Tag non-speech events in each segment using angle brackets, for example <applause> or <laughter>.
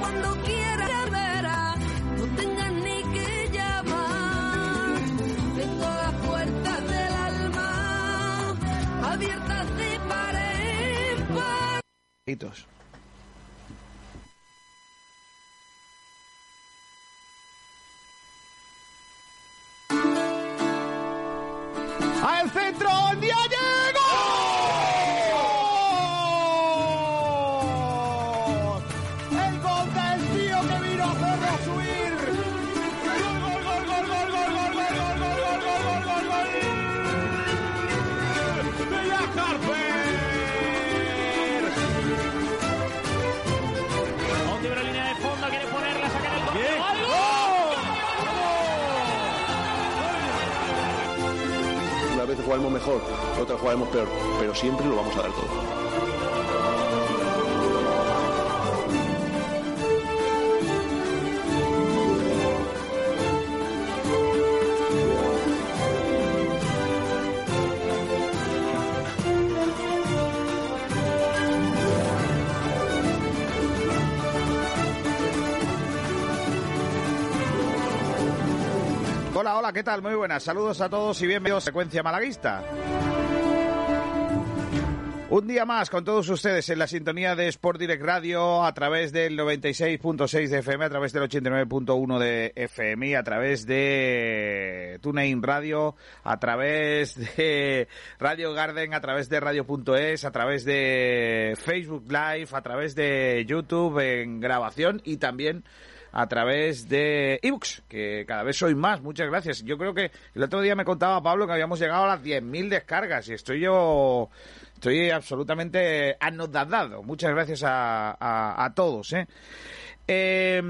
Cuando quieras ya verás, no tengas ni que llamar. Tengo las puertas del alma abiertas de par en par. Peor, pero siempre lo vamos a dar todo. Hola, hola, ¿qué tal? Muy buenas. Saludos a todos y bienvenidos a Secuencia Malaguista. Un día más con todos ustedes en la sintonía de Sport Direct Radio a través del 96.6 de FM, a través del 89.1 de FM, a través de TuneIn Radio, a través de Radio Garden, a través de Radio.es, a través de Facebook Live, a través de YouTube en grabación y también a través de ebooks, que cada vez soy más. Muchas gracias. Yo creo que el otro día me contaba Pablo que habíamos llegado a las 10.000 descargas y estoy yo estoy absolutamente anodadado. Muchas gracias a, a, a todos. ¿eh? Eh,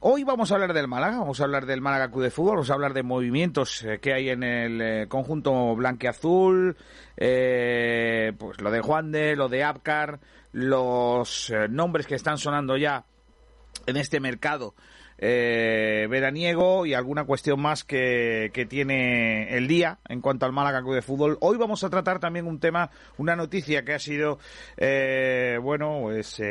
hoy vamos a hablar del Málaga, vamos a hablar del Málaga Club de Fútbol, vamos a hablar de movimientos eh, que hay en el eh, conjunto blanqueazul, eh, pues lo de Juan de, lo de Apcar, los eh, nombres que están sonando ya en este mercado eh, veraniego y alguna cuestión más que, tiene el día en cuanto al Málaga Club de Fútbol. Hoy vamos a tratar también un tema, una noticia que ha sido, eh, bueno, pues eh,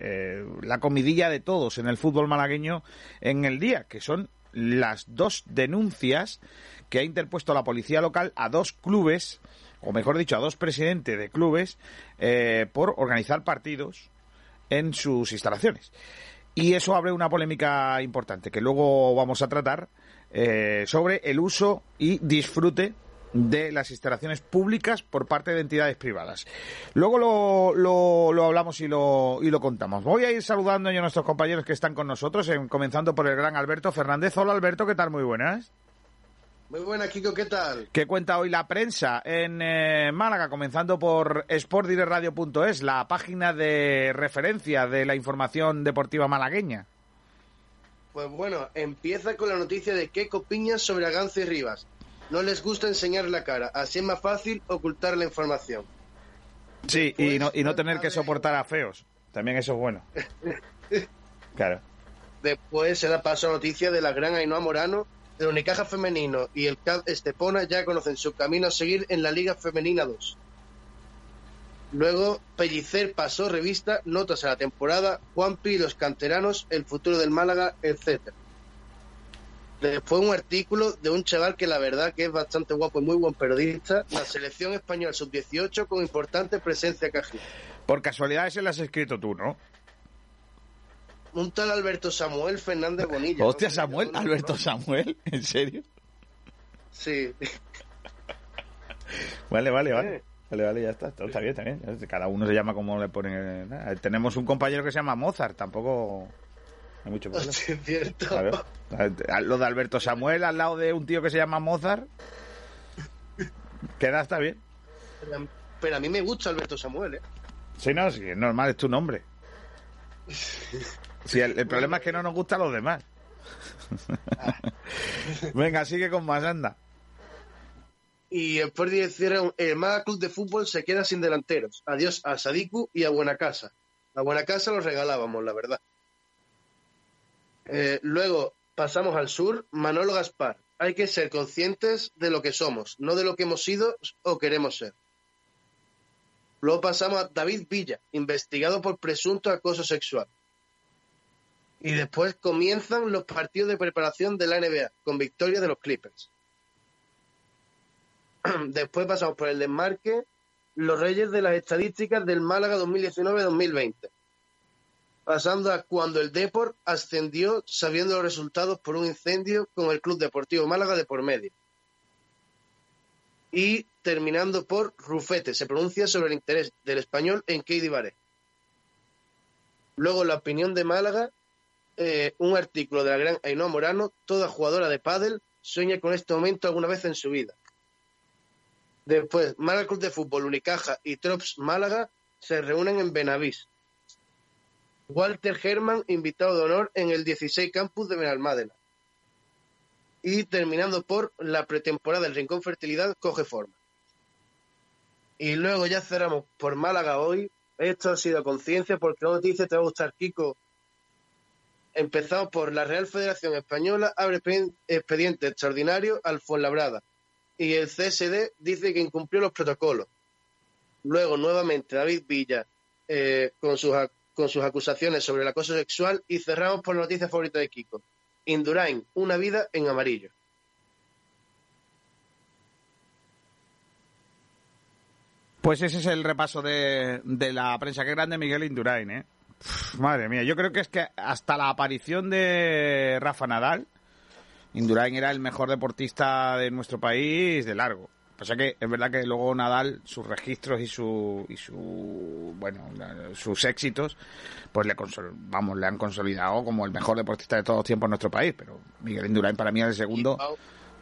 eh, la comidilla de todos en el fútbol malagueño en el día, que son las dos denuncias que ha interpuesto la policía local a dos clubes, o mejor dicho, a dos presidentes de clubes, eh, por organizar partidos en sus instalaciones. Y eso abre una polémica importante que luego vamos a tratar eh, sobre el uso y disfrute de las instalaciones públicas por parte de entidades privadas. Luego lo, lo, lo hablamos y lo, y lo contamos. Voy a ir saludando yo a nuestros compañeros que están con nosotros, en- comenzando por el gran Alberto Fernández. Hola Alberto, ¿qué tal? Muy buenas. Muy buena, Kiko, ¿qué tal? ¿Qué cuenta hoy la prensa en eh, Málaga? Comenzando por sportdirectradio.es, la página de referencia de la información deportiva malagueña. Pues bueno, empieza con la noticia de Keco Piñas sobre Agancio y Rivas. No les gusta enseñar la cara, así es más fácil ocultar la información. Sí, y no, y no tener que soportar a feos. También eso es bueno. <laughs> Claro. Después se da paso a la noticia de la gran Ainhoa Morano, del Unicaja Femenino y el CAD Estepona ya conocen su camino a seguir en la Liga Femenina 2. Luego, Pellicer pasó revista, notas a la temporada, Juanpi y los canteranos, el futuro del Málaga, etc. Después un artículo de un chaval que la verdad que es bastante guapo y muy buen periodista, la selección española sub-18 con importante presencia cají. Por casualidad ese lo has escrito tú, ¿no? Un tal Alberto Samuel Fernández Bonilla. ¿no? Hostia, Samuel, Alberto Samuel, ¿en serio? Sí. <laughs> Vale, vale, vale. Vale, vale, ya está. Todo está bien, está bien. Cada uno se llama como le ponen. eh, Tenemos un compañero que se llama Mozart, tampoco hay mucho problema. Es cierto. Claro. Lo de Alberto Samuel al lado de un tío que se llama Mozart. Queda, está bien. Pero a- Pero a mí me gusta Alberto Samuel, ¿eh? Sí, no, sí, es normal, es tu nombre. <laughs> Sí, el, el problema es que no nos gustan los demás. <laughs> Venga, sigue con más, anda. Y después de cierra el Málaga Club de Fútbol se queda sin delanteros. Adiós a Sadiku y a Buenacasa. A Buenacasa los regalábamos, la verdad. Eh, luego pasamos al sur. Manolo Gaspar. Hay que ser conscientes de lo que somos, no de lo que hemos sido o queremos ser. Luego pasamos a David Villa, investigado por presunto acoso sexual. Y después comienzan los partidos de preparación de la NBA, con victoria de los Clippers. <clears throat> Después pasamos por el desmarque, los reyes de las estadísticas del Málaga 2019-2020. Pasando a cuando el Deport ascendió sabiendo los resultados por un incendio con el Club Deportivo Málaga de por medio. Y terminando por Rufete, se pronuncia sobre el interés del español en Keidi Baré. Luego la opinión de Málaga, eh, un artículo de la gran Ainhoa Morano, toda jugadora de pádel sueña con este momento alguna vez en su vida. Después, Málaga de Fútbol, Unicaja y Trops Málaga se reúnen en Benavís. Walter Herman, invitado de honor en el 16 Campus de Benalmádena. Y terminando por la pretemporada del Rincón Fertilidad coge forma. Y luego ya cerramos por Málaga hoy. Esto ha sido conciencia porque la noticia te va a gustar, Kiko. Empezamos por la Real Federación Española, abre expediente extraordinario al Fuenlabrada y el CSD dice que incumplió los protocolos. Luego, nuevamente, David Villa eh, con, sus, con sus acusaciones sobre el acoso sexual y cerramos por la noticia favorita de Kiko. Indurain, una vida en amarillo. Pues ese es el repaso de, de la prensa. Qué grande Miguel Indurain, ¿eh? Madre mía, yo creo que es que hasta la aparición de Rafa Nadal, Indurain era el mejor deportista de nuestro país de largo. O sea que es verdad que luego Nadal, sus registros y su, y su bueno, sus éxitos, pues le vamos, le han consolidado como el mejor deportista de todos los tiempos en nuestro país. Pero Miguel Indurain para mí es el segundo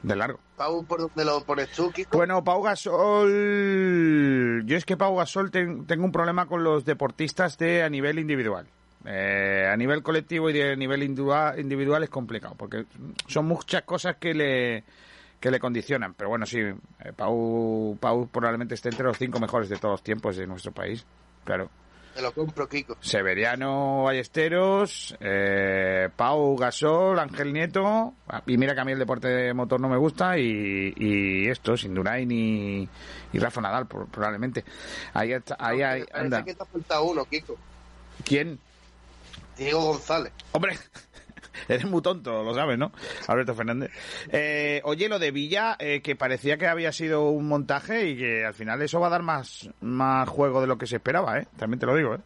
de largo. Pau, ¿por dónde lo pones tú, Bueno, Pau Gasol, yo es que Pau Gasol tengo un problema con los deportistas de a nivel individual. Eh, a nivel colectivo y de nivel individual, es complicado, porque son muchas cosas que le, que le condicionan. Pero bueno, sí, eh, Pau, Pau probablemente esté entre los cinco mejores de todos los tiempos de nuestro país. Claro. Te lo compro, Kiko. Severiano Ballesteros, eh, Pau Gasol, Ángel Nieto. Y mira que a mí el deporte de motor no me gusta. Y, y estos, Indurain y, y Rafa Nadal, probablemente. Ahí, está, ahí, ahí anda. que te ha faltado uno, Kiko. ¿Quién? Diego González. Hombre, <laughs> eres muy tonto, lo sabes, ¿no? Alberto Fernández. Eh, oye, lo de Villa, eh, que parecía que había sido un montaje y que al final eso va a dar más, más juego de lo que se esperaba, ¿eh? También te lo digo, ¿eh?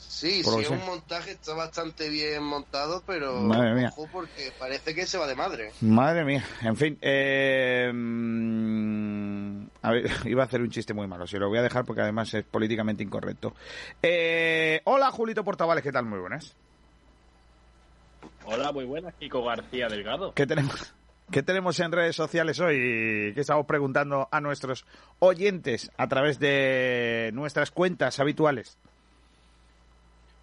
Sí, sí, es un montaje, está bastante bien montado, pero madre mía. ojo porque parece que se va de madre. Madre mía, en fin. Eh, mm, a ver, <laughs> iba a hacer un chiste muy malo, se lo voy a dejar porque además es políticamente incorrecto. Eh, hola, Julito Portavales, ¿qué tal? Muy buenas. Hola, muy buenas, Kiko García Delgado. ¿Qué tenemos? <laughs> ¿Qué tenemos en redes sociales hoy? ¿Qué estamos preguntando a nuestros oyentes a través de nuestras cuentas habituales?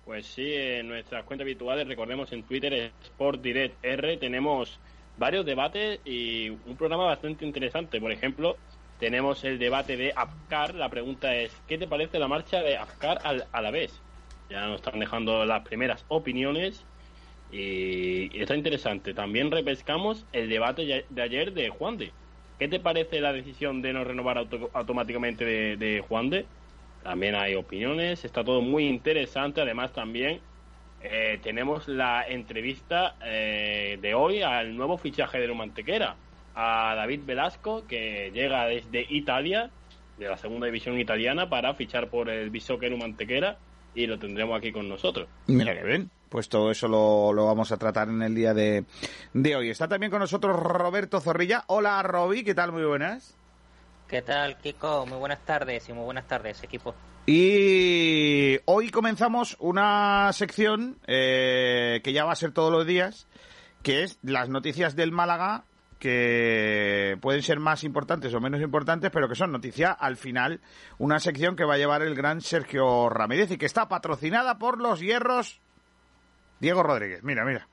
Pues sí, en nuestras cuentas habituales, recordemos en Twitter, SportDirectR, tenemos varios debates y un programa bastante interesante. Por ejemplo, tenemos el debate de Afkar. La pregunta es, ¿qué te parece la marcha de Afkar al, a la vez? Ya nos están dejando las primeras opiniones y, está interesante. También repescamos el debate de ayer de Juan de. ¿Qué te parece la decisión de no renovar automáticamente de, de Juan de? También hay opiniones, está todo muy interesante. Además, también eh, tenemos la entrevista eh, de hoy al nuevo fichaje de Mantequera, a David Velasco, que llega desde Italia, de la segunda división italiana, para fichar por el Bishoker Mantequera y lo tendremos aquí con nosotros. Mira que bien. Pues todo eso lo, lo vamos a tratar en el día de, de hoy. Está también con nosotros Roberto Zorrilla. Hola, Roby, ¿qué tal? Muy buenas. ¿Qué tal, Kiko? Muy buenas tardes y muy buenas tardes, equipo. Y hoy comenzamos una sección eh, que ya va a ser todos los días, que es las noticias del Málaga que pueden ser más importantes o menos importantes, pero que son noticias al final, una sección que va a llevar el gran Sergio Ramírez y que está patrocinada por los hierros Diego Rodríguez. Mira, mira.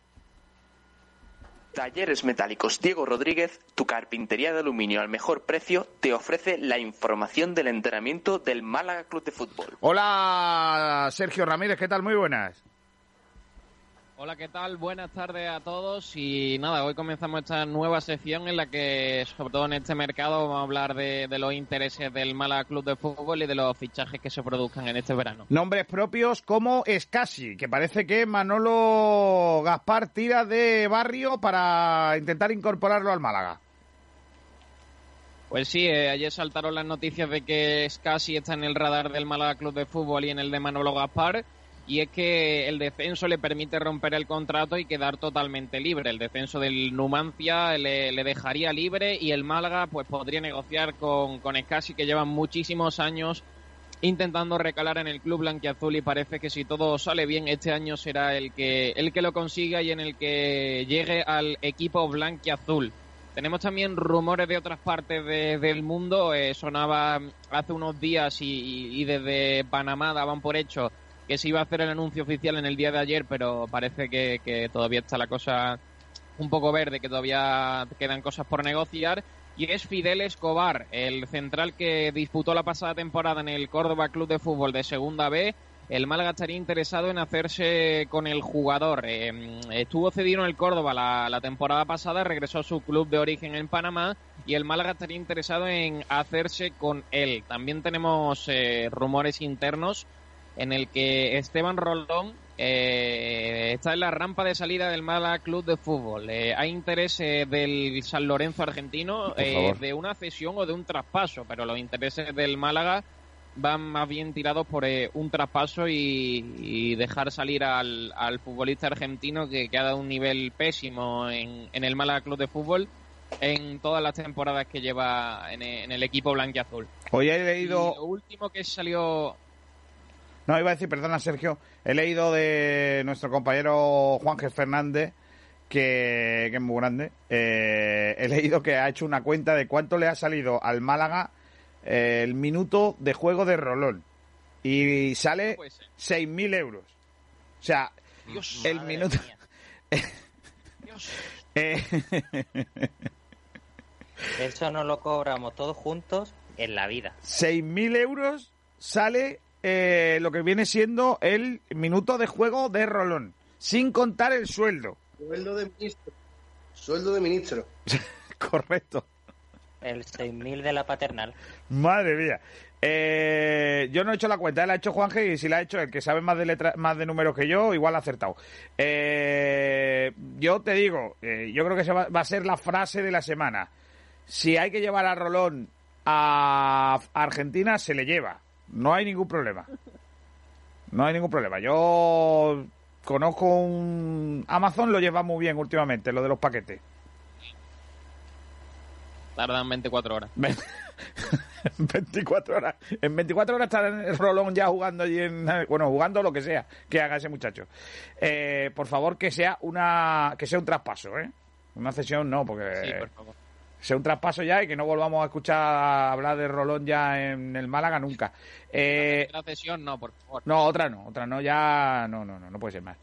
Talleres Metálicos Diego Rodríguez, tu carpintería de aluminio al mejor precio, te ofrece la información del entrenamiento del Málaga Club de Fútbol. Hola, Sergio Ramírez, ¿qué tal? Muy buenas. Hola, ¿qué tal? Buenas tardes a todos y nada, hoy comenzamos esta nueva sección en la que, sobre todo en este mercado, vamos a hablar de, de los intereses del Málaga Club de Fútbol y de los fichajes que se produzcan en este verano. Nombres propios como Escasi, que parece que Manolo Gaspar tira de barrio para intentar incorporarlo al Málaga. Pues sí, eh, ayer saltaron las noticias de que Scassi está en el radar del Málaga Club de Fútbol y en el de Manolo Gaspar. Y es que el descenso le permite romper el contrato y quedar totalmente libre. El descenso del Numancia le, dejaría libre y el Málaga pues podría negociar con, con Scassi, que llevan muchísimos años intentando recalar en el club blanquiazul y parece que si todo sale bien este año será el que el que lo consiga y en el que llegue al equipo blanquiazul. Tenemos también rumores de otras partes de- del mundo. eh, sonaba hace unos días y- y desde Panamá daban por hecho que se iba a hacer el anuncio oficial en el día de ayer, pero parece que, que todavía está la cosa un poco verde, que todavía quedan cosas por negociar. Y es Fidel Escobar, el central que disputó la pasada temporada en el Córdoba Club de Fútbol de Segunda B. El Málaga estaría interesado en hacerse con el jugador. Eh, estuvo cedido en el Córdoba la, la temporada pasada, regresó a su club de origen en Panamá y el Málaga estaría interesado en hacerse con él. También tenemos eh, rumores internos en el que Esteban Rolón eh, está en la rampa de salida del Málaga Club de Fútbol. Eh, hay interés eh, del San Lorenzo argentino eh, de una cesión o de un traspaso, pero los intereses del Málaga van más bien tirados por eh, un traspaso y, y dejar salir al, al futbolista argentino que, que ha dado un nivel pésimo en, en el Málaga Club de Fútbol en todas las temporadas que lleva en, en el equipo blanquiazul. Hoy he Y leído... lo último que salió No, iba a decir, perdona Sergio, he leído de nuestro compañero Juan G. Fernández, que, que es muy grande, eh, he leído que ha hecho una cuenta de cuánto le ha salido al Málaga eh, el minuto de juego de Rolón. Y sale Pues, 6.000 euros. O sea, Dios, el minuto... Dios. <laughs> eh, Eso no lo cobramos todos juntos en la vida. 6.000 euros sale eh, lo que viene siendo el minuto de juego de Rolón, sin contar el sueldo. Sueldo de ministro. Sueldo de ministro. <laughs> Correcto. El 6.000 de la paternal. Madre mía. Eh, yo no he hecho la cuenta, la ha hecho Juanje y si la ha hecho el que sabe más de letra, más de números que yo, igual ha acertado. Eh, yo te digo, eh, yo creo que se va, va a ser la frase de la semana. Si hay que llevar a Rolón a Argentina, se le lleva. No hay ningún problema. No hay ningún problema. Yo conozco un... Amazon lo lleva muy bien últimamente, lo de los paquetes. Tardan 24 horas. 24 <laughs> horas. En 24 horas está el Rolón ya jugando allí en. Bueno, jugando lo que sea que haga ese muchacho. Eh, por favor, que sea una que sea un traspaso, ¿eh? Una cesión no, porque Sí, por favor. Sea un traspaso ya y que no volvamos a escuchar hablar de Rolón ya en el Málaga nunca. Eh, La cesión no, por favor. no, otra no, otra no, ya no, no, no, no puede ser más.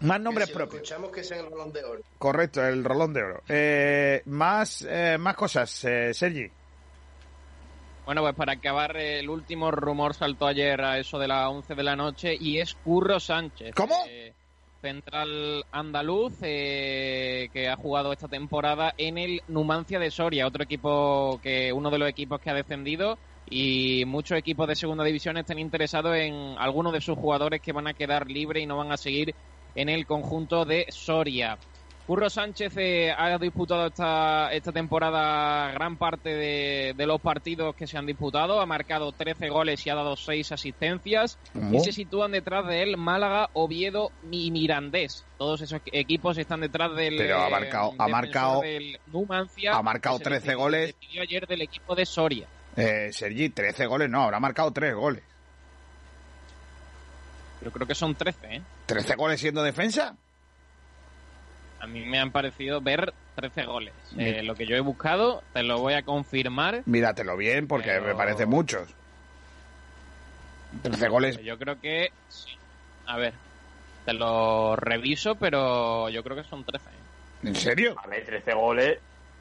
Más nombres Que si lo propios. escuchamos que sea el balón de oro. Correcto, el Rolón de Oro. Eh, más, eh, más cosas, eh, Sergi. Bueno, pues para acabar, el último rumor saltó ayer a eso de las 11 de la noche y es Curro Sánchez. ¿Cómo? eh, central andaluz eh, que ha jugado esta temporada en el Numancia de Soria, otro equipo que uno de los equipos que ha descendido y muchos equipos de segunda división están interesados en algunos de sus jugadores que van a quedar libres y no van a seguir en el conjunto de Soria. Curro Sánchez eh, ha disputado esta, esta temporada gran parte de, de los partidos que se han disputado, ha marcado 13 goles y ha dado 6 asistencias ¿Cómo? y se sitúan detrás de él Málaga, Oviedo y Mirandés. Todos esos equipos están detrás del Pero ha marcado- eh, ha defensor marcado- del Numancia, ha marcado que se 13 decidió- goles. ayer del equipo de Soria. Eh, Sergi, 13 goles, no, habrá marcado 3 goles. Yo creo que son 13, ¿eh? ¿13 goles siendo defensa? A mí me han parecido ver 13 goles. Eh, lo que yo he buscado, te lo voy a confirmar. Míratelo bien, porque Pero- me parece muchos. 13 goles. Yo creo que sí. A ver, te lo reviso, pero yo creo que son 13. ¿eh? ¿En serio? A ver, 13 goles.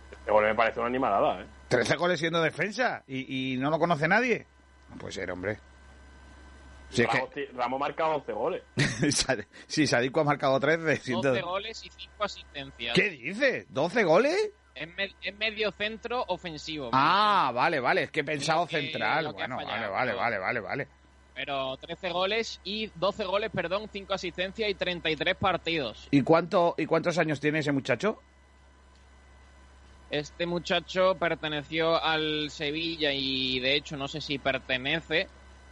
13 goles me parece una animalada, ¿eh? 13 goles siendo defensa y, y no lo conoce nadie. No puede ser, hombre. Si es que- Ramos, ti- Ramos marca 11 goles. sí, Sadiku ha marcado 13. 12 siento- goles y 5 asistencias. ¿Qué dices? ¿12 goles? Es, me- es medio centro ofensivo. Ah, vale, vale, es que he pensado que- central. Bueno, vale, fallado, vale, ¿no? vale, vale, vale. Pero 13 goles y 12 goles, perdón, 5 asistencias y 33 partidos. ¿Y, cuánto, ¿Y cuántos años tiene ese muchacho? Este muchacho perteneció al Sevilla y de hecho no sé si pertenece.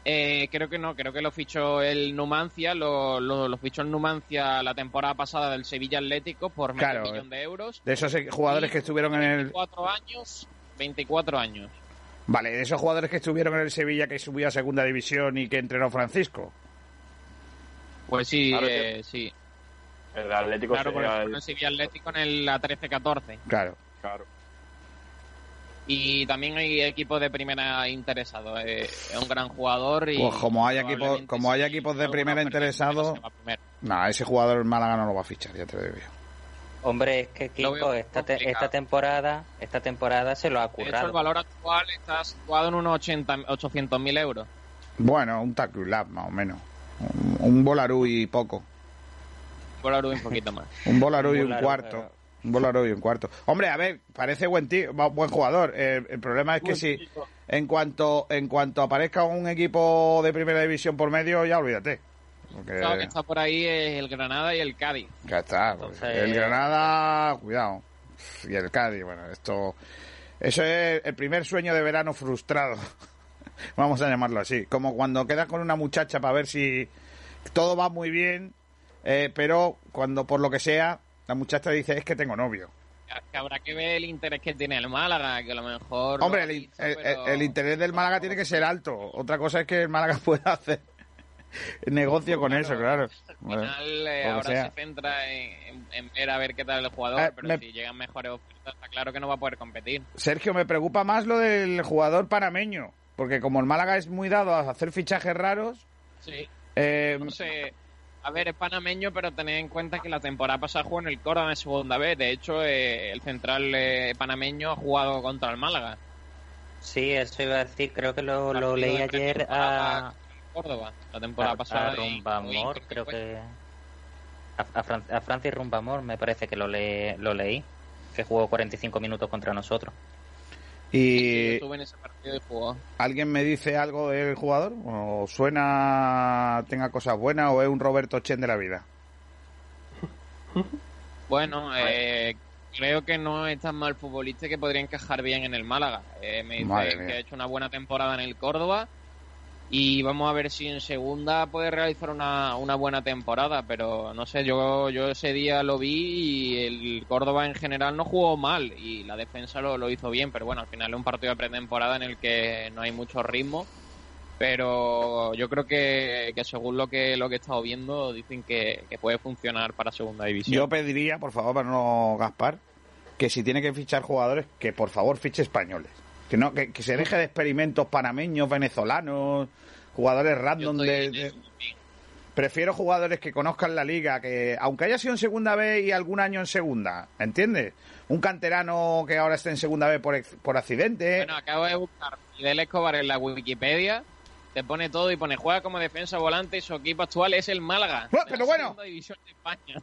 Eh, creo que no, creo que lo fichó el Numancia, lo, lo, lo fichó el Numancia la temporada pasada del Sevilla Atlético por medio Claro, millón de euros. De esos jugadores Y que estuvieron en el... 24 años, 24 años. Vale, de esos jugadores que estuvieron en el Sevilla que subió a segunda división y que entrenó Francisco. Pues sí, Claro eh, sí. El Atlético Claro, sería porque el- el Sevilla Atlético en el la 13-14. Claro. Claro. Y también hay equipos de primera interesados. eh, es un gran jugador y... Pues como hay equipos, como hay equipos de primera interesados, no, ese jugador en Málaga no lo va a fichar, ya te lo digo. Hombre, es que Kiko, esta, te- esta temporada, esta temporada se lo ha De hecho, el currado. valor actual está situado en unos 80 800.000 euros. Bueno, un tackle lab más o menos. Un, un Bolarú y poco. Por ahora un poquito más. Un Bolarú y un cuarto. pero- Un Bolarú y un cuarto. Hombre, a ver, parece buen tío, buen jugador. Eh, el problema es que si en cuanto en cuanto aparezca un equipo de primera división por medio, ya olvídate. Porque Claro, que está por ahí es el Granada y el Cádiz. ya está. Entonces- El Granada, cuidado. Y el Cádiz, bueno, esto eso es el primer sueño de verano frustrado. <laughs> Vamos a llamarlo así. Como cuando quedas con una muchacha para ver si todo va muy bien, eh, pero cuando por lo que sea la muchacha dice es que tengo novio. Que habrá que ver el interés que tiene el Málaga, que a lo mejor... Hombre, lo el, pero interés del Málaga tiene que ser alto. Otra cosa es que el Málaga <laughs> pueda hacer negocio con eso, claro. Al final eh, ahora sea. se centra en, en- en ver a ver qué tal el jugador, Eh, pero me- si llegan mejores ofertas, está claro que no va a poder competir. Sergio, me preocupa más lo del jugador panameño, porque como el Málaga es muy dado a hacer fichajes raros, Sí. eh, No sé, a ver, es panameño, pero tened en cuenta que la temporada pasada jugó en el Córdoba en segunda vez. De hecho, eh, el central eh, panameño ha jugado contra el Málaga. Sí, eso iba a decir, creo que lo, lo leí ayer a, Córdoba, la temporada a, pasada. a Rumbamor, creo que... A, a, Fran- a Francis Rumbamor me parece que lo, le- lo leí, que jugó 45 minutos contra nosotros. Y en ese partido jugó. ¿alguien me dice algo del jugador? ¿O suena, tenga cosas buenas o es un Roberto Chen de la vida? <laughs> Bueno, eh, creo que no es tan mal futbolista que podría encajar bien en el Málaga. Eh, me dice que ha hecho una buena temporada en el Córdoba y vamos a ver si en segunda puede realizar una, una buena temporada, pero no sé, yo, yo ese día lo vi y el Córdoba en general no jugó mal y la defensa lo, lo hizo bien, pero bueno, al final es un partido de pretemporada en el que no hay mucho ritmo. Pero yo creo que, que según lo que lo que he estado viendo, dicen que, que puede funcionar para segunda división. Yo pediría, por favor, para no Gaspar, que si tiene que fichar jugadores, que por favor fiche españoles. Que no que, que se deje de experimentos panameños, venezolanos, jugadores random de. Prefiero jugadores que conozcan la liga, que aunque haya sido en segunda vez y algún año en segunda, ¿entiendes? Un canterano que ahora esté en segunda vez por, por accidente. Bueno, acabo de buscar Fidel Escobar en la Wikipedia. Te pone todo y pone juega como defensa volante y su equipo actual es el Málaga. Pero bueno. segunda división de España.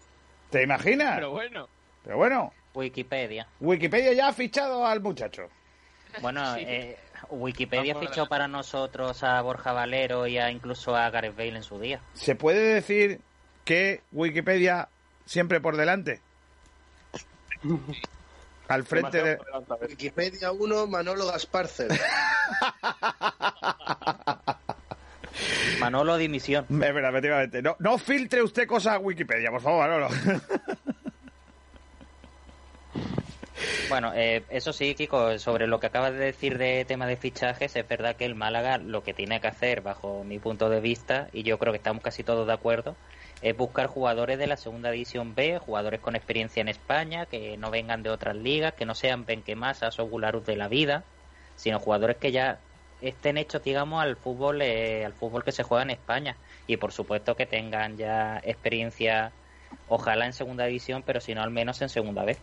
¿Te imaginas? Pero bueno, Pero bueno, Wikipedia. Wikipedia ya ha fichado al muchacho. Bueno, <laughs> Sí. eh, Wikipedia Vamos fichó para nosotros a Borja Valero y a incluso a Gareth Bale en su día. ¿Se puede decir que Wikipedia siempre por delante? <laughs> Al frente de... Wikipedia 1, Manolo Gasparcer. Manolo dimisión. <laughs> Es verdad, efectivamente. No, no filtre usted cosas a Wikipedia, por favor, Manolo. Bueno, eh, eso sí, Kiko, sobre lo que acabas de decir de tema de fichajes, es verdad que el Málaga lo que tiene que hacer, bajo mi punto de vista, y yo creo que estamos casi todos de acuerdo, es buscar jugadores de la segunda división B, jugadores con experiencia en España, que no vengan de otras ligas, que no sean Benquemasas o Gularus de la vida, sino jugadores que ya estén hechos, digamos, al fútbol, eh, al fútbol que se juega en España. Y por supuesto que tengan ya experiencia, ojalá en segunda división, pero si no, al menos en segunda vez.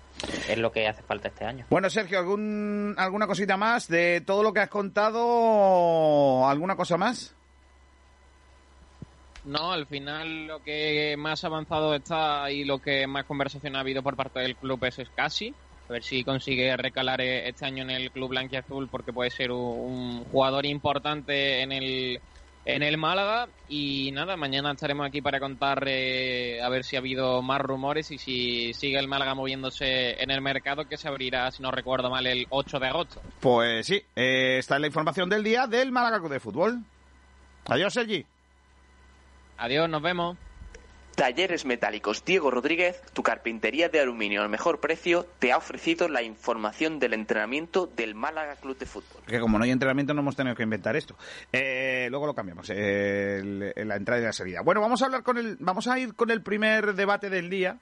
Es lo que hace falta este año. Bueno, Sergio, ¿algún, ¿alguna cosita más de todo lo que has contado? ¿Alguna cosa más? No, al final lo que más avanzado está y lo que más conversación ha habido por parte del club es Scassi. A ver si consigue recalar eh, este año en el club blanquiazul porque puede ser un jugador importante en el en el Málaga y nada, mañana estaremos aquí para contar eh, a ver si ha habido más rumores y si sigue el Málaga moviéndose en el mercado que se abrirá, si no recuerdo mal, el 8 de agosto. Pues sí, eh, esta es la información del día del Málaga de Fútbol. Adiós, Sergi. Adiós, nos vemos. Talleres Metálicos Diego Rodríguez, tu carpintería de aluminio al mejor precio, te ha ofrecido la información del entrenamiento del Málaga Club de Fútbol. Que como no hay entrenamiento no hemos tenido que inventar esto. Eh, luego lo cambiamos, la entrada y la salida. Bueno, vamos a hablar con el, vamos a ir con el primer debate del día,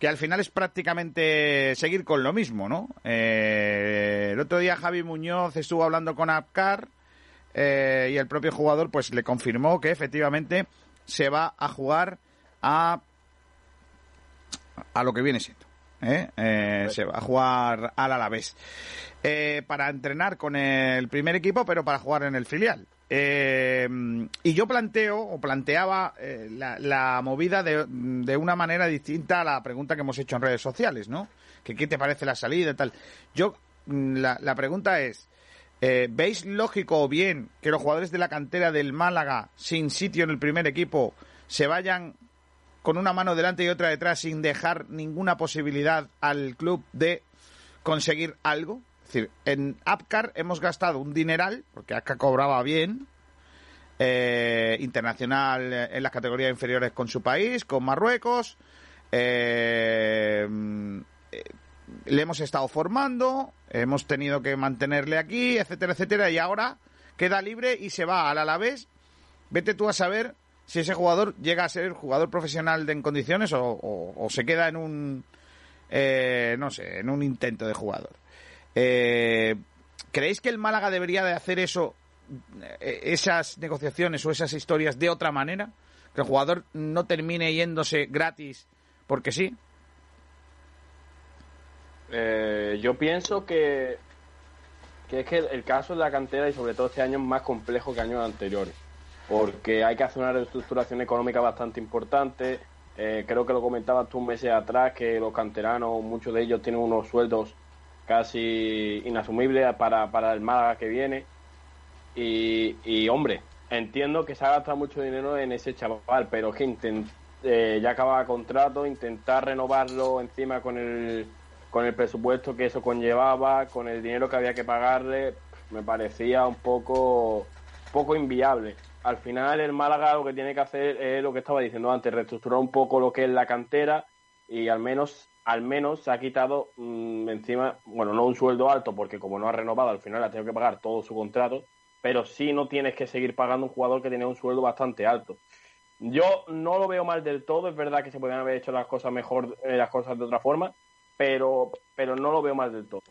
que al final es prácticamente seguir con lo mismo, ¿no? Eh, el otro día Javi Muñoz estuvo hablando con Apcar eh, y el propio jugador pues le confirmó que efectivamente se va a jugar a a lo que viene siendo. ¿eh? Eh, se va a jugar al Alavés eh, para entrenar con el primer equipo, pero para jugar en el filial. Eh, y yo planteo o planteaba eh, la, la movida de, de una manera distinta a la pregunta que hemos hecho en redes sociales, ¿no? Que qué te parece la salida y tal. Yo mm, la, la pregunta es eh, ¿veis lógico o bien que los jugadores de la cantera del Málaga sin sitio en el primer equipo se vayan con una mano delante y otra detrás sin dejar ninguna posibilidad al club de conseguir algo. Es decir, en Apcar hemos gastado un dineral, porque Apcar cobraba bien, eh, internacional en las categorías inferiores con su país, con Marruecos. eh, eh, le hemos estado formando, hemos tenido que mantenerle aquí, etcétera, etcétera, y ahora queda libre y se va al Alavés. Vete tú a saber si ese jugador llega a ser jugador profesional de, en condiciones o, o- o se queda en un, eh, no sé, en un intento de jugador. Eh, ¿Creéis que el Málaga debería de hacer eso, eh, esas negociaciones o esas historias de otra manera? Que el jugador no termine yéndose gratis porque sí. Eh, yo pienso que, que es que el caso de la cantera y sobre todo este año es más complejo que años anteriores, porque hay que hacer una reestructuración económica bastante importante. Eh, creo que lo comentabas tú meses atrás, que los canteranos, muchos de ellos tienen unos sueldos casi inasumibles para, para el Málaga que viene. Y, hombre, entiendo que se ha gastado mucho dinero en ese chaval, pero que eh, ya acaba contrato, intentar renovarlo encima con el, con el presupuesto que eso conllevaba, con el dinero que había que pagarle, me parecía un poco, poco inviable. Al final el Málaga lo que tiene que hacer es lo que estaba diciendo antes, reestructurar un poco lo que es la cantera y al menos al menos se ha quitado mm, encima, bueno, no un sueldo alto porque como no ha renovado al final ha tenido que pagar todo su contrato, pero sí no tienes que seguir pagando un jugador que tiene un sueldo bastante alto. Yo no lo veo mal del todo, es verdad que se podrían haber hecho las cosas mejor, eh, las cosas de otra forma, pero, pero no lo veo mal del todo.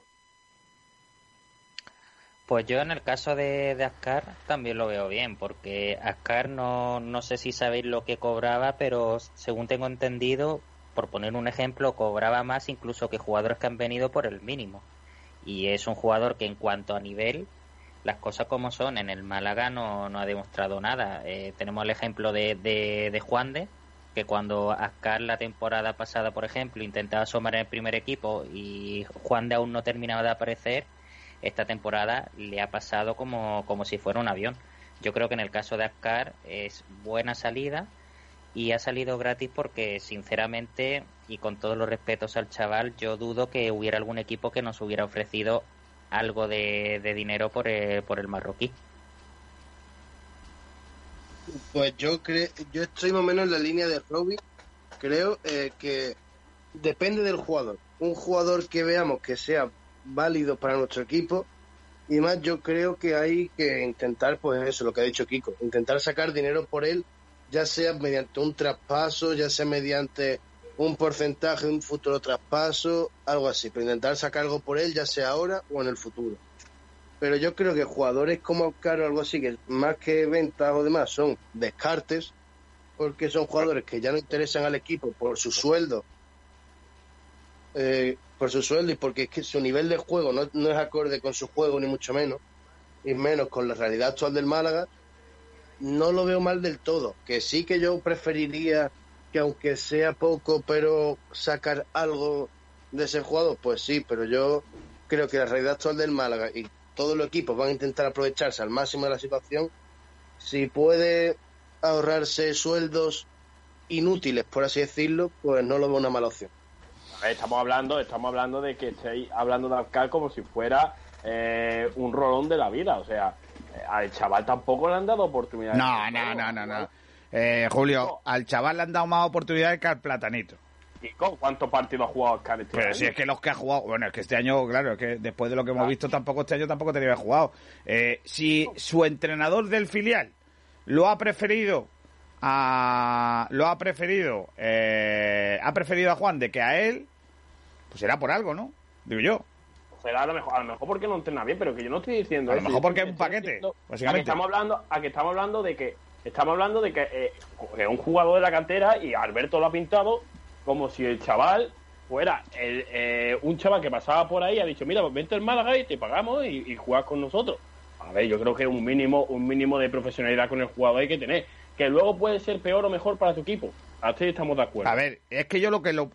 Pues yo en el caso de, Ascar también lo veo bien, porque Ascar no, no sé si sabéis lo que cobraba, pero según tengo entendido, por poner un ejemplo, cobraba más incluso que jugadores que han venido por el mínimo. Y es un jugador que en cuanto a nivel, las cosas como son, en el Málaga no, no ha demostrado nada. Eh, tenemos el ejemplo de, de, de Juan de, que cuando Ascar la temporada pasada, por ejemplo, intentaba asomar en el primer equipo y Juan de aún no terminaba de aparecer, esta temporada le ha pasado como, como si fuera un avión. Yo creo que en el caso de Ascar es buena salida y ha salido gratis porque sinceramente y con todos los respetos al chaval yo dudo que hubiera algún equipo que nos hubiera ofrecido algo de, de dinero por el, por el marroquí. Pues yo creo, yo estoy más o menos en la línea de Robbie. Creo eh, que depende del jugador. Un jugador que veamos que sea válido para nuestro equipo y más yo creo que hay que intentar, pues eso, lo que ha dicho Kiko, intentar sacar dinero por él, ya sea mediante un traspaso, ya sea mediante un porcentaje, un futuro traspaso, algo así, pero intentar sacar algo por él, ya sea ahora o en el futuro. Pero yo creo que jugadores como Oscar o algo así, que más que ventas o demás, son descartes, porque son jugadores que ya no interesan al equipo por su sueldo, eh, por su sueldo y porque es que su nivel de juego no, no es acorde con su juego, ni mucho menos, y menos con la realidad actual del Málaga. no lo veo mal del todo. Que sí que yo preferiría que aunque sea poco, pero sacar algo de ese jugador, pues sí, pero yo creo que la realidad actual del Málaga y todos los equipos van a intentar aprovecharse al máximo de la situación. Si puede ahorrarse sueldos inútiles, por así decirlo, pues no lo veo una mala opción. Estamos hablando, estamos hablando de que estéis hablando de Alcal como si fuera eh, un rolón de la vida. O sea, eh, al chaval tampoco le han dado oportunidad. No, no, no, no, no. Eh, Julio, al chaval le han dado más oportunidades que al platanito. Kiko, ¿cuántos partidos ha jugado Oscar este Pero año? si es que los que ha jugado, bueno, es que este año, claro, es que después de lo que hemos visto, tampoco este año tampoco tenía que haber jugado. Eh, si su entrenador del filial lo ha preferido a, lo ha preferido, eh, ha preferido a Juan de que a él, pues será por algo, ¿no? Digo yo. Será a lo mejor, a lo mejor porque no entrena bien, pero que yo no estoy diciendo A lo eso. mejor porque es un paquete, diciendo básicamente. A que estamos hablando, a que estamos hablando de que estamos hablando de que eh, es un jugador de la cantera y Alberto lo ha pintado como si el chaval fuera el, eh, un chaval que pasaba por ahí y ha dicho, mira, pues vente al Málaga y te pagamos y, y juegas con nosotros. A ver, yo creo que un mínimo, un mínimo de profesionalidad con el jugador hay que tener. Que luego puede ser peor o mejor para tu equipo. Ahí estamos de acuerdo. A ver, es que yo lo que lo-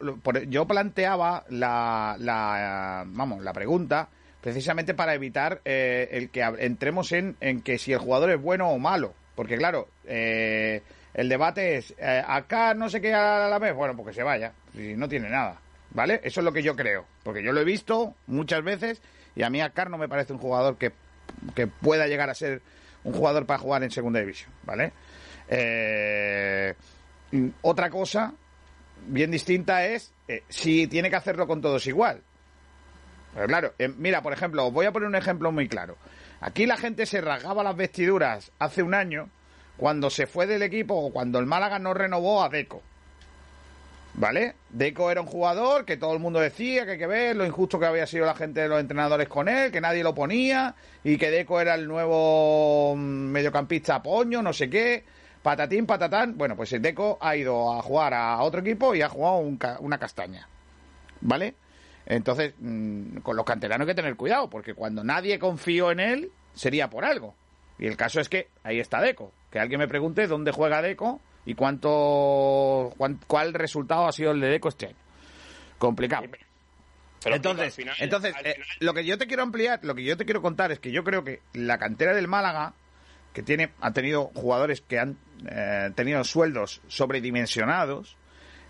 yo planteaba la, la vamos la pregunta precisamente para evitar eh, el que entremos en, en que si el jugador es bueno o malo, porque claro eh, el debate es eh, acá no sé qué a la vez, bueno porque se vaya, si no tiene nada, ¿vale? Eso es lo que yo creo, porque yo lo he visto muchas veces y a mí Akar no me parece un jugador que que pueda llegar a ser un jugador para jugar en segunda división, ¿vale? Eh, mm, otra cosa bien distinta es eh, si tiene que hacerlo con todos igual. Pero claro, eh, mira, por ejemplo, os voy a poner un ejemplo muy claro. Aquí la gente se rasgaba las vestiduras hace un año cuando se fue del equipo o cuando el Málaga no renovó a Deco. ¿Vale? Deco era un jugador que todo el mundo decía que hay que ver lo injusto que había sido la gente de los entrenadores con él, que nadie lo ponía y que Deco era el nuevo mm, mediocampista poño, no sé qué, patatín, patatán. Bueno, pues Deco ha ido a jugar a otro equipo y ha jugado un ca- una castaña. ¿Vale? Entonces, mm, con los canteranos hay que tener cuidado, porque cuando nadie confió en él, sería por algo. Y el caso es que ahí está Deco. Que alguien me pregunte dónde juega Deco y cuánto cuán- cuál resultado ha sido el de Deco este año. Complicado. Pero, entonces, final- entonces eh, lo que yo te quiero ampliar, lo que yo te quiero contar es que yo creo que la cantera del Málaga, que tiene, ha tenido jugadores que han eh, tenido sueldos sobredimensionados,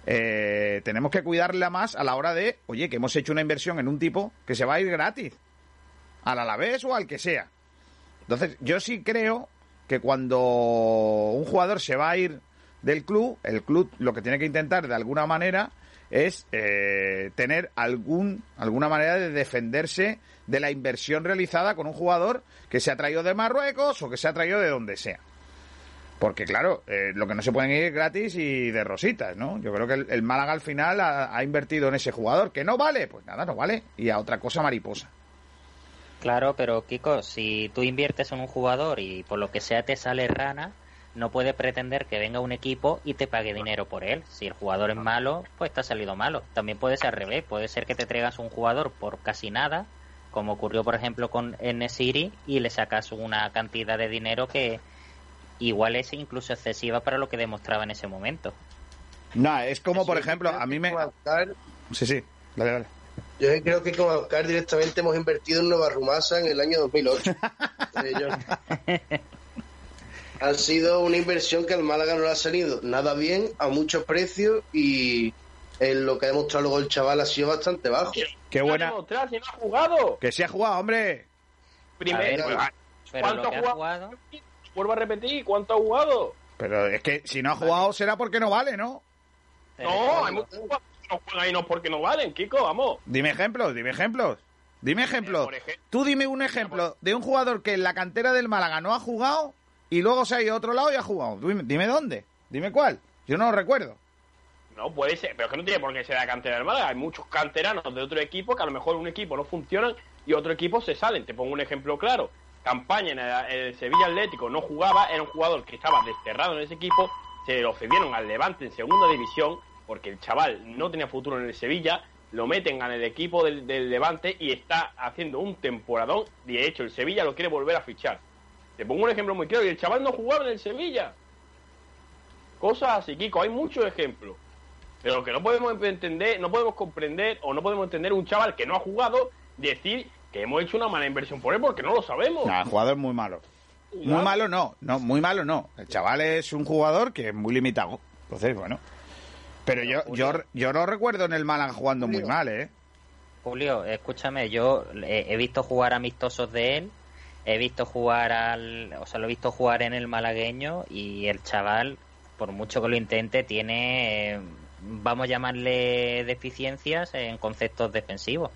eh, tenemos que cuidarla más a la hora de, oye, que hemos hecho una inversión en un tipo que se va a ir gratis, al Alavés o al que sea. Entonces, yo sí creo que cuando un jugador se va a ir del club, el club lo que tiene que intentar de alguna manera es eh, tener algún alguna manera de defenderse de la inversión realizada con un jugador que se ha traído de Marruecos o que se ha traído de donde sea. Porque claro, eh, lo que no se pueden ir gratis y de rositas, ¿no? Yo creo que el, el Málaga al final ha, ha invertido en ese jugador. ¿Que no vale? Pues nada, no vale. Y a otra cosa mariposa. Claro, pero Kiko, si tú inviertes en un jugador y por lo que sea te sale rana, no puedes pretender que venga un equipo y te pague dinero por él. Si el jugador es malo, pues te ha salido malo. También puede ser al revés, puede ser que te traigas un jugador por casi nada, como ocurrió por ejemplo con N-City, y le sacas una cantidad de dinero que igual es incluso excesiva para lo que demostraba en ese momento. No, es como, por ejemplo, a mí me... Sí, sí, dale, dale. Yo creo que con Oscar directamente hemos invertido en Nueva Rumasa en el año 2008. <laughs> Eh, ha sido una inversión que al Málaga no le ha salido nada bien, a muchos precios y en lo que ha demostrado luego el chaval ha sido bastante bajo. Qué ¿Qué buena... demostrar si no ha jugado? Que se ha jugado, hombre. Primero, ¿cuánto ha ha jugado? jugado... Vuelvo a repetir, ¿cuánto ha jugado? Pero es que si no ha jugado será porque no vale, ¿no? No, hay muchos jugadores que no juegan y no porque no valen, Kiko, vamos. Dime ejemplos, dime ejemplos. Dime ejemplos. Tú dime un ejemplo de un jugador que en la cantera del Málaga no ha jugado y luego se ha ido a otro lado y ha jugado. Dime, dime dónde. Dime cuál. Yo no lo recuerdo. No, puede ser, pero es que no tiene por qué ser la cantera del. Hay muchos canteranos de otro equipo que a lo mejor un equipo no funcionan y otro equipo se salen. Te pongo un ejemplo claro. Campaña en el, el Sevilla Atlético no jugaba, era un jugador que estaba desterrado en ese equipo, se lo cedieron al Levante en segunda división porque el chaval no tenía futuro en el Sevilla, lo meten en el equipo del, del Levante y está haciendo un temporadón. De hecho, el Sevilla lo quiere volver a fichar. Te pongo un ejemplo muy claro. Y el chaval no jugaba en el Sevilla. Cosas así, Kiko. Hay muchos ejemplos. Pero lo que no podemos entender, no podemos comprender o no podemos entender un chaval que no ha jugado decir que hemos hecho una mala inversión por él porque no lo sabemos. No, el jugador es muy malo. Muy malo no, no, muy malo no. El chaval es un jugador que es muy limitado. Entonces, bueno. Pero yo, yo, yo no recuerdo en el Málaga jugando muy mal, ¿eh? Julio, escúchame, yo he, he visto jugar amistosos de él, he visto jugar al, o sea, lo he visto jugar en el malagueño y el chaval, por mucho que lo intente, tiene, eh, vamos a llamarle deficiencias en conceptos defensivos.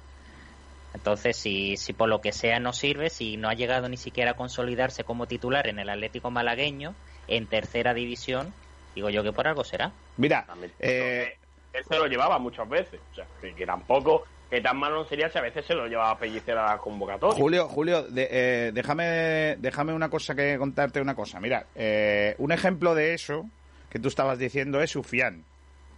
Entonces, si, si por lo que sea no sirve, si no ha llegado ni siquiera a consolidarse como titular en el Atlético malagueño, en tercera división, digo yo que por algo será. Mira, eh, él se lo llevaba muchas veces. O sea, que, que tampoco, que tan malo no sería si a veces se lo llevaba a pellicer a la convocatoria. Julio, Julio, de- eh, déjame, déjame una cosa que contarte una cosa. Mira, eh, un ejemplo de eso que tú estabas diciendo es Sufián.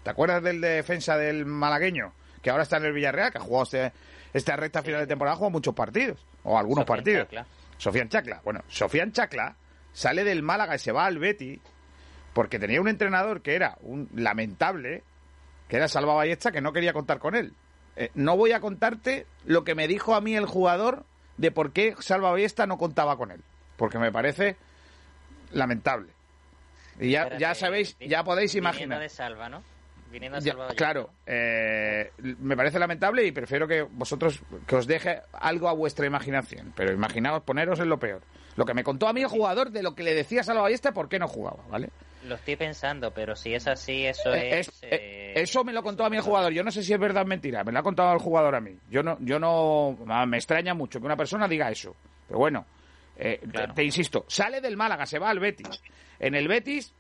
¿Te acuerdas del defensa del malagueño? Que ahora está en el Villarreal, que ha jugado este, esta recta final de temporada, ha jugado muchos partidos, o algunos Sofian partidos. Chacla. Sofian Chacla. Bueno, Sofian Chacla sale del Málaga y se va al Betty porque tenía un entrenador que era un lamentable, que era Salva Ballesta, que no quería contar con él. Eh, no voy a contarte lo que me dijo a mí el jugador de por qué Salva Ballesta no contaba con él, porque me parece lamentable. Y ya, ya sabéis, ya podéis imaginar. de Salva, ¿no? Viniendo de Ya, claro, eh, me parece lamentable y prefiero que vosotros que os deje algo a vuestra imaginación. Pero imaginaos, poneros en lo peor. Lo que me contó a mí el jugador de lo que le decía Salva Ballesta, por qué no jugaba, ¿vale? Lo estoy pensando, pero si es así, eso Eh, es... es- eh, eh, eso me lo contó a mí el jugador. Yo no sé si es verdad o mentira. Me lo ha contado el jugador a mí. Yo no, yo no, ah, me extraña mucho que una persona diga eso. Pero bueno, eh, te- te, insisto, sale del Málaga, se va al Betis. En el Betis,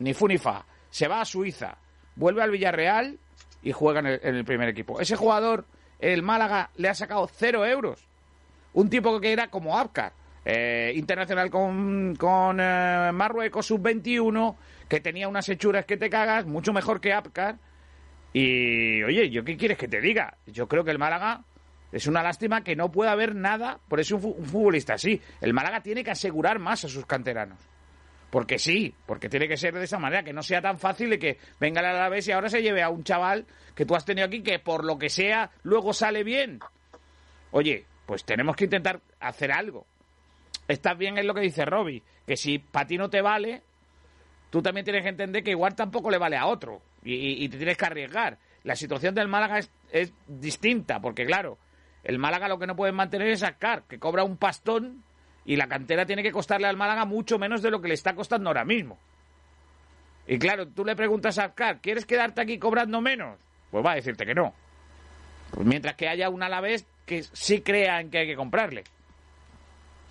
ni fu ni fa. Se va a Suiza, vuelve al Villarreal y juega en el, en el primer equipo. Ese jugador, el Málaga, le ha sacado cero euros. Un tipo que era como Abkar, eh, internacional con, con eh, Marruecos, sub-21, que tenía unas hechuras que te cagas, mucho mejor que Abkar. Y, oye, ¿yo qué quieres que te diga? Yo creo que el Málaga es una lástima que no pueda haber nada por eso un, fu- un futbolista así. El Málaga tiene que asegurar más a sus canteranos. Porque sí, porque tiene que ser de esa manera, que no sea tan fácil de que venga el Alavés y ahora se lleve a un chaval que tú has tenido aquí que por lo que sea luego sale bien. Oye, pues tenemos que intentar hacer algo. Estás bien en lo que dice Robbie, que si para ti no te vale, tú también tienes que entender que igual tampoco le vale a otro y, te tienes que arriesgar. La situación del Málaga es, es distinta, porque claro, el Málaga lo que no puede mantener es Ascar, que cobra un pastón y la cantera tiene que costarle al Málaga mucho menos de lo que le está costando ahora mismo. Y claro, tú le preguntas a Ascar, ¿quieres quedarte aquí cobrando menos? Pues va a decirte que no. Pues mientras que haya un Alavés que sí crea en que hay que comprarle.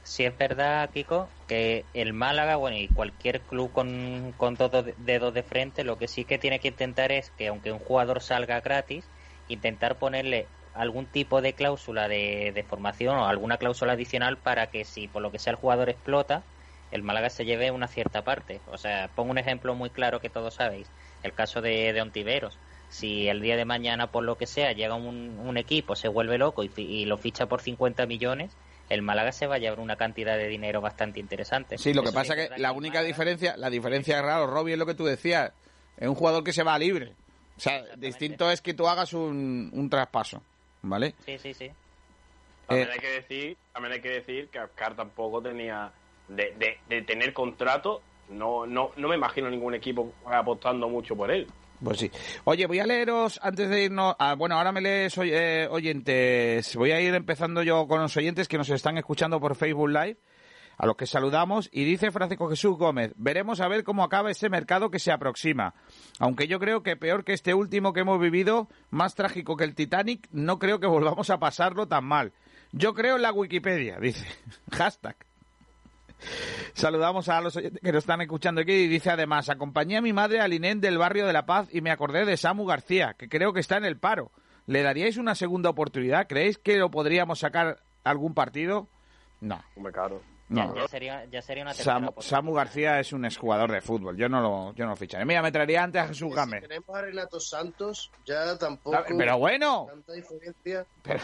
Si es verdad, Kiko, que el Málaga, bueno, y cualquier club con, con dos do- dedos de frente, lo que sí que tiene que intentar es que, aunque un jugador salga gratis, intentar ponerle algún tipo de cláusula de, de formación o alguna cláusula adicional para que si por lo que sea el jugador explota, el Málaga se lleve una cierta parte. O sea, pongo un ejemplo muy claro que todos sabéis, el caso de, de Ontiveros. Si el día de mañana, por lo que sea, llega un, un equipo, se vuelve loco y, lo ficha por 50 millones, el Málaga se va a llevar una cantidad de dinero bastante interesante. Sí, lo que Eso pasa que verdad la única Málaga- diferencia, la diferencia es raro, Robbie, es lo que tú decías. Es un jugador que se va libre. O sea, distinto es que tú hagas un, un traspaso, ¿vale? Sí, sí, sí. También Eh, hay que decir, también hay que decir que Ascar tampoco tenía de, de, de tener contrato. No, no, no me imagino ningún equipo apostando mucho por él. Pues sí. Oye, voy a leeros antes de irnos. ah, bueno, ahora me lees oy- eh, oyentes. Voy a ir empezando yo con los oyentes que nos están escuchando por Facebook Live, a los que saludamos. Y dice Francisco Jesús Gómez: Veremos a ver cómo acaba ese mercado que se aproxima. Aunque yo creo que peor que este último que hemos vivido, más trágico que el Titanic, no creo que volvamos a pasarlo tan mal. Yo creo en la Wikipedia, dice. <laughs> Hashtag. Saludamos a los que nos están escuchando aquí y dice además, acompañé a mi madre al INEN del barrio de La Paz y me acordé de Samu García, que creo que está en el paro. ¿Le daríais una segunda oportunidad? ¿Creéis que lo podríamos sacar algún partido? No. No. Ya sería, ya sería una Samu, García es un exjugador de fútbol. Yo no lo, yo no lo ficharé. Mira, me traería antes a Jesús Si Gámez. tenemos a Renato Santos, ya tampoco. Pero bueno, Tanta diferencia. pero,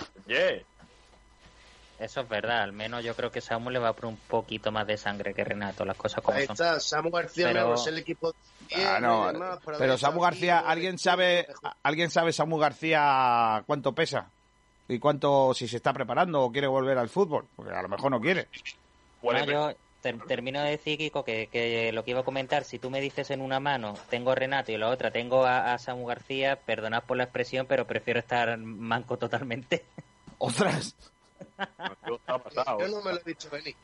Eso es verdad, al menos yo creo que Samu le va por un poquito más de sangre que Renato, las cosas como Ahí son. está, Samu García Pero- es el equipo. Ah, no, demás, pero Samu García, ¿alguien sabe, ¿alguien sabe Samu García cuánto pesa? ¿Y cuánto, si se está preparando o quiere volver al fútbol? Porque a lo mejor no quiere. Puede No, yo ter- termino de decir, Kiko, que, que lo que iba a comentar, si tú me dices en una mano tengo a Renato y en la otra tengo a, a Samu García, perdonad por la expresión, pero prefiero estar manco totalmente. <laughs> ¡Ostras! Yo no me lo he dicho venir.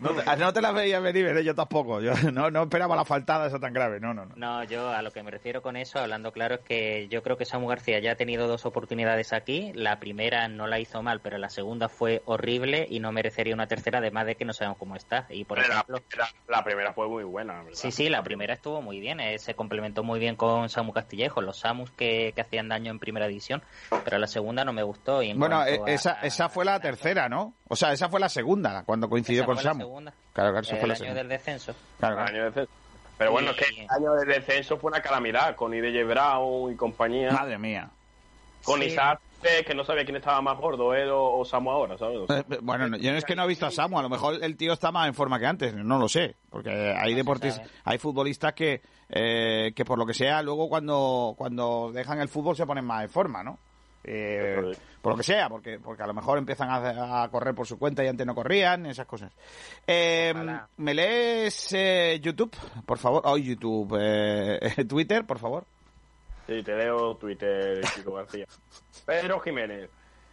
No te, no te las veía venir, ¿eh? yo tampoco. Yo <laughs> no, no esperaba la faltada esa tan grave. No, no, no. No, yo a lo que me refiero con eso, hablando claro, es que yo creo que Samu García ya ha tenido dos oportunidades aquí. La primera no la hizo mal, pero la segunda fue horrible y no merecería una tercera, además de que no sabemos cómo está. Y por la, ejemplo, primera, la primera fue muy buena, ¿verdad? Sí, sí, la primera estuvo muy bien, eh, se complementó muy bien con Samu Castillejo, los Samus que, que hacían daño en primera división, pero la segunda no me gustó. Y Bueno, eh, a- esa, esa fue la tercera, ¿no? O sea, esa fue la segunda, cuando coincidió esa con fue la Samu. segunda, Claro, claro, esa el fue la año segunda. del descenso. Claro, El año de descenso. Pero bueno, es que el año de descenso fue una calamidad con IDJ Brown y compañía. Madre mía. Con Sí. Isaac, eh, que no sabía quién estaba más gordo, él o, o Samu ahora, ¿sabes? O sea, Eh, Bueno, no, yo es que no he visto a Samu, a lo mejor el tío está más en forma que antes, no lo sé, porque hay deportistas, hay futbolistas que, eh, que por lo que sea, luego cuando, cuando dejan el fútbol se ponen más en forma, ¿no? Eh, por lo que sea, porque, porque a lo mejor empiezan a, a correr por su cuenta y antes no corrían, esas cosas. Eh. ¿Me lees eh, YouTube, por favor? Oh, YouTube, eh, <laughs> Twitter, por favor. Sí, te leo Twitter, Chico García. <laughs> Pedro Jiménez.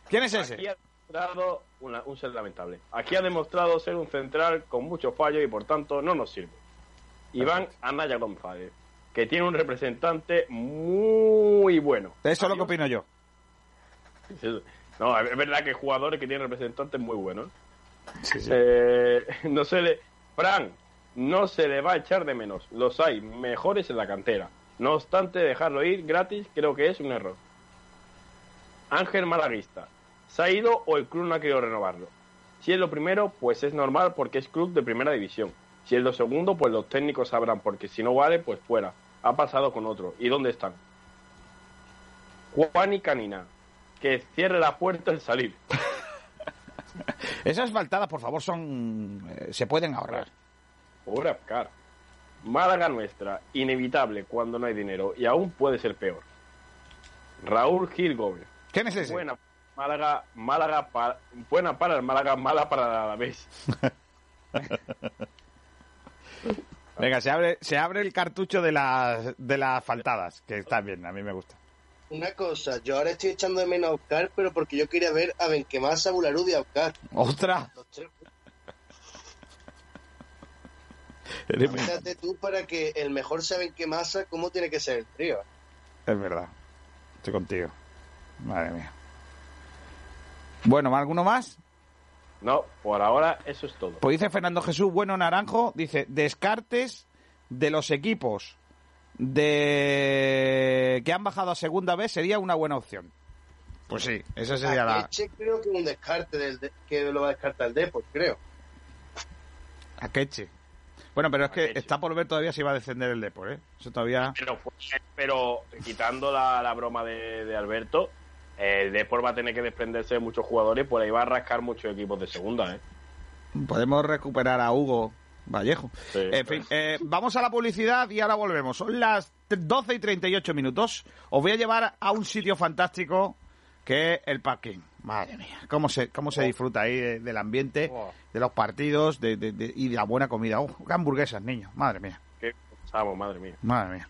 ¿Quién es Aquí ese? ha demostrado una- un ser lamentable. Aquí ha demostrado ser un central con muchos fallos y por tanto no nos sirve. Iván Anaya González, que tiene un representante muy bueno. Eso es lo que opino yo. No, es verdad que jugadores que tienen representantes muy buenos. Eh, <laughs> no se le. Fran, no se le va a echar de menos. Los hay mejores en la cantera. No obstante, dejarlo ir gratis creo que es un error. Ángel Malaguista. ¿Se ha ido o el club no ha querido renovarlo? Si es lo primero, pues es normal porque es club de primera división. Si es lo segundo, pues los técnicos sabrán, porque si no vale, pues fuera. Ha pasado con otro. ¿Y dónde están? Juan y Canina. Que cierre la puerta al salir. <laughs> Esas faltadas, por favor, son eh, se pueden ahorrar. Pobre Apcar. Málaga nuestra, inevitable cuando no hay dinero y aún puede ser peor. Raúl Gil Gómez. ¿Quién es ese? Buena Málaga, Málaga pa- buena para el Málaga, mala para el Alavés. <laughs> Venga, se abre, se abre el cartucho de las, de las faltadas, que está bien, a mí me gusta. Una cosa, yo ahora estoy echando de menos a Oscar, pero porque yo quería ver a Benquemasa, Bularud y a Oscar. ¡Ostras! Es Fíjate tú para que el mejor sea Benquemasa, cómo tiene que ser el trío. verdad. Estoy contigo. Madre mía. Bueno, ¿alguno más? No, por ahora eso es todo. Pues dice Fernando Jesús Bueno Naranjo, dice, descartes de los equipos de que han bajado a segunda vez sería una buena opción. Pues sí, esa sería la... Akeche creo que un descarte del de- que lo va a descartar el Depor, creo. Akeche. Bueno, pero es que Akeche. está por ver todavía si va a descender el Depor, ¿eh? Eso todavía... Pero, quitando la, la broma de, de Alberto, el Depor va a tener que desprenderse de muchos jugadores por ahí va a rascar muchos equipos de segunda, ¿eh? Podemos recuperar a Hugo Vallejo. Sí, en fin, eh, vamos a la publicidad y ahora volvemos. Son las 12 y 38 minutos. Os voy a llevar a un sitio fantástico que es el parking. Madre mía, cómo se, cómo se disfruta ahí de- del ambiente, Oh. de los partidos de, de- de- y de la buena comida. Oh, hamburguesas, niños. Madre mía, Qué pensamos, madre mía. madre mía.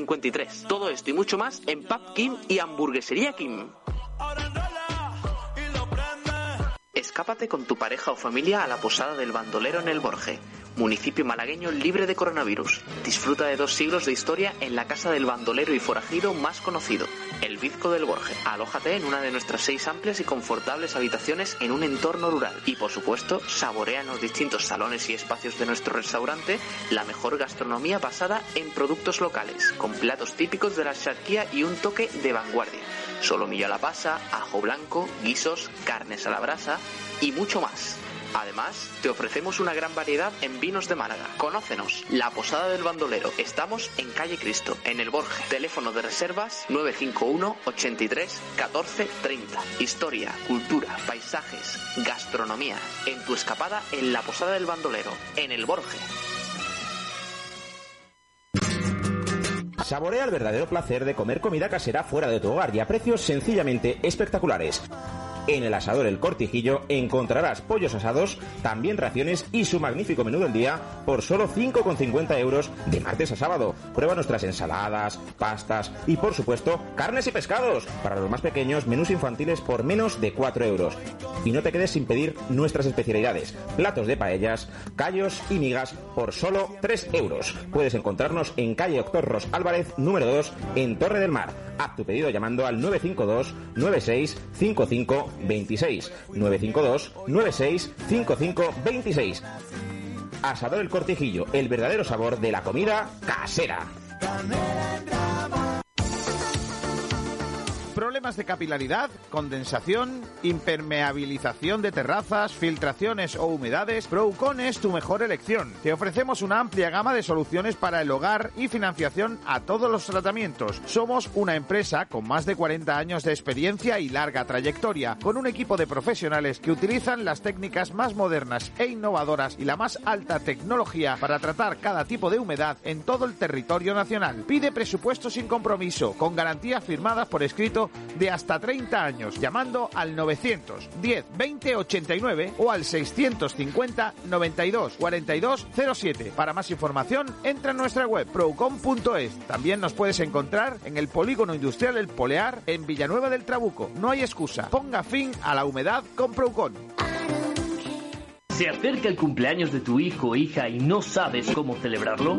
Todo esto y mucho más en Pub Kim y Hamburguesería Kim. Escápate con tu pareja o familia a la posada del bandolero en el Borje, municipio malagueño libre de coronavirus. Disfruta de dos siglos de historia en la casa del bandolero y forajido más conocido, el Bizco del Borje. Alójate en una de nuestras seis amplias y confortables habitaciones en un entorno rural. Y por supuesto, saborea en los distintos salones y espacios de nuestro restaurante la mejor gastronomía basada en productos locales, con platos típicos de la charquía y un toque de vanguardia. Solomillo a la pasa, ajo blanco, guisos, carnes a la brasa y mucho más. Además, te ofrecemos una gran variedad en vinos de Málaga. Conócenos, La Posada del Bandolero. Estamos en Calle Cristo, en el Borge. Teléfono de reservas 951 83 14 30. Historia, cultura, paisajes, gastronomía. En tu escapada en La Posada del Bandolero, en el Borge. Saborea el verdadero placer de comer comida casera fuera de tu hogar y a precios sencillamente espectaculares. En el asador El Cortijillo encontrarás pollos asados, también raciones y su magnífico menú del día por solo 5,50 euros de martes a sábado. Prueba nuestras ensaladas, pastas y por supuesto carnes y pescados. Para los más pequeños, menús infantiles por menos de 4 euros. Y no te quedes sin pedir nuestras especialidades, platos de paellas, callos y migas por solo 3 euros. Puedes encontrarnos en calle Doctor Ros Álvarez número 2 en Torre del Mar. Haz tu pedido llamando al 952 96 55 26 952 96 55 26. Asador El Cortijillo, el verdadero sabor de la comida casera. Problemas de capilaridad, condensación, impermeabilización de terrazas, filtraciones o humedades, Procon es tu mejor elección. Te ofrecemos una amplia gama de soluciones para el hogar y financiación a todos los tratamientos. Somos una empresa con más de 40 años de experiencia y larga trayectoria, con un equipo de profesionales que utilizan las técnicas más modernas e innovadoras y la más alta tecnología para tratar cada tipo de humedad en todo el territorio nacional. Pide presupuesto sin compromiso, con garantías firmadas por escrito de hasta 30 años, llamando al 910 20 89 o al 650 92 42 07. Para más información, entra en nuestra web procom.es. También nos puedes encontrar en el Polígono Industrial El Polear en Villanueva del Trabuco. No hay excusa. Ponga fin a la humedad con Procon. ¿Se acerca el cumpleaños de tu hijo o hija y no sabes cómo celebrarlo?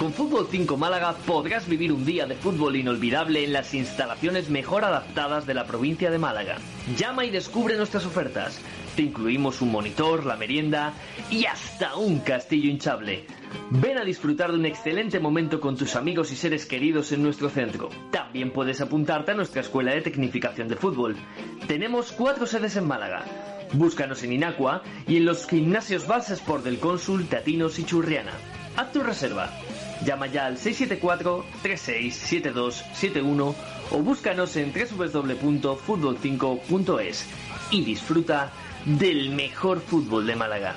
Con Fútbol 5 Málaga podrás vivir un día de fútbol inolvidable en las instalaciones mejor adaptadas de la provincia de Málaga. Llama y descubre nuestras ofertas. Te incluimos un monitor, la merienda y hasta un castillo hinchable. Ven a disfrutar de un excelente momento con tus amigos y seres queridos en nuestro centro. También puedes apuntarte a nuestra escuela de tecnificación de fútbol. Tenemos cuatro sedes en Málaga. Búscanos en Inacua y en los gimnasios Balsa Sport del Cónsul, Tatinos y Churriana. Haz tu reserva. Llama ya al 674-367271 o búscanos en www.futbol5.es y disfruta del mejor fútbol de Málaga.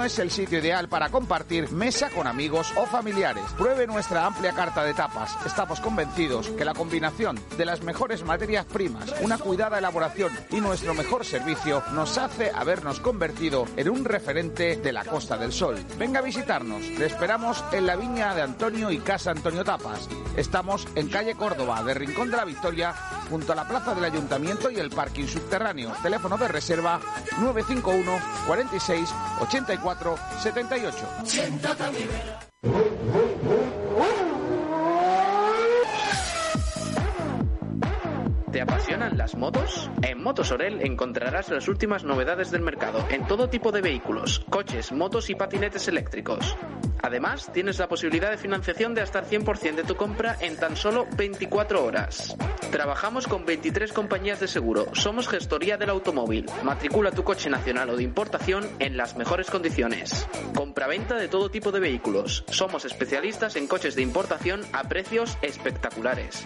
es el sitio ideal para compartir mesa con amigos o familiares. Pruebe nuestra amplia carta de tapas. Estamos convencidos que la combinación de las mejores materias primas, una cuidada elaboración y nuestro mejor servicio nos hace habernos convertido en un referente de la Costa del Sol. Venga a visitarnos. Le esperamos en la viña de Antonio y Casa Antonio Tapas. Estamos en calle Córdoba, de Rincón de la Victoria, junto a la plaza del Ayuntamiento y el parking subterráneo. Teléfono de reserva 951 46 84 78. ¿Te apasionan las motos? En Motosorel encontrarás las últimas novedades del mercado en todo tipo de vehículos, coches, motos y patinetes eléctricos. Además, tienes la posibilidad de financiación de hasta el 100% de tu compra en tan solo 24 horas. Trabajamos con 23 compañías de seguro. Somos gestoría del automóvil. Matricula tu coche nacional o de importación en las mejores condiciones. Compraventa de todo tipo de vehículos. Somos especialistas en coches de importación a precios espectaculares.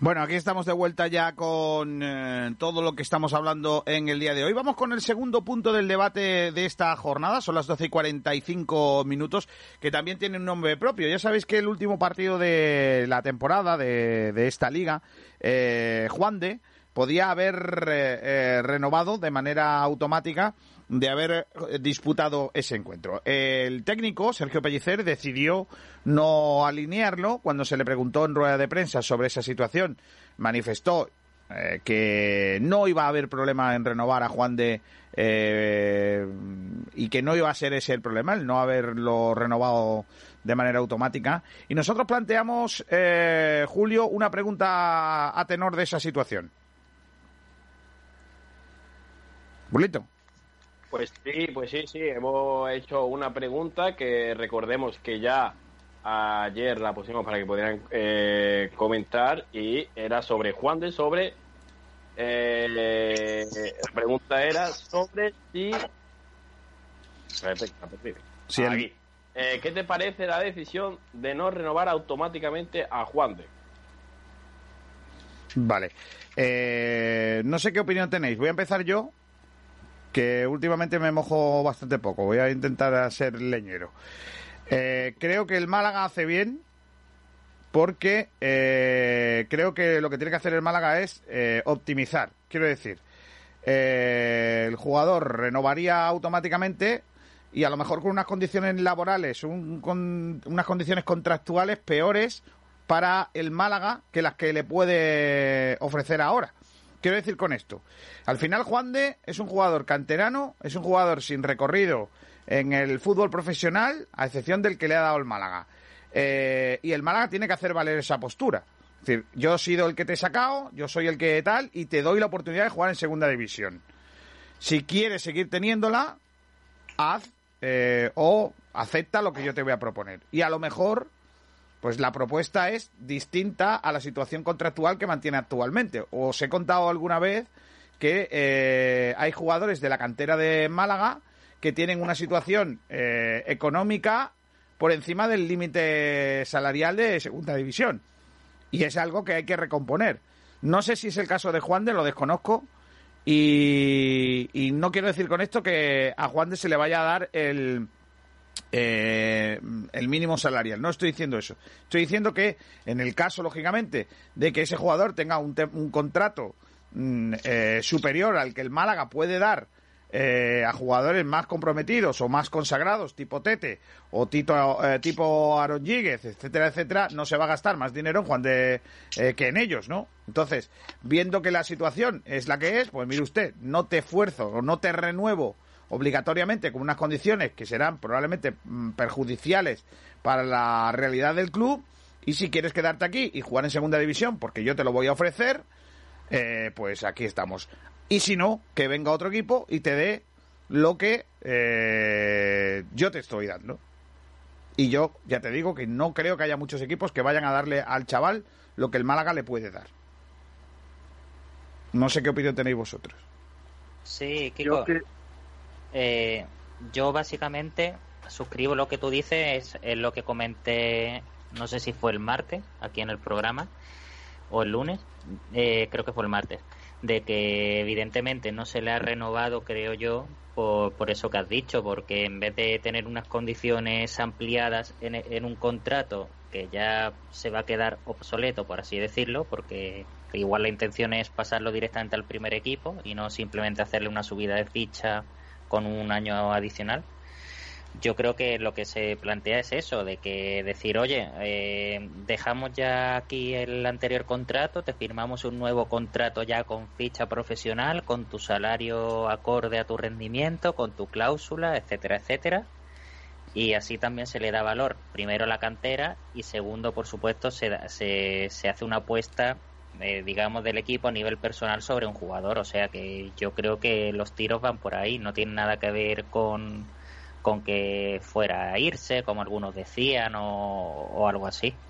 Bueno, aquí estamos de vuelta ya con eh, todo lo que estamos hablando en el día de hoy. Vamos con el segundo punto del debate de esta jornada. Son las 12 y 45 minutos, que también tiene un nombre propio. Ya sabéis que el último partido de la temporada de, de esta liga, eh, Juan de, podía haber eh, eh, renovado de manera automática de haber eh, disputado ese encuentro. El técnico, Sergio Pellicer, decidió no alinearlo cuando se le preguntó en rueda de prensa sobre esa situación. Manifestó eh, que no iba a haber problema en renovar a Juan de eh, y que no iba a ser ese el problema, el no haberlo renovado de manera automática. Y nosotros planteamos, eh, Julio, una pregunta a tenor de esa situación. Bulito. Pues sí, pues sí, sí, hemos hecho una pregunta que recordemos que ya ayer la pusimos para que pudieran eh, comentar y era sobre Juan de, sobre... eh, la pregunta era sobre si... Sí, Aquí. Eh, ¿Qué te parece la decisión de no renovar automáticamente a Juan de? Vale. Eh, no sé qué opinión tenéis. Voy a empezar yo, que últimamente me mojo bastante poco. Voy a intentar ser leñero. Eh, creo que el Málaga hace bien porque eh, creo que lo que tiene que hacer el Málaga es eh, optimizar. Quiero decir, el jugador renovaría automáticamente y a lo mejor con unas condiciones laborales, un- con unas condiciones contractuales peores para el Málaga que las que le puede ofrecer ahora. Quiero decir con esto, al final Juan de es un jugador canterano, es un jugador sin recorrido en el fútbol profesional, a excepción del que le ha dado el Málaga. Eh, y el Málaga tiene que hacer valer esa postura. Es decir, yo he sido el que te he sacado, yo soy el que tal, y te doy la oportunidad de jugar en segunda división. Si quieres seguir teniéndola, haz eh, o acepta lo que yo te voy a proponer. Y a lo mejor, pues la propuesta es distinta a la situación contractual que mantiene actualmente. Os he contado alguna vez que eh, hay jugadores de la cantera de Málaga que tienen una situación eh, económica por encima del límite salarial de segunda división. Y es algo que hay que recomponer. No sé si es el caso de Juan de, lo desconozco. Y, y no quiero decir con esto que a Juan de se le vaya a dar el, eh, el mínimo salarial. No estoy diciendo eso. Estoy diciendo que en el caso, lógicamente, de que ese jugador tenga un, un contrato mm, eh, superior al que el Málaga puede dar eh, a jugadores más comprometidos o más consagrados, tipo Tete o tito, eh, tipo Aaron Gíguez, etcétera, etcétera, no se va a gastar más dinero en Juan de, que en ellos, ¿no? Entonces, viendo que la situación es la que es, pues mire usted, no te esfuerzo o no te renuevo obligatoriamente con unas condiciones que serán probablemente mm, perjudiciales para la realidad del club y si quieres quedarte aquí y jugar en segunda división porque yo te lo voy a ofrecer eh, pues aquí estamos. Y si no que venga otro equipo y te dé lo que eh, yo te estoy dando. Y yo ya te digo que no creo que haya muchos equipos que vayan a darle al chaval lo que el Málaga le puede dar. No sé qué opinión tenéis vosotros. Sí, Kiko. Eh, yo básicamente suscribo lo que tú dices, es, es lo que comenté, no sé si fue el martes, aquí en el programa, o el lunes, eh, creo que fue el martes. de que evidentemente no se le ha renovado, creo yo, por, por eso que has dicho, porque en vez de tener unas condiciones ampliadas en, en un contrato que ya se va a quedar obsoleto, por así decirlo, porque igual la intención es pasarlo directamente al primer equipo y no simplemente hacerle una subida de ficha con un año adicional. Yo creo que lo que se plantea es eso, de que decir, oye, eh, dejamos ya aquí el anterior contrato, te firmamos un nuevo contrato ya con ficha profesional, con tu salario acorde a tu rendimiento, con tu cláusula, etcétera, etcétera. Y así también se le da valor, primero a la cantera y segundo, por supuesto, se, se, se hace una apuesta, eh, digamos, del equipo a nivel personal sobre un jugador. O sea que yo creo que los tiros van por ahí, no tienen nada que ver con, con que fuera a irse, como algunos decían, o, o algo así.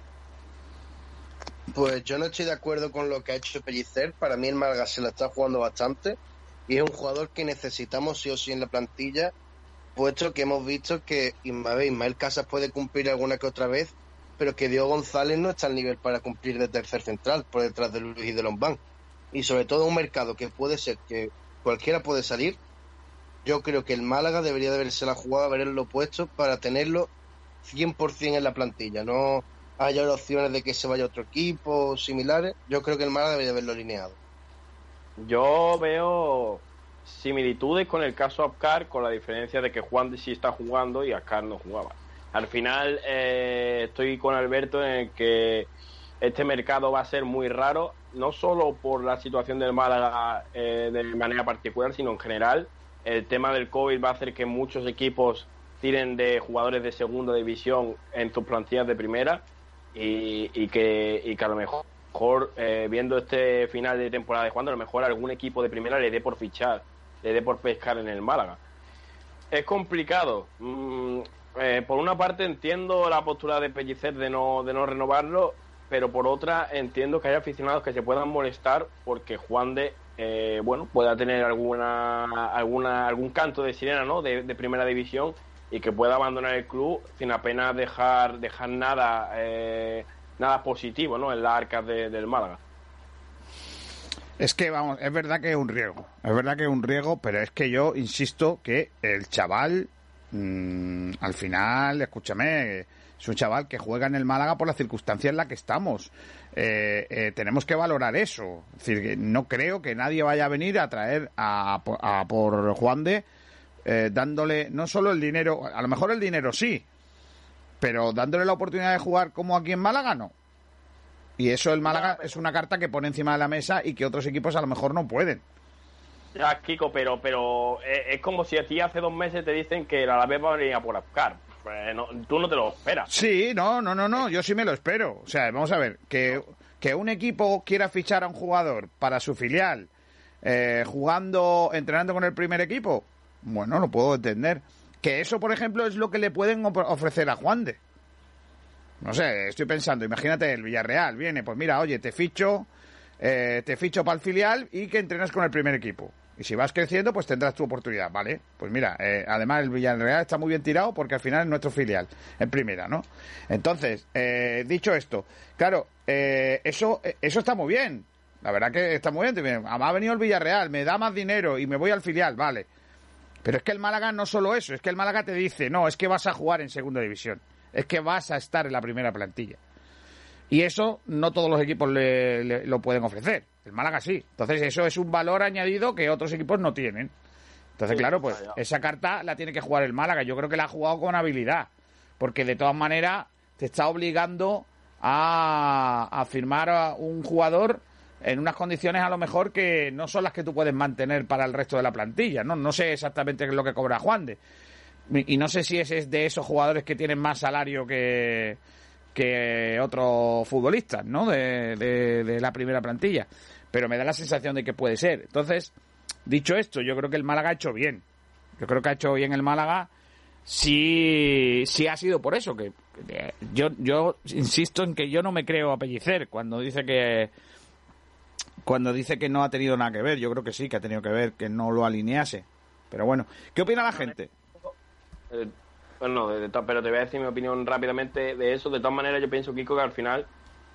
Pues yo no estoy de acuerdo con lo que ha hecho Pellicer. Para mí el Málaga se la está jugando bastante y es un jugador que necesitamos sí o sí en la plantilla, puesto que hemos visto que Ismael, Ismael Casas puede cumplir alguna que otra vez, pero que Diego González no está al nivel para cumplir de tercer central por detrás de Luis y de Lombán. Y sobre todo un mercado que puede ser que cualquiera puede salir. Yo creo que el Málaga debería de haberse la jugado, haberlo puesto para tenerlo 100% en la plantilla. No haya opciones de que se vaya otro equipo o similares. Yo creo que el Málaga debería haberlo alineado. Yo veo similitudes con el caso Apcar, con la diferencia de que Juan sí está jugando y Apcar no jugaba. Al final eh, estoy con Alberto en que este mercado va a ser muy raro, no solo por la situación del Málaga eh, de manera particular, sino en general. El tema del COVID va a hacer que muchos equipos tiren de jugadores de segunda división en sus plantillas de primera y, que, que a lo mejor mejor, eh, viendo este final de temporada de Juan, a lo mejor algún equipo de primera le dé por fichar, le dé por pescar en el Málaga. Es complicado. Mm, eh, por una parte entiendo la postura de Pellicer de no, de no renovarlo, pero por otra entiendo que hay aficionados que se puedan molestar porque Juan de eh, bueno pueda tener alguna, alguna algún canto de sirena ¿no? de, de primera división y que pueda abandonar el club sin apenas dejar dejar nada eh, nada positivo ¿no? en las arcas de- del Málaga. Es que, vamos, es verdad que es un riesgo. Es verdad que es un riesgo, pero es que yo insisto que el chaval, mm, al final, escúchame, es un chaval que juega en el Málaga por la circunstancia en la que estamos. Eh, eh, tenemos que valorar eso. Es decir, no creo que nadie vaya a venir a traer a, a por Juan de eh, dándole no solo el dinero, a lo mejor el dinero sí, pero dándole la oportunidad de jugar como aquí en Málaga no. Y eso el Málaga es una carta que pone encima de la mesa y que otros equipos a lo mejor no pueden. Ya, Kiko, pero, pero eh, es como si a ti hace dos meses te dicen que el Alavés va a venir a por Apcar. Pues no- tú no te lo esperas. Sí, no, no, no, no, yo sí me lo espero. O sea, vamos a ver, que, que un equipo quiera fichar a un jugador para su filial eh, jugando, entrenando con el primer equipo, bueno, lo puedo entender. Que eso, por ejemplo, es lo que le pueden ofrecer a Juan de. No sé, estoy pensando, imagínate el Villarreal, viene, pues mira, oye, te ficho, eh, te ficho para el filial y que entrenas con el primer equipo. Y si vas creciendo, pues tendrás tu oportunidad, ¿vale? Pues mira, eh, además el Villarreal está muy bien tirado porque al final es nuestro filial, en primera, ¿no? Entonces, eh, dicho esto, claro, eh, eso, eh, eso está muy bien. La verdad que está muy bien. viene, Ha venido el Villarreal, me da más dinero y me voy al filial, vale. Pero es que el Málaga no solo eso, es que el Málaga te dice, no, es que vas a jugar en segunda división, es que vas a estar en la primera plantilla. Y eso no todos los equipos le- lo pueden ofrecer. El Málaga sí. Entonces eso es un valor añadido que otros equipos no tienen. Entonces, Sí, claro, pues esa carta la tiene que jugar el Málaga. Yo creo que la ha jugado con habilidad. Porque de todas maneras te está obligando a, a firmar a un jugador en unas condiciones a lo mejor que no son las que tú puedes mantener para el resto de la plantilla. No, no sé exactamente qué es lo que cobra Juan de. Y no sé si ese es de esos jugadores que tienen más salario que, que otros futbolistas, ¿no? De, de- de la primera plantilla. Pero me da la sensación de que puede ser. Entonces, dicho esto, yo creo que el Málaga ha hecho bien. Yo creo que ha hecho bien el Málaga. Sí, sí ha sido por eso que yo, yo insisto en que yo no me creo a Pellicer cuando dice que cuando dice que no ha tenido nada que ver. Yo creo que sí que ha tenido que ver que no lo alinease. Pero bueno, ¿qué opina la gente? Eh, bueno, pero te voy a decir mi opinión rápidamente de eso. De todas maneras, yo pienso, Kiko, que al final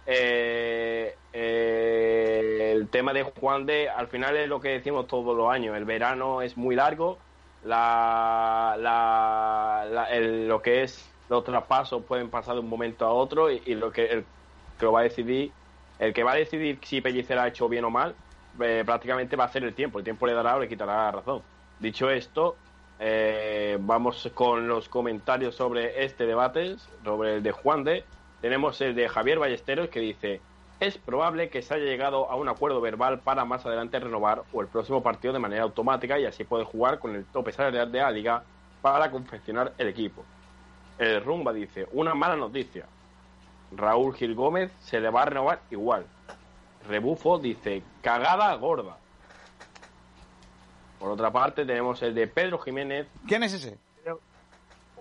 eh, eh, el tema de Juan de, al final es lo que decimos todos los años, el verano es muy largo, la, la, la- el- lo que es los traspasos pueden pasar de un momento a otro y, lo que, el, que lo va a decidir, el que va a decidir si Pellicer ha hecho bien o mal, eh, prácticamente va a ser el tiempo, el tiempo le dará o le quitará la razón. Dicho esto, eh, vamos con los comentarios sobre este debate, sobre el de Juan de. Tenemos el de Javier Ballesteros que dice: Es probable que se haya llegado a un acuerdo verbal para más adelante renovar o el próximo partido de manera automática y así poder jugar con el tope salarial de la liga para confeccionar el equipo. El Rumba dice: Una mala noticia. Raúl Gil Gómez se le va a renovar igual. Rebufo dice: Cagada gorda. Por otra parte, tenemos el de Pedro Jiménez. ¿Quién es ese?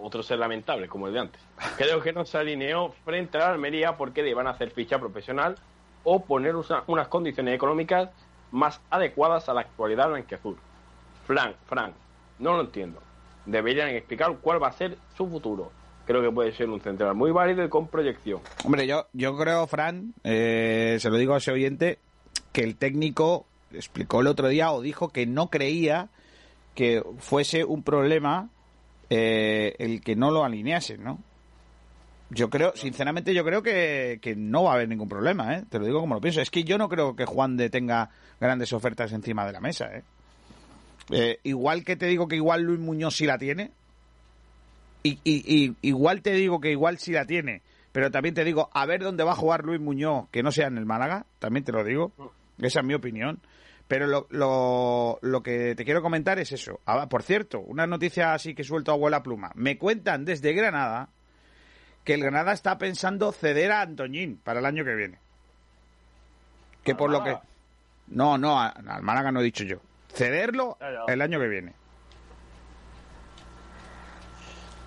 Otro ser lamentable, como el de antes. Creo que no se alineó frente a la Almería porque le iban a hacer ficha profesional o poner usa- unas condiciones económicas más adecuadas a la actualidad blanquiazul. Frank, Frank, no lo entiendo. Deberían explicar cuál va a ser su futuro. Creo que puede ser un central muy válido y con proyección. Hombre, yo, yo creo, Fran, eh, se lo digo a ese oyente, que el técnico explicó el otro día o dijo que no creía que fuese un problema eh, el que no lo alineasen, ¿no? Yo creo, sinceramente, yo creo que, que no va a haber ningún problema, ¿eh? Te lo digo como lo pienso. Es que yo no creo que Juan de tenga grandes ofertas encima de la mesa, ¿eh? Eh, igual que te digo que igual Luis Muñoz sí la tiene, y, y- y igual te digo que igual sí la tiene, pero también te digo, a ver dónde va a jugar Luis Muñoz, que no sea en el Málaga, también te lo digo, esa es mi opinión. Pero lo, lo, lo que te quiero comentar es eso. Ah, por cierto, una noticia así que suelto a abuela pluma. Me cuentan desde Granada que el Granada está pensando ceder a Antoñín para el año que viene. Que por lo que... No, no, a- al Málaga no he dicho yo. Cederlo Ya, ya. el año que viene.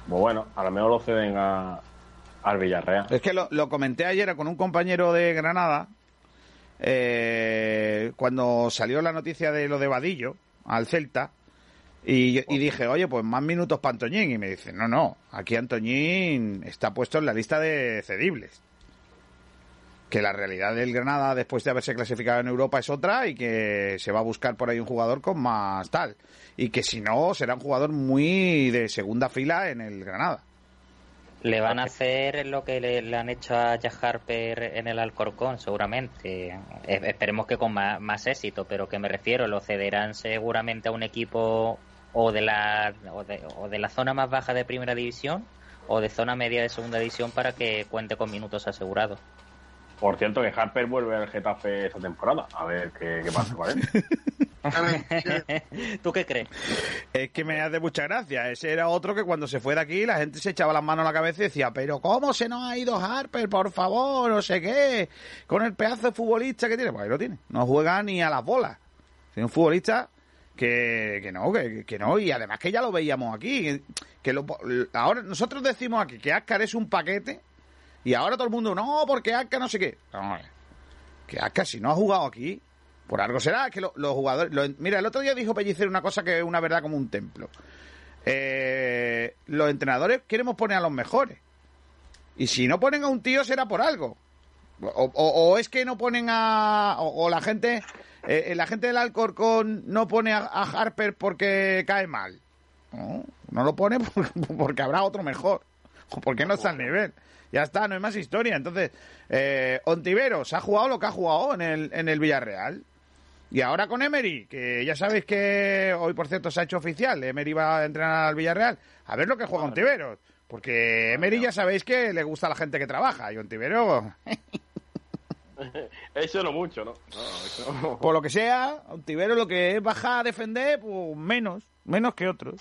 Pues bueno, a lo mejor lo ceden a, al Villarreal. Es que lo, lo comenté ayer con un compañero de Granada, eh, cuando salió la noticia de lo de Vadillo al Celta, y, y dije, oye, pues más minutos para Antoñín. Y me dice, no, no, aquí Antoñín está puesto en la lista de cedibles. Que la realidad del Granada después de haberse clasificado en Europa es otra y que se va a buscar por ahí un jugador con más tal. Y que si no, será un jugador muy de segunda fila en el Granada. Le van a hacer lo que le, le han hecho a Jack Harper en el Alcorcón, seguramente. Eh, esperemos que con más, más éxito, pero que me refiero, lo cederán seguramente a un equipo o de la o de, o de la zona más baja de primera división o de zona media de segunda división para que cuente con minutos asegurados. Por cierto, que Harper vuelve al Getafe esta temporada. A ver qué, qué pasa con él. <laughs> ¿Tú qué crees? Es que me hace mucha gracia. Ese era otro que cuando se fue de aquí la gente se echaba las manos a la cabeza y decía, pero ¿cómo se nos ha ido Harper? Por favor, no sé qué. Con el pedazo de futbolista que tiene. Pues ahí lo tiene. No juega ni a las bolas. Es un futbolista que, que no, que, que no. Y además que ya lo veíamos aquí. Que, que lo- ahora nosotros decimos aquí que Ascar es un paquete y ahora todo el mundo, no, porque Ascar no sé qué. No, que Ascar si no ha jugado aquí, por algo será que lo- los jugadores... lo- mira, el otro día dijo Pellicer una cosa que es una verdad como un templo. Eh, los entrenadores queremos poner a los mejores. Y si no ponen a un tío será por algo. O, es que no ponen a... O, la gente... eh, la gente del Alcorcón no pone a, Harper porque cae mal. No, no lo pone por- <laughs> porque habrá otro mejor. O porque no está al nivel. Ya está, no hay más historia. Entonces, eh, Ontiveros ha jugado lo que ha jugado en el, en el Villarreal. Y ahora con Emery, que ya sabéis que hoy, por cierto, se ha hecho oficial. Emery va a entrenar al Villarreal. A ver lo que juega Ontiveros. Porque Emery ya sabéis que le gusta a la gente que trabaja. Y Ontiveros, <laughs> Eso no mucho, ¿no? No, eso no. por lo que sea, Ontiveros lo que es bajar a defender, pues menos. Menos que otros.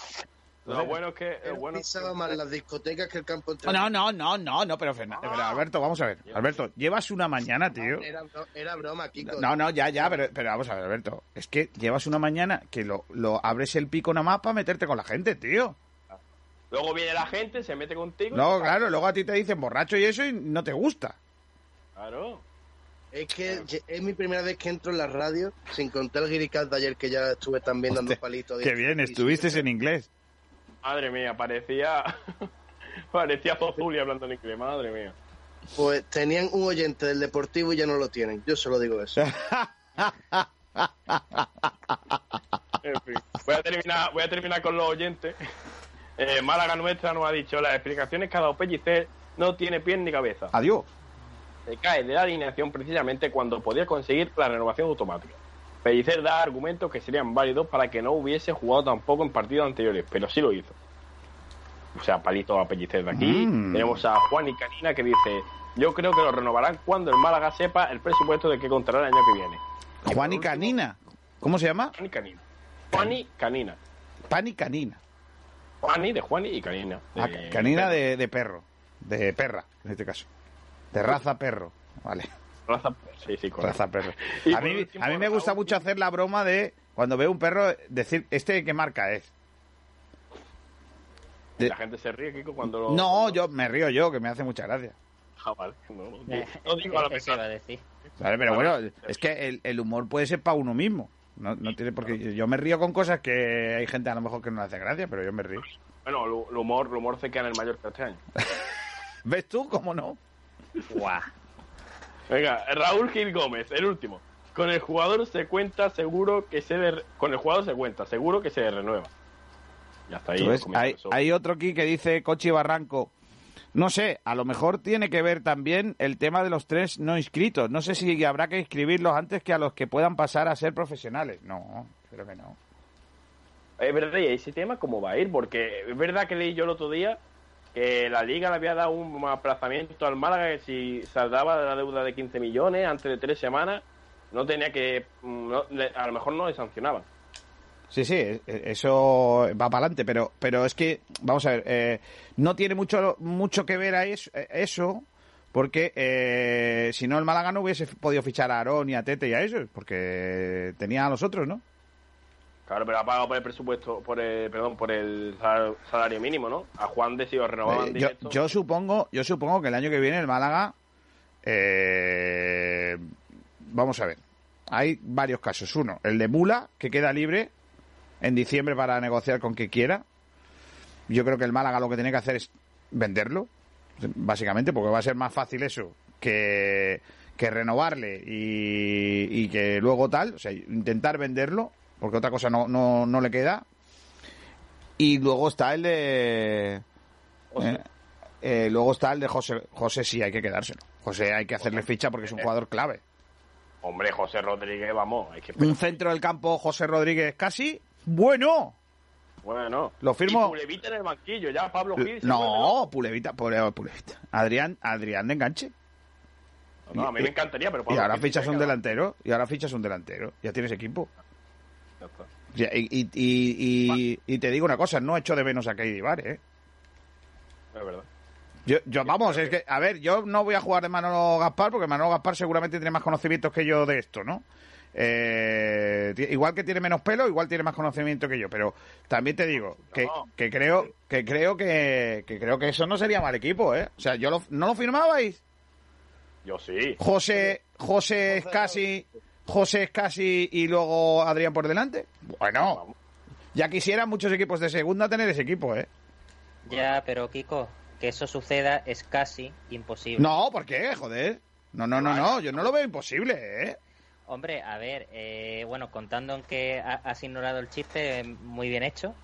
Lo bueno es que... Él bueno pisaba más las discotecas que el campo No, no, no, no, no, no, pero, Fernan- pero Alberto, vamos a ver. Alberto, llevas una mañana, tío. Era, bro- era broma, Kiko. No, no, ya, ya, pero, pero vamos a ver, Alberto. Es que llevas una mañana que lo, lo abres el pico nada más para meterte con la gente, tío. Luego viene la gente, se mete contigo. No, claro, luego a ti te dicen borracho y eso y no te gusta. Claro. Es que es mi primera vez que entro en la radio, sin contar el guiricaz de ayer que ya estuve también dando palitos. de- Qué bien, estuviste en inglés. Madre mía, parecía... <laughs> parecía Zozuli hablando en inglés, madre mía. Pues tenían un oyente del Deportivo y ya no lo tienen. Yo solo digo eso. En fin, voy a terminar, voy a terminar con los oyentes. Eh, Málaga Nuestra nos ha dicho las explicaciones que ha dado Pellicer no tiene pie ni cabeza. Adiós. Se cae de la alineación precisamente cuando podía conseguir la renovación automática. Pellicer da argumentos que serían válidos para que no hubiese jugado tampoco en partidos anteriores, pero sí lo hizo. O sea, palito a Pellicer de aquí. Mm. Tenemos a Juan y Canina que dice: Yo creo que lo renovarán cuando el Málaga sepa el presupuesto de que contará el año que viene. Juan y Canina. ¿Cómo se llama? Juan y Canina. Juan y Canina. Pan y Canina. Juani de Juani y Canina. Ah, canina de, de perro. De perra, en este caso. De raza perro. Vale. Raza, sí, sí, correcto. Raza perro. A mí, último, a mí me gusta Raúl- mucho hacer la broma de cuando veo un perro decir, ¿este qué marca es? De- La gente se ríe, Kiko, cuando lo... No, yo me río yo, que me hace mucha gracia. Ah, vale. No, no, Eh, no digo a la persona. a decir. ¿Vale? Pero bueno, es que el, el humor puede ser para uno mismo. No, no tiene por qué- Yo me río con cosas que hay gente a lo mejor que no le hace gracia, pero yo me río. Bueno, el humor, el humor se queda en el Mallorca este año. <laughs> ¿Ves tú cómo no? Guau. Venga, Raúl Gil Gómez, el último. Con el jugador se cuenta seguro que se le... Con el jugador se cuenta seguro que se renueva. Ya está ahí. Hay, hay otro aquí que dice Cochi Barranco. No sé, a lo mejor tiene que ver también el tema de los tres no inscritos. No sé si habrá que inscribirlos antes que a los que puedan pasar a ser profesionales. No, creo que no. Es verdad, y ese tema cómo va a ir, porque es verdad que leí yo el otro día que la liga le había dado un aplazamiento al Málaga que si saldaba de la deuda de 15 millones antes de tres semanas, no tenía que... mm, no- a lo mejor no le sancionaban. Sí, sí, e- e- eso va para adelante, pero, pero es que, vamos a ver, eh, no tiene mucho, mucho que ver a eso, eh, eso porque eh, si no el Málaga no hubiese podido fichar a Aarón y a Tete y a ellos, porque tenía a los otros, ¿no? Claro, pero ha pagado por el presupuesto, por el, perdón, por el sal- salario mínimo, ¿no? A Juan de si lo renovaban Eh, yo supongo, yo supongo que el año que viene el Málaga, eh, vamos a ver, hay varios casos. Uno, el de Mula que queda libre en diciembre para negociar con quien quiera. Yo creo que el Málaga lo que tiene que hacer es venderlo, básicamente, porque va a ser más fácil eso que, que renovarle y, y que luego tal, o sea, intentar venderlo, porque otra cosa no, no, no le queda. Y luego está el de... eh, eh, luego está el de José. José sí hay que quedárselo. José hay que hacerle ficha porque es un jugador clave. Hombre, José Rodríguez, vamos, hay que... Un centro del campo, José Rodríguez, casi bueno. Bueno. Lo firmo. Y Pulevita en el banquillo, ya Pablo Gil. No, Pulevita, pobre Pulevita. Adrián, Adrián de enganche. No, a mí me encantaría, pero Y ahora Gil fichas un delantero. Y ahora fichas un delantero. Ya tienes equipo. Y, y, y, y- y te digo una cosa, no echo de menos a Keidi Bar, ¿eh? Es verdad. Yo, yo, vamos, es que, a ver, yo no voy a jugar de Manolo Gaspar porque Manolo Gaspar seguramente tiene más conocimientos que yo de esto, ¿no? Eh, igual que tiene menos pelo, igual tiene más conocimiento que yo, pero también te digo que, que creo que creo que, que creo que eso no sería mal equipo, ¿eh? O sea, yo lo- no lo firmabais. Yo sí. José José es casi José es casi y luego Adrián por delante. Bueno, ya quisieran muchos equipos de segunda tener ese equipo, ¿eh? Ya, pero Kiko, que eso suceda es casi imposible. No, ¿por qué? Joder. No, no, no, no, yo no lo veo imposible, ¿eh? Hombre, a ver, eh, bueno, contando en que ha- has ignorado el chiste, muy bien hecho.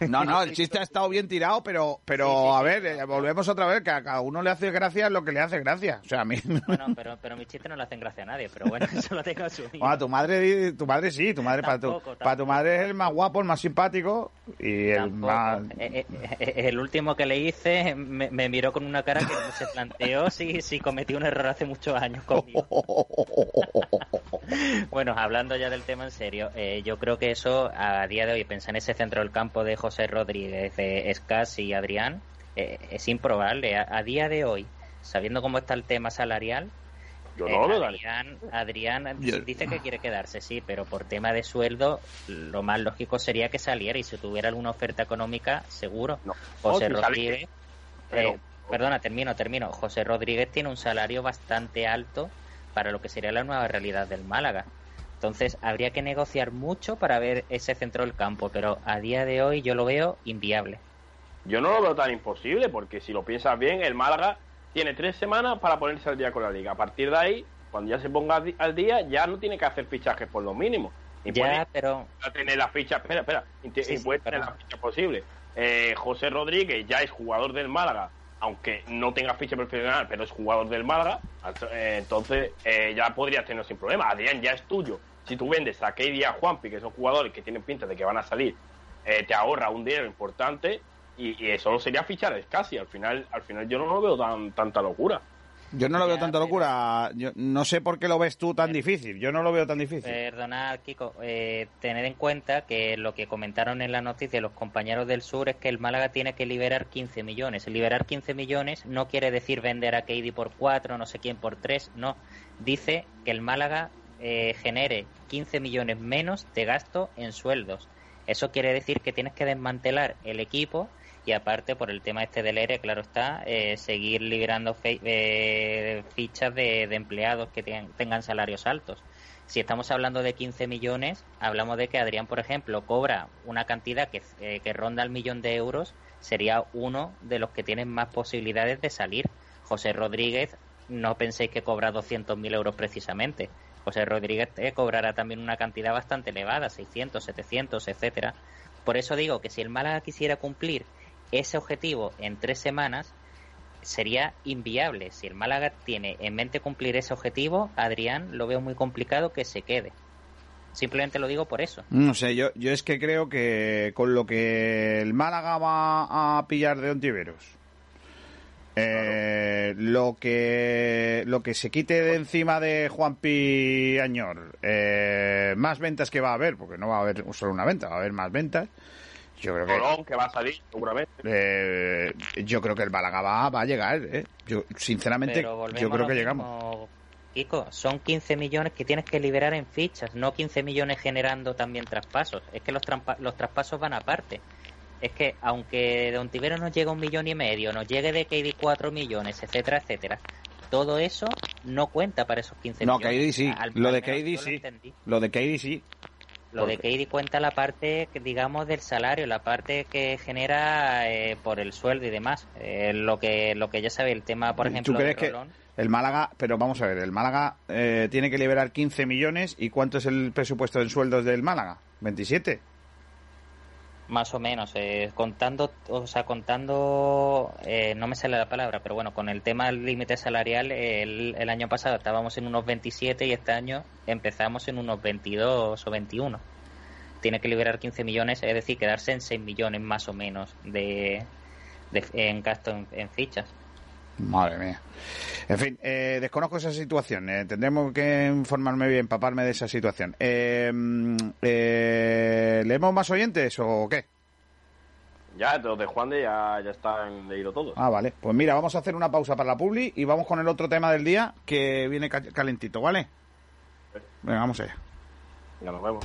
No, no, el <laughs> chiste ha estado bien tirado, pero, pero Sí, sí, a ver, sí, eh, volvemos otra vez, que a cada uno le hace gracia lo que le hace gracia. O sea, a mí... <laughs> Bueno, pero, pero mis chistes no le hacen gracia a nadie, pero bueno, <laughs> eso lo tengo asumido. Bueno, tu madre, tu madre sí, tu madre para tu, Tampoco, para tu madre es el más guapo, el más simpático y el más... Eh, eh, el último que le hice me, me miró con una cara que no se planteó si, si cometí un error hace muchos años conmigo. <laughs> Bueno, hablando ya del tema en serio, eh, yo creo que eso a día de hoy, pensar en ese centro del campo de José Rodríguez, de Escas y Adrián, eh, es improbable. A, a día de hoy, sabiendo cómo está el tema salarial, Yo eh, no. Adrián, Adrián Yo- dice que quiere quedarse, sí, pero por tema de sueldo, lo más lógico sería que saliera y si tuviera alguna oferta económica, seguro. No. José sale- Rodríguez, pero- eh, perdona, termino, termino. José Rodríguez tiene un salario bastante alto para lo que sería la nueva realidad del Málaga. Entonces habría que negociar mucho para ver ese centro del campo, pero a día de hoy yo lo veo inviable. Yo no lo veo tan imposible, porque si lo piensas bien, el Málaga tiene tres semanas para ponerse al día con la liga. A partir de ahí, cuando ya se ponga al día, ya no tiene que hacer fichajes por lo mínimo. Y Ya, puede pero tener la ficha, espera, espera, y te- Sí, y sí, puede tener perdón. la ficha posible. Eh, José Rodríguez ya es jugador del Málaga, aunque no tenga ficha profesional, pero es jugador del Málaga, eh, entonces eh, ya podrías tenerlo sin problema. Adrián ya es tuyo. Si tú vendes a Keidi y a Juanpi, que son jugadores que tienen pinta de que van a salir, eh, te ahorra un dinero importante y, y solo sería fichar a casi. Al final, al final yo no lo veo tan tanta locura. Yo no lo veo tanta locura. Yo no sé por qué lo ves tú tan difícil. Yo no lo veo tan difícil. Perdona, Kiko, eh, tener en cuenta que lo que comentaron en la noticia los compañeros del sur es que el Málaga tiene que liberar 15 millones. Liberar 15 millones no quiere decir vender a Keidi por 4, no sé quién por 3, no. Dice que el Málaga eh, genere 15 millones menos de gasto en sueldos. Eso quiere decir que tienes que desmantelar el equipo y aparte por el tema este del ERE, claro está, eh, seguir liberando fe- eh, fichas de, empleados que tengan salarios altos. Si estamos hablando de 15 millones, hablamos de que Adrián, por ejemplo, cobra una cantidad que, eh, que ronda el millón de euros, sería uno de los que tienen más posibilidades de salir. José Rodríguez, no penséis que cobra 200.000 euros precisamente. José Rodríguez eh, cobrará también una cantidad bastante elevada, 600, 700, etcétera. Por eso digo que si el Málaga quisiera cumplir ese objetivo en tres semanas, sería inviable. Si el Málaga tiene en mente cumplir ese objetivo, Adrián lo veo muy complicado que se quede. Simplemente lo digo por eso. No sé, yo, yo es que creo que con lo que el Málaga va a pillar de Ontiveros, eh, lo que lo que se quite de encima de Juanpi Añor, eh, más ventas que va a haber, porque no va a haber solo una venta, va a haber más ventas. Yo creo que Colón, que va a salir seguramente. eh, yo creo que el Málaga va, va a llegar, ¿eh? Yo sinceramente yo creo que llegamos. Kiko, son 15 millones que tienes que liberar en fichas, no 15 millones generando también traspasos. Es que los, trampa- los traspasos van aparte. Es que aunque de Ontivero nos llega un millón y medio, nos llegue de KD 4 millones, etcétera, etcétera, todo eso no cuenta para esos 15 No, millones. KD sí, Al- lo al de menos KD yo lo sí. entendí. Lo de KD sí. Lo de KD cuenta la parte, que, digamos, del salario, la parte que genera eh, por el sueldo y demás. Eh, lo que lo que ya sabe, el tema, por ejemplo, ¿Tú crees de que el Málaga, pero vamos a ver, el Málaga eh, tiene que liberar 15 millones y cuánto es el presupuesto en sueldos del Málaga? 27. Más o menos, eh, contando, o sea, contando, eh, no me sale la palabra, pero bueno, con el tema del límite salarial, el, el año pasado estábamos en unos 27 y este año empezamos en unos 22 o 21. Tiene que liberar 15 millones, es decir, quedarse en 6 millones más o menos de, en gasto en fichas. Madre mía. En fin, eh, desconozco esa situación. eh, tendremos que informarme bien, empaparme de esa situación. Eh, mm, eh, ¿Leemos más oyentes o qué? Ya, los de Juan de ya, ya están leído todos. Ah, vale. Pues mira, vamos a hacer una pausa para la publi y vamos con el otro tema del día que viene ca- calentito, ¿vale? Venga, vamos allá. Ya nos vemos.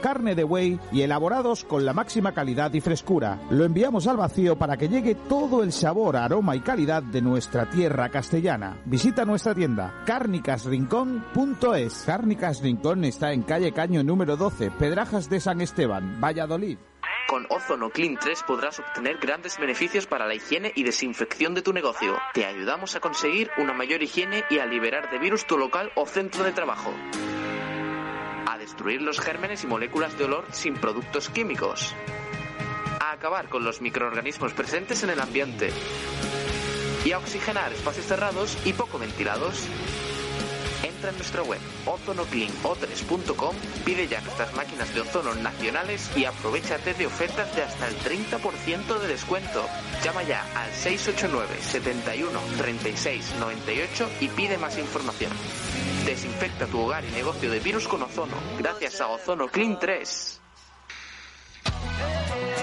carne de buey y elaborados con la máxima calidad y frescura. Lo enviamos al vacío para que llegue todo el sabor, aroma y calidad de nuestra tierra castellana. Visita nuestra tienda carnicasrincón.es. Cárnicas Rincón está en calle Caño número 12, Pedrajas de San Esteban, Valladolid. Con Ozono Clean 3 podrás obtener grandes beneficios para la higiene y desinfección de tu negocio. Te ayudamos a conseguir una mayor higiene y a liberar de virus tu local o centro de trabajo. Destruir los gérmenes y moléculas de olor sin productos químicos. A acabar con los microorganismos presentes en el ambiente. Y a oxigenar espacios cerrados y poco ventilados. Entra en nuestra web ozonocleano3.com, pide ya nuestras máquinas de ozono nacionales y aprovechate de ofertas de hasta el 30% de descuento. Llama ya al 689 71 36 98 y pide más información. Desinfecta tu hogar y negocio de virus con ozono, gracias a Ozono Clean 3.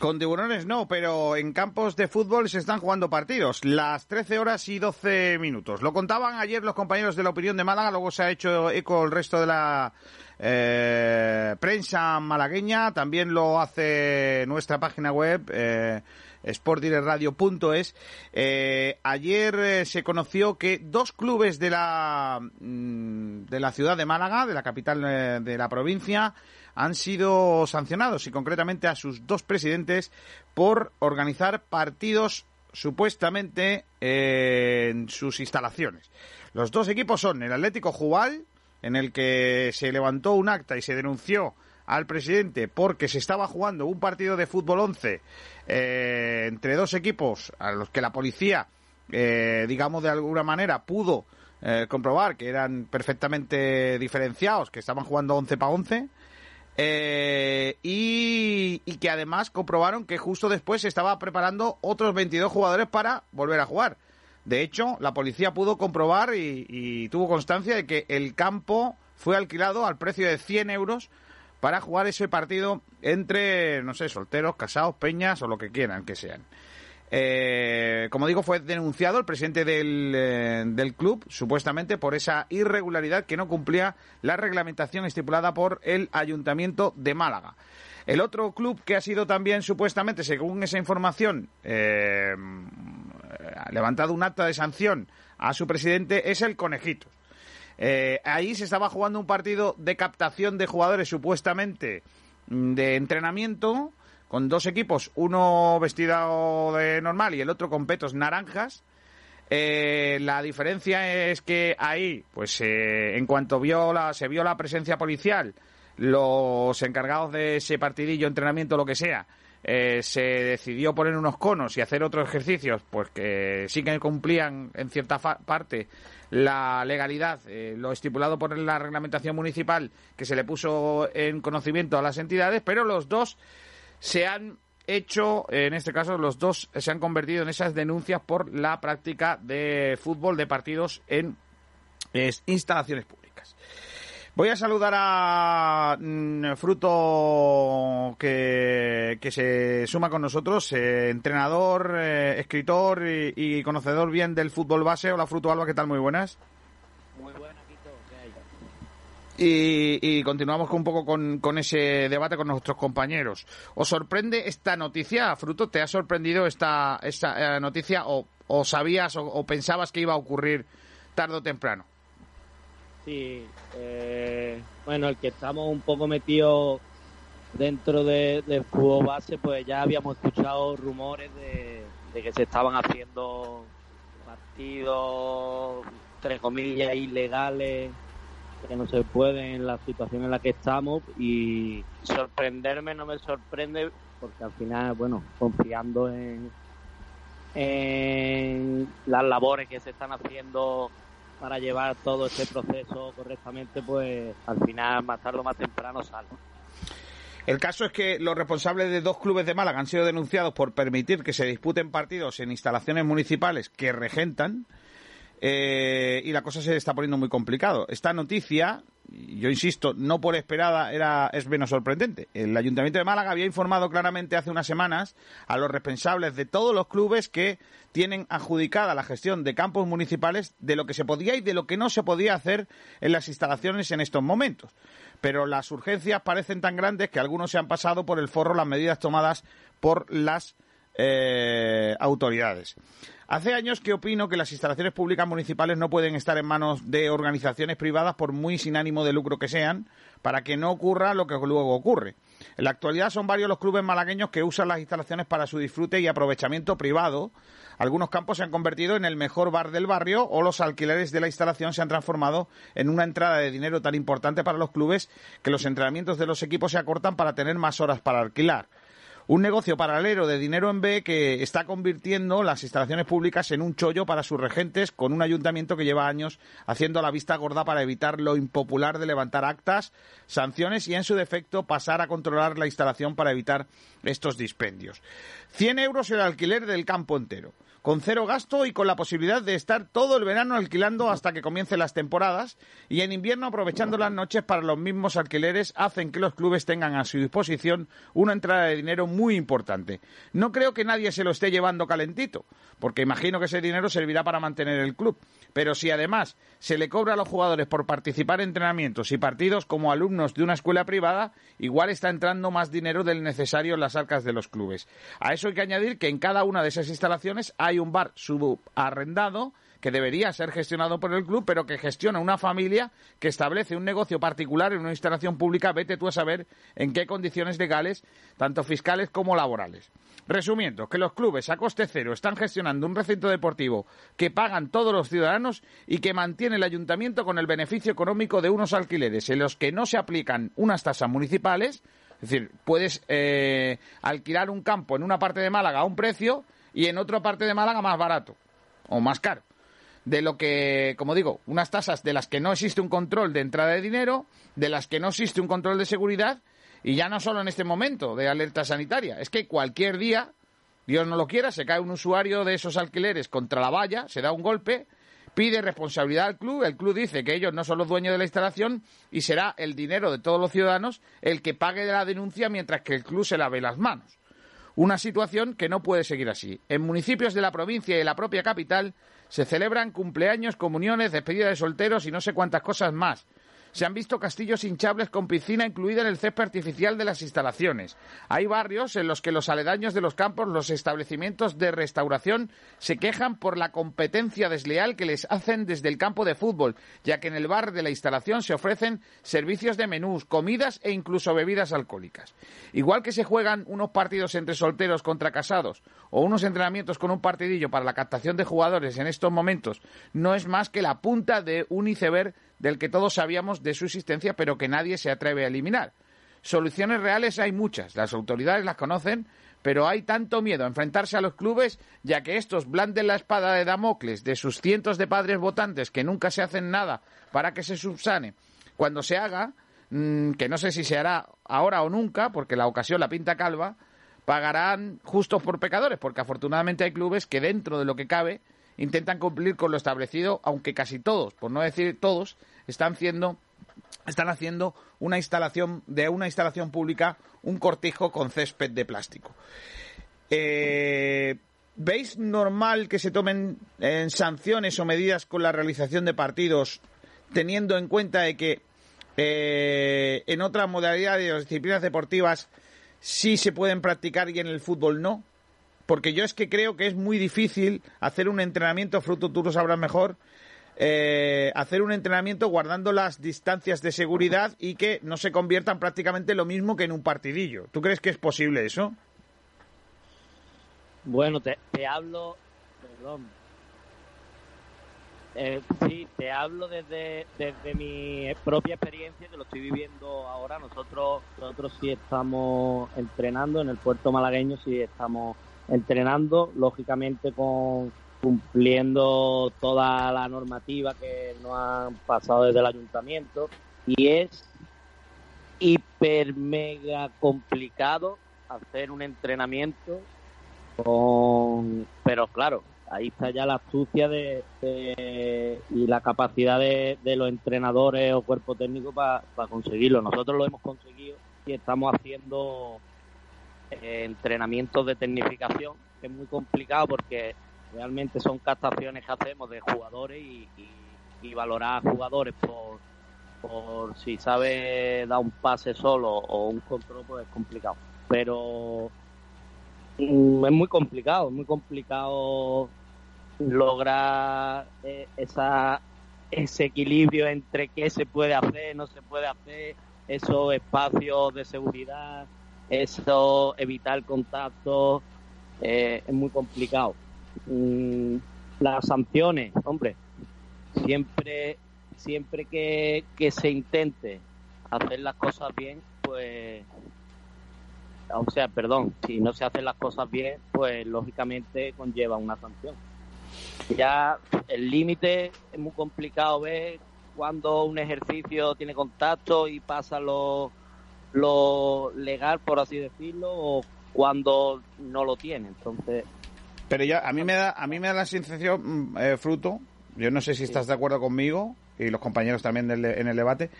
Con tiburones no, pero en campos de fútbol se están jugando partidos. Las 13 horas y 12 minutos. Lo contaban ayer los compañeros de la opinión de Málaga, luego se ha hecho eco el resto de la eh, prensa malagueña. También lo hace nuestra página web. Eh, sportdirectradio.es. Eh, ayer eh, se conoció que dos clubes de la, mm, de la ciudad de Málaga, de la capital eh, de la provincia, han sido sancionados y concretamente a sus dos presidentes por organizar partidos supuestamente en sus instalaciones. Los dos equipos son el Atlético Jubal, en el que se levantó un acta y se denunció al presidente porque se estaba jugando un partido de fútbol 11 eh, entre dos equipos a los que la policía, eh, digamos de alguna manera, pudo eh, comprobar que eran perfectamente diferenciados, que estaban jugando 11 para 11. y, y, que además comprobaron que justo después se estaba preparando otros 22 jugadores para volver a jugar. De hecho, la policía pudo comprobar y, y tuvo constancia de que el campo fue alquilado al precio de 100 euros para jugar ese partido entre, no sé, solteros, casados, peñas o lo que quieran que sean. Eh, como digo, fue denunciado el presidente del, eh, del, club, supuestamente por esa irregularidad que no cumplía la reglamentación estipulada por el Ayuntamiento de Málaga. El otro club que ha sido también, supuestamente, según esa información, eh, levantado un acta de sanción a su presidente, es el Conejitos. Eh, ahí se estaba jugando un partido de captación de jugadores supuestamente mm, de entrenamiento con dos equipos, uno vestido de normal y el otro con petos naranjas. Eh, la diferencia es que ahí, pues eh, en cuanto vio la, se vio la presencia policial, los encargados de ese partidillo, entrenamiento, lo que sea, eh, se decidió poner unos conos y hacer otros ejercicios, pues que sí que cumplían en cierta parte la legalidad, eh, lo estipulado por la reglamentación municipal que se le puso en conocimiento a las entidades, pero los dos se han hecho, en este caso, los dos se han convertido en esas denuncias por la práctica de fútbol de partidos en es, instalaciones públicas. Voy a saludar a mm, Fruto que, que se suma con nosotros, eh, entrenador, eh, escritor y, y conocedor bien del fútbol base. Hola Fruto Alba, ¿qué tal? Muy buenas. Muy buena, Quito. ¿Qué hay? Y, y continuamos con un poco con, con ese debate con nuestros compañeros. ¿Os sorprende esta noticia, Fruto? ¿Te ha sorprendido esta, esta eh, noticia o, o sabías o, o pensabas que iba a ocurrir tarde o temprano? Sí, eh, bueno, el que estamos un poco metidos dentro de- fútbol base, pues ya habíamos escuchado rumores de, de que se estaban haciendo partidos, entre comillas, ilegales, que no se pueden en la situación en la que estamos. Y sorprenderme no me sorprende porque al final, bueno, confiando en las labores que se están haciendo para llevar todo este proceso correctamente, pues al final, más tarde o más temprano sale. El caso es que los responsables de dos clubes de Málaga han sido denunciados por permitir que se disputen partidos en instalaciones municipales que regentan eh, y la cosa se está poniendo muy complicado. Esta noticia, yo insisto, no por esperada, era, es menos sorprendente. El Ayuntamiento de Málaga había informado claramente hace unas semanas a los responsables de todos los clubes que tienen adjudicada la gestión de campos municipales de lo que se podía y de lo que no se podía hacer en las instalaciones en estos momentos. Pero las urgencias parecen tan grandes que algunos se han pasado por el forro las medidas tomadas por las eh, autoridades. Hace años que opino que las instalaciones públicas municipales no pueden estar en manos de organizaciones privadas, por muy sin ánimo de lucro que sean, para que no ocurra lo que luego ocurre. En la actualidad son varios los clubes malagueños que usan las instalaciones para su disfrute y aprovechamiento privado. Algunos campos se han convertido en el mejor bar del barrio o los alquileres de la instalación se han transformado en una entrada de dinero tan importante para los clubes que los entrenamientos de los equipos se acortan para tener más horas para alquilar. Un negocio paralelo de dinero en B que está convirtiendo las instalaciones públicas en un chollo para sus regentes con un ayuntamiento que lleva años haciendo la vista gorda para evitar lo impopular de levantar actas, sanciones y en su defecto pasar a controlar la instalación para evitar estos dispendios. 100 euros el alquiler del campo entero con cero gasto y con la posibilidad de estar todo el verano alquilando hasta que comiencen las temporadas y en invierno aprovechando las noches para los mismos alquileres hacen que los clubes tengan a su disposición una entrada de dinero muy importante. No creo que nadie se lo esté llevando calentito, porque imagino que ese dinero servirá para mantener el club. Pero si además se le cobra a los jugadores por participar en entrenamientos y partidos como alumnos de una escuela privada, igual está entrando más dinero del necesario en las arcas de los clubes. A eso hay que añadir que en cada una de esas instalaciones hay un bar subarrendado que debería ser gestionado por el club, pero que gestiona una familia que establece un negocio particular en una instalación pública, vete tú a saber en qué condiciones legales, tanto fiscales como laborales. Resumiendo, que los clubes a coste cero están gestionando un recinto deportivo que pagan todos los ciudadanos y que mantiene el ayuntamiento con el beneficio económico de unos alquileres en los que no se aplican unas tasas municipales, es decir, puedes eh, alquilar un campo en una parte de Málaga a un precio y en otra parte de Málaga más barato o más caro. De lo que, como digo, unas tasas de las que no existe un control de entrada de dinero, de las que no existe un control de seguridad y ya no solo en este momento de alerta sanitaria, es que cualquier día, Dios no lo quiera, se cae un usuario de esos alquileres contra la valla, se da un golpe, pide responsabilidad al club, el club dice que ellos no son los dueños de la instalación y será el dinero de todos los ciudadanos el que pague de la denuncia mientras que el club se lave las manos. Una situación que no puede seguir así. En municipios de la provincia y de la propia capital se celebran cumpleaños, comuniones, despedidas de solteros y no sé cuántas cosas más. Se han visto castillos hinchables con piscina incluida en el césped artificial de las instalaciones. Hay barrios en los que los aledaños de los campos, los establecimientos de restauración, se quejan por la competencia desleal que les hacen desde el campo de fútbol, ya que en el bar de la instalación se ofrecen servicios de menús, comidas e incluso bebidas alcohólicas. Igual que se juegan unos partidos entre solteros contra casados o unos entrenamientos con un partidillo para la captación de jugadores en estos momentos, no es más que la punta de un iceberg del que todos sabíamos de su existencia, pero que nadie se atreve a eliminar. Soluciones reales hay muchas, las autoridades las conocen, pero hay tanto miedo a enfrentarse a los clubes, ya que estos blanden la espada de Damocles de sus cientos de padres votantes que nunca se hacen nada para que se subsane. Cuando se haga, mmm, que no sé si se hará ahora o nunca, porque la ocasión la pinta calva, pagarán justos por pecadores, porque afortunadamente hay clubes que dentro de lo que cabe intentan cumplir con lo establecido, aunque casi todos, por no decir todos, están haciendo están haciendo una instalación de una instalación pública un cortijo con césped de plástico. Eh, ¿Veis normal que se tomen eh, sanciones o medidas con la realización de partidos teniendo en cuenta de que eh, en otras modalidades o disciplinas deportivas sí se pueden practicar y en el fútbol no? Porque yo es que creo que es muy difícil hacer un entrenamiento, fruto tú lo sabrás mejor, eh, hacer un entrenamiento guardando las distancias de seguridad y que no se conviertan prácticamente lo mismo que en un partidillo. ¿Tú crees que es posible eso? Bueno, te, hablo, perdón. Eh, sí, te hablo desde, desde mi propia experiencia, que lo estoy viviendo ahora. Nosotros, nosotros sí estamos entrenando en el puerto malagueño, sí estamos entrenando, lógicamente con cumpliendo toda la normativa que nos han pasado desde el ayuntamiento y es hiper mega complicado hacer un entrenamiento con pero claro ahí está ya la astucia de, de- y la capacidad de, de los entrenadores o cuerpo técnico para conseguirlo. Nosotros lo hemos conseguido y estamos haciendo entrenamientos de tecnificación es muy complicado porque realmente son captaciones que hacemos de jugadores y, valorar a jugadores por, por si sabe dar un pase solo o un control pues es complicado. Pero mm, es muy complicado es muy complicado lograr eh, esa ese equilibrio entre qué se puede hacer no se puede hacer esos espacios de seguridad eso evitar contacto eh, es muy complicado. Mm, las sanciones hombre siempre siempre que, que se intente hacer las cosas bien pues o sea perdón si no se hacen las cosas bien pues lógicamente conlleva una sanción. Ya el límite es muy complicado ver cuando un ejercicio tiene contacto y pasa lo, lo legal por así decirlo o cuando no lo tiene. Entonces Pero ya a mí me da a mí me da la sensación mm, eh, fruto, yo no sé si estás de acuerdo conmigo y los compañeros también del- en el debate,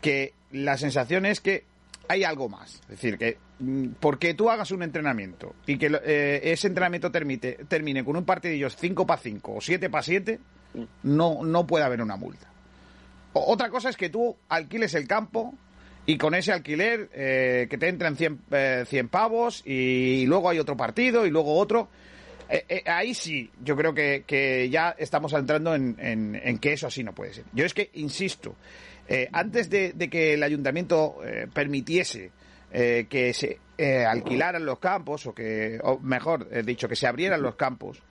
que la sensación es que hay algo más, es decir, que mm, porque tú hagas un entrenamiento y que eh, ese entrenamiento termite- termine con un partidillo 5 para 5 o 7 para 7, no no puede haber una multa. O- Otra cosa es que tú alquiles el campo y con ese alquiler eh, que te entran 100, eh, 100 pavos y luego hay otro partido y luego otro. Eh, eh, ahí sí, yo creo que, ya estamos entrando en, en- que eso así no puede ser. Yo es que, insisto, eh, antes de, que el ayuntamiento permitiese que se alquilaran los campos, o que, o mejor dicho, que se abrieran los campos,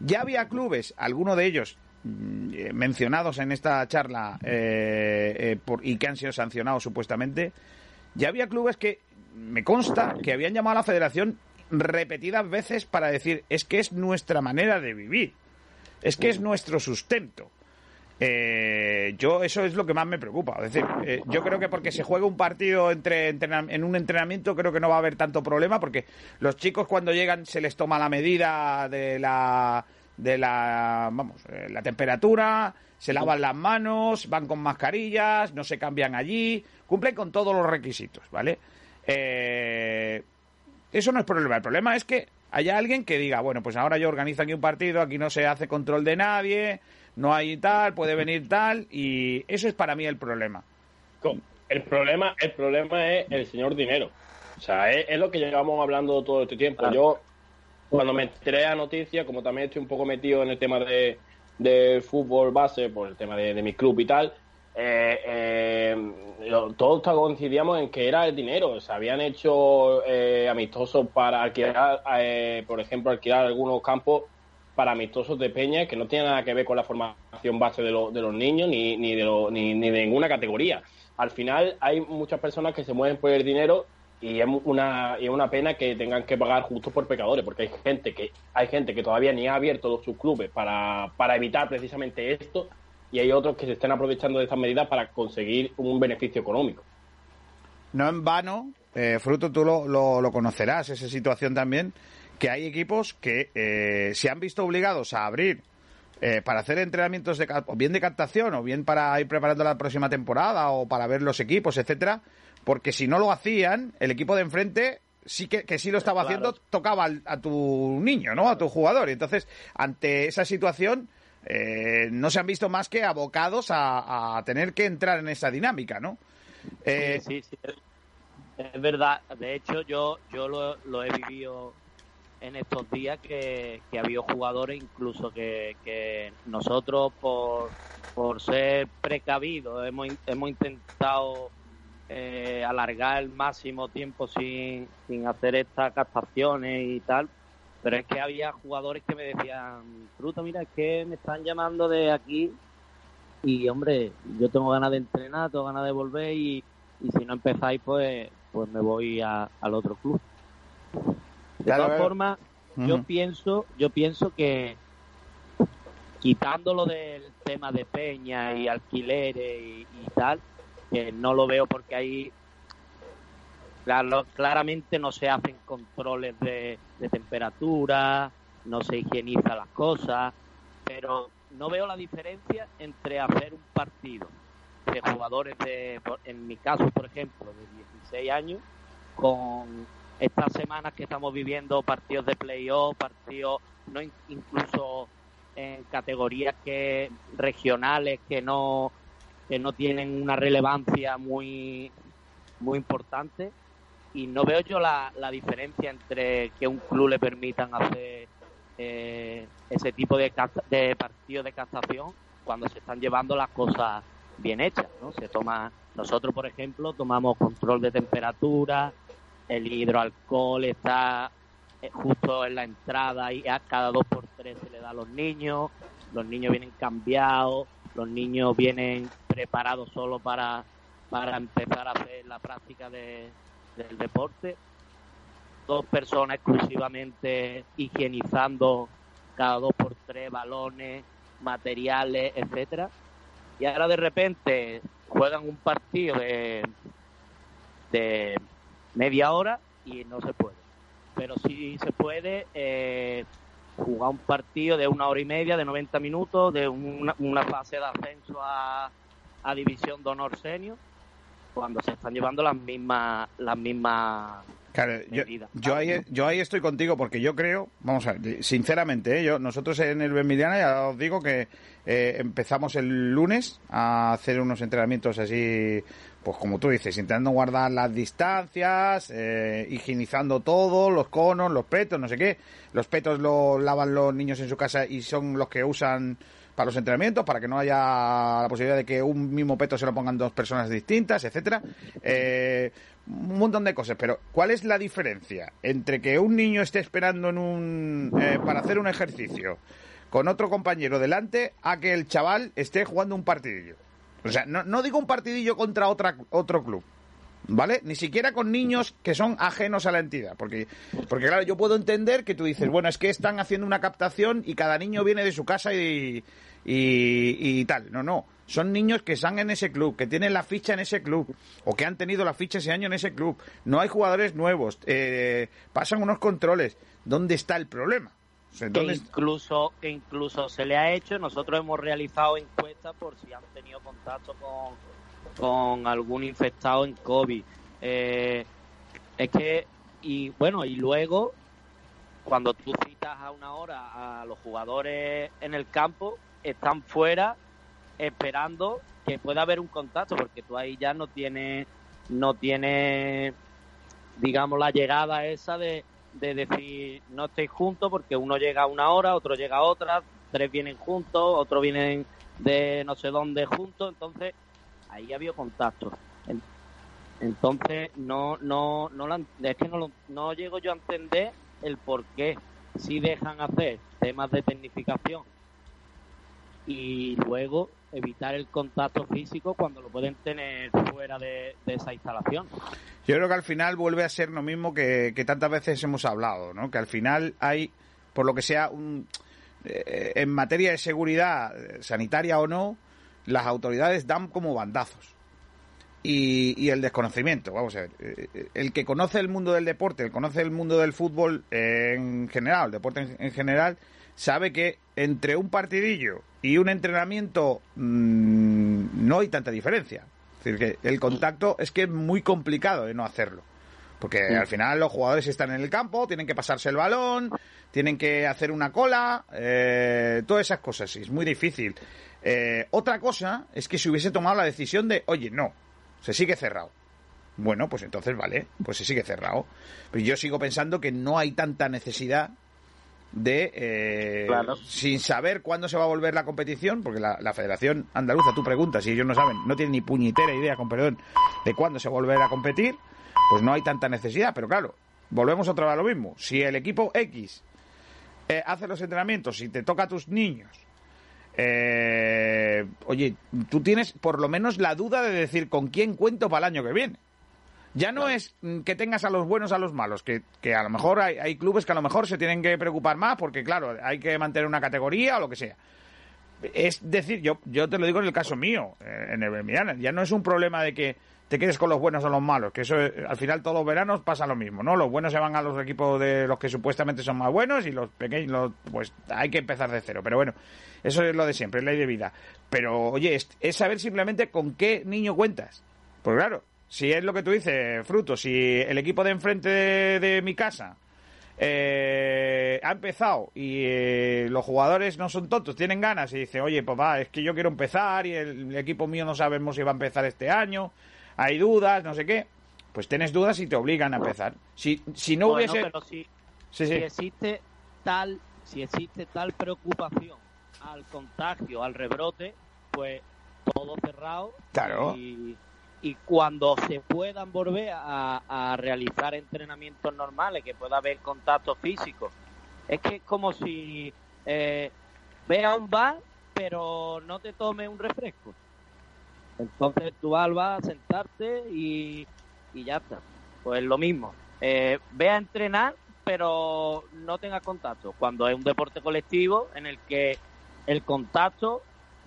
ya había clubes, algunos de ellos mencionados en esta charla eh, eh, por- y que han sido sancionados supuestamente, ya había clubes que me consta que habían llamado a la federación repetidas veces para decir es que es nuestra manera de vivir, es que es nuestro sustento. Eh, yo eso es lo que más me preocupa. Es decir, eh, yo creo que porque se juega un partido entre, en un entrenamiento creo que no va a haber tanto problema porque los chicos cuando llegan se les toma la medida de la de la vamos eh, la temperatura, se lavan las manos, van con mascarillas, no se cambian allí, cumplen con todos los requisitos, ¿vale? Eh, eso no es problema. El problema es que haya alguien que diga, bueno, pues ahora yo organizo aquí un partido, aquí no se hace control de nadie, no hay tal, puede venir tal, y eso es para mí el problema. El problema, el problema es el señor dinero. O sea, es, es lo que llevamos hablando todo este tiempo. Yo, cuando me enteré a noticia, como también estoy un poco metido en el tema de, de fútbol base, por el tema de, de mi club y tal, eh, eh, todos coincidíamos en que era el dinero. Se habían hecho eh, amistosos para alquilar, eh, por ejemplo, alquilar algunos campos para amistosos de peña que no tiene nada que ver con la formación base de, lo- de los niños ni, ni, de lo- ni, ni de ninguna categoría. Al final hay muchas personas que se mueven por el dinero y es una, es una pena que tengan que pagar justos por pecadores, porque hay gente que hay gente que todavía ni ha abierto sus clubes para, para evitar precisamente esto y hay otros que se están aprovechando de estas medidas para conseguir un beneficio económico. no en vano, eh, Fruto, tú lo, lo, conocerás, esa situación también, que hay equipos que eh, se han visto obligados a abrir eh, para hacer entrenamientos de, o bien de captación o bien para ir preparando la próxima temporada o para ver los equipos, etcétera, porque si no lo hacían, el equipo de enfrente sí que, que sí lo estaba haciendo, tocaba al- a tu niño, ¿no? A tu jugador. Y entonces, ante esa situación, eh, no se han visto más que abocados a, a tener que entrar en esa dinámica, ¿no? Eh, Sí, sí, sí. Es verdad. De hecho, yo, yo lo, lo he vivido en estos días que, que ha habido jugadores incluso que, que nosotros por, por ser precavidos hemos, hemos intentado eh, alargar el máximo tiempo sin, sin hacer estas captaciones y tal pero es que había jugadores que me decían fruto mira es que me están llamando de aquí y hombre yo tengo ganas de entrenar tengo ganas de volver y, y si no empezáis pues pues me voy a- al otro club de Claro, todas formas yo pienso yo pienso que quitándolo del tema de peña y alquileres y, y tal que no lo veo porque ahí claro, claramente no se hacen controles de, de temperatura no se higieniza las cosas pero no veo la diferencia entre hacer un partido de jugadores de, en mi caso por ejemplo de 16 años con estas semanas que estamos viviendo partidos de playoff, partidos no in- incluso en categorías que regionales que no que no tienen una relevancia muy muy importante y no veo yo la, la diferencia entre que un club le permitan hacer eh, ese tipo de, de partidos de captación cuando se están llevando las cosas bien hechas, ¿no? Se toma, nosotros por ejemplo tomamos control de temperatura, el hidroalcohol está eh, justo en la entrada y a cada dos por tres se le da a los niños, los niños vienen cambiados, los niños vienen preparados solo para, para empezar a hacer la práctica de- del deporte, dos personas exclusivamente higienizando cada dos por tres balones, materiales, etcétera, y ahora de repente juegan un partido de, de media hora y no se puede. Pero sí se puede eh, jugar un partido de una hora y media, de 90 minutos, de una, una fase de ascenso a, a División de Honor Senior, cuando se están llevando las mismas las mismas Claro, yo, medidas. yo ahí, yo ahí estoy contigo porque yo creo, vamos a ver, sinceramente, ¿eh? yo, nosotros en el Benmiliana ya os digo que eh, empezamos el lunes a hacer unos entrenamientos así, pues como tú dices, intentando guardar las distancias, eh, higienizando todo, los conos, los petos, no sé qué. Los petos los lavan los niños en su casa y son los que usan para los entrenamientos, para que no haya la posibilidad de que un mismo peto se lo pongan dos personas distintas, etcétera. Eh, un montón de cosas, pero ¿cuál es la diferencia entre que un niño esté esperando en un eh, para hacer un ejercicio con otro compañero delante a que el chaval esté jugando un partidillo? O sea, no, digo un partidillo contra otra, otro club, ¿vale? Ni siquiera con niños que son ajenos a la entidad. Porque, porque, claro, yo puedo entender que tú dices, bueno, es que están haciendo una captación y cada niño viene de su casa y, y, y tal. No, no. Son niños que están en ese club, que tienen la ficha en ese club, o que han tenido la ficha ese año en ese club. No hay jugadores nuevos, eh, pasan unos controles. ¿Dónde está el problema? Que ¿dónde- incluso que incluso se le ha hecho nosotros hemos realizado encuestas por si han tenido contacto con, con algún infectado en COVID. Eh, es que y bueno y luego cuando tú citas a una hora a los jugadores en el campo están fuera esperando que pueda haber un contacto porque tú ahí ya no tienes no tienes digamos la llegada esa de, de decir no estéis juntos porque uno llega a una hora, otro llega a otra, tres vienen juntos, otros vienen de no sé dónde juntos, entonces ahí ha habido contacto. En- Entonces no no no la- es no llego yo a entender el por qué si dejan hacer temas de tecnificación y luego evitar el contacto físico cuando lo pueden tener fuera de, de esa instalación. Yo creo que al final vuelve a ser lo mismo que, que tantas veces hemos hablado, ¿no? Que al final hay, por lo que sea, un, eh, en materia de seguridad eh, sanitaria o no, las autoridades dan como bandazos. y, y el desconocimiento. Vamos a ver, eh, el que conoce el mundo del deporte, el que conoce el mundo del fútbol eh, en general, el deporte en, en general, sabe que entre un partidillo y un entrenamiento mm, no hay tanta diferencia. Es decir, que el contacto es que es muy complicado de no hacerlo. Porque al final los jugadores están en el campo, tienen que pasarse el balón, tienen que hacer una cola, eh, todas esas cosas. y Es muy difícil. Eh, otra cosa es que se hubiese tomado la decisión de, oye, no, se sigue cerrado. Bueno, pues entonces vale, pues se sigue cerrado. Pero yo sigo pensando que no hay tanta necesidad de, eh, Claro. sin saber cuándo se va a volver la competición, porque la, la Federación Andaluza, tú preguntas, y ellos no saben, no tienen ni puñetera idea, con perdón, de cuándo se volverá a competir, pues no hay tanta necesidad. Pero claro, volvemos otra vez a lo mismo. Si el equipo X eh, hace los entrenamientos y te toca a tus niños, eh, oye, tú tienes por lo menos la duda de decir con quién cuento para el año que viene. Ya no es mm, que tengas a los buenos a los malos, que, que a lo mejor hay, clubes que a lo mejor se tienen que preocupar más porque, claro, hay que mantener una categoría o lo que sea. Es decir, yo, yo te lo digo en el caso mío, eh, en el Bermiana, ya no es un problema de que te quedes con los buenos o los malos, que eso al final todos los veranos pasa lo mismo, ¿no? Los buenos se van a los equipos de los que supuestamente son más buenos y los pequeños, los- pues hay que empezar de cero. Pero bueno, eso es lo de siempre, es ley de vida. Pero oye, es, saber simplemente con qué niño cuentas. Pues claro, si es lo que tú dices, Fruto, si el equipo de enfrente de, mi casa eh, ha empezado y eh, los jugadores no son tontos, tienen ganas y dice, oye, va, es que yo quiero empezar y el, equipo mío no sabemos si va a empezar este año, hay dudas, no sé qué, pues tienes dudas y te obligan a empezar. Si, si no Bueno, hubiese... pero si, Sí, sí. si existe tal si existe tal preocupación al contagio, al rebrote, pues todo cerrado. Claro. Y, y cuando se puedan volver a, a realizar entrenamientos normales, que pueda haber contacto físico, es que es como si eh, ve a un bar, pero no te tome un refresco. Entonces tú vas al bar a sentarte y, y ya está. Pues lo mismo. Eh, ve a entrenar, pero no tenga contacto. Cuando es un deporte colectivo en el que el contacto,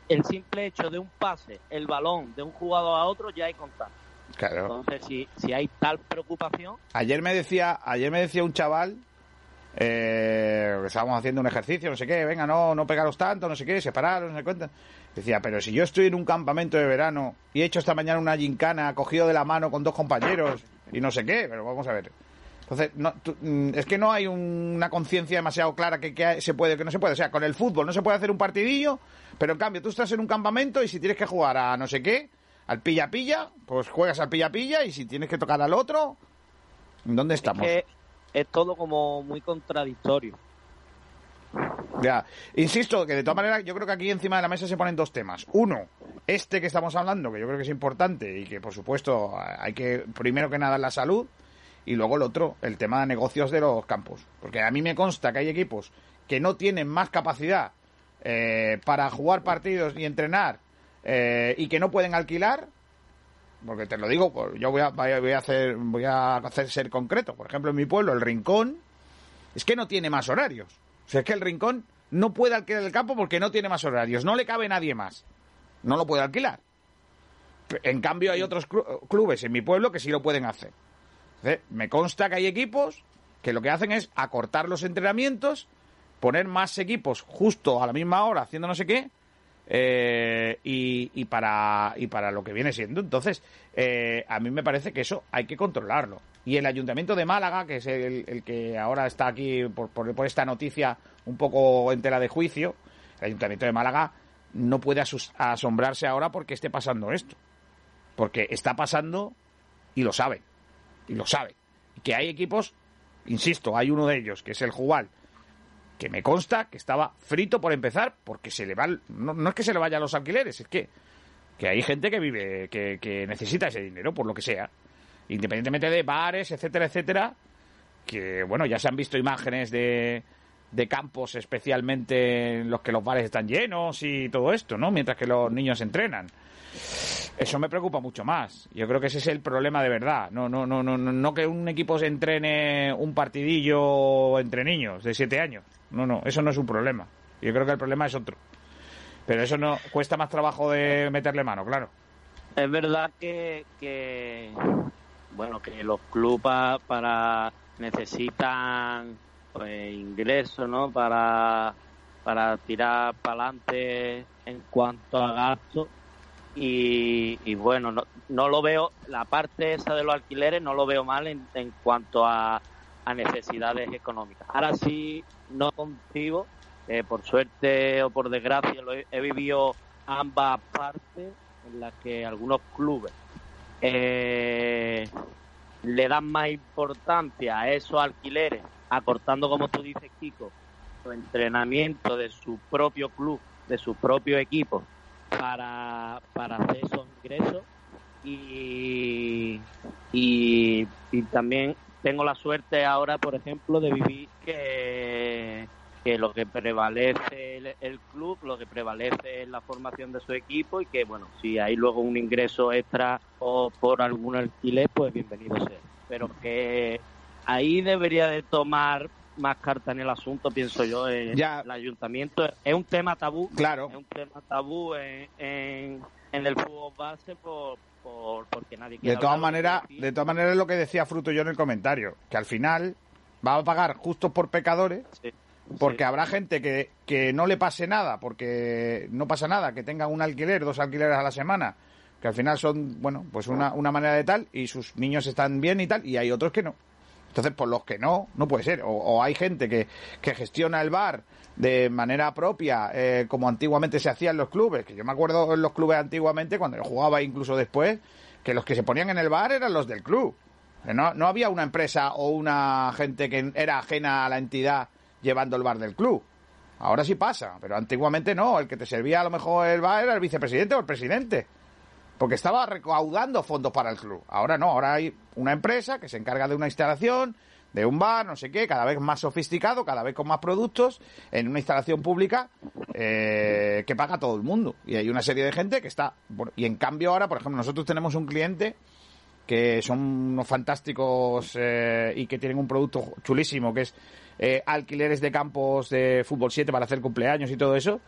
el simple hecho de un pase, el balón de un jugador a otro, ya hay contacto. Claro. Entonces, si, si hay tal preocupación, Ayer me decía, ayer me decía un chaval, eh, estábamos haciendo un ejercicio, no sé qué, venga, no, no pegaros tanto, no sé qué, separaros, no sé cuánto. Decía, pero si yo estoy en un campamento de verano y he hecho esta mañana una gincana, cogido de la mano con dos compañeros y no sé qué, pero vamos a ver. Entonces, no, tú- mm, es que no hay un- una conciencia demasiado clara que, que se puede, que no se puede. O sea, con el fútbol no se puede hacer un partidillo, pero en cambio tú estás en un campamento y si tienes que jugar a no sé qué, al pilla-pilla, pues juegas al pilla-pilla y si tienes que tocar al otro, ¿dónde estamos? que es todo como muy contradictorio. Ya, insisto que de todas maneras yo creo que aquí encima de la mesa se ponen dos temas. Uno, este que estamos hablando, que yo creo que es importante y que por supuesto hay que primero que nada la salud y luego el otro, el tema de negocios de los campos. Porque a mí me consta que hay equipos que no tienen más capacidad eh, para jugar partidos y entrenar eh, y que no pueden alquilar. Porque te lo digo, yo voy a, voy a hacer, voy a hacer ser concreto. Por ejemplo, en mi pueblo, el Rincón, es que no tiene más horarios. O sea, es que el Rincón no puede alquilar el campo porque no tiene más horarios. No le cabe nadie más. No lo puede alquilar. En cambio, hay otros clu- clubes en mi pueblo que sí lo pueden hacer. Me consta que hay equipos que lo que hacen es acortar los entrenamientos, poner más equipos justo a la misma hora haciendo no sé qué, eh, y, y para, y para lo que viene siendo. Entonces, eh, a mí me parece que eso hay que controlarlo. Y el Ayuntamiento de Málaga, que es el, el que ahora está aquí por, por, por esta noticia un poco en tela de juicio, el Ayuntamiento de Málaga no puede asombrarse ahora porque esté pasando esto. Porque está pasando y lo saben. Y lo saben. Y que hay equipos, insisto, hay uno de ellos, que es el Jugal, que me consta que estaba frito por empezar porque se le va el- no, no es que se le vaya a los alquileres es que que hay gente que vive que, que necesita ese dinero por lo que sea independientemente de bares etcétera etcétera que bueno ya se han visto imágenes de de campos especialmente en los que los bares están llenos y todo esto no mientras que los niños entrenan eso me preocupa mucho más. Yo creo que ese es el problema de verdad. No, no, no, no, no que un equipo se entrene un partidillo entre niños de siete años. No, no, eso no es un problema. Yo creo que el problema es otro. Pero eso no cuesta más trabajo de meterle mano, claro. es verdad que, que bueno que los clubes pa- para necesitan pues ingresos no para para tirar para adelante en cuanto a gastos y, y bueno no, no lo veo la parte esa de los alquileres no lo veo mal en, en cuanto a, a necesidades económicas ahora sí no concibo eh, por suerte o por desgracia lo he, vivido ambas partes en las que algunos clubes eh, le dan más importancia a esos alquileres, acortando, como tú dices, Kiko, su entrenamiento de su propio club, de su propio equipo, para, para hacer esos ingresos. Y, y también tengo la suerte ahora, por ejemplo, de vivir que, que lo que prevalece el, el club, lo que prevalece es la formación de su equipo y que, bueno, si hay luego un ingreso extra o por algún alquiler, pues bienvenido sea. Pero que ahí debería de tomar más carta en el asunto, pienso yo, el, el ayuntamiento. Es un tema tabú. Claro. Es un tema tabú en, en, en el fútbol base por, por, porque nadie quiere De todas de maneras, de todas maneras es lo que decía Fruto yo en el comentario, que al final va a pagar justos por pecadores, porque habrá gente que, que no le pase nada, porque no pasa nada, que tenga un alquiler, dos alquileres a la semana, que al final son, bueno, pues una, una manera de tal, y sus niños están bien y tal, y hay otros que no. Entonces, por los que no, no puede ser. O, o hay gente que, que gestiona el bar de manera propia, eh, como antiguamente se hacía en los clubes, que yo me acuerdo en los clubes antiguamente, cuando yo jugaba incluso después, que los que se ponían en el bar eran los del club. Que No, no había una empresa o una gente que era ajena a la entidad llevando el bar del club. Ahora sí pasa, pero antiguamente no. El que te servía a lo mejor el bar era el vicepresidente o el presidente. Porque estaba recaudando fondos para el club. Ahora no, ahora hay una empresa que se encarga de una instalación, de un bar, no sé qué, cada vez más sofisticado, cada vez con más productos, en una instalación pública eh, que paga todo el mundo. Y hay una serie de gente que está... y en cambio ahora, por ejemplo, nosotros tenemos un cliente que son unos fantásticos eh, y que tienen un producto chulísimo, que es eh, alquileres de campos de fútbol 7 para hacer cumpleaños y todo eso,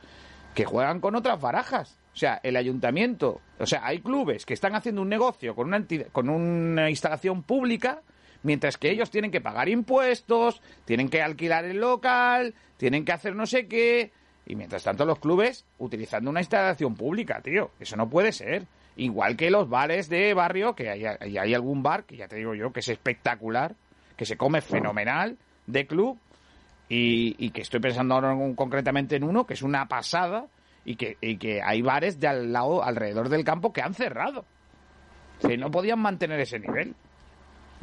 que juegan con otras barajas. O sea, el ayuntamiento, o sea, hay clubes que están haciendo un negocio con una, con una instalación pública, mientras que ellos tienen que pagar impuestos, tienen que alquilar el local, tienen que hacer no sé qué, y mientras tanto los clubes utilizando una instalación pública, tío, eso no puede ser. Igual que los bares de barrio, que hay, hay- algún bar, que ya te digo yo, que es espectacular, que se come fenomenal, de club, y, y que estoy pensando ahora en- concretamente en uno, que es una pasada, y que, y que hay bares de al lado, alrededor del campo que han cerrado. Que no podían mantener ese nivel.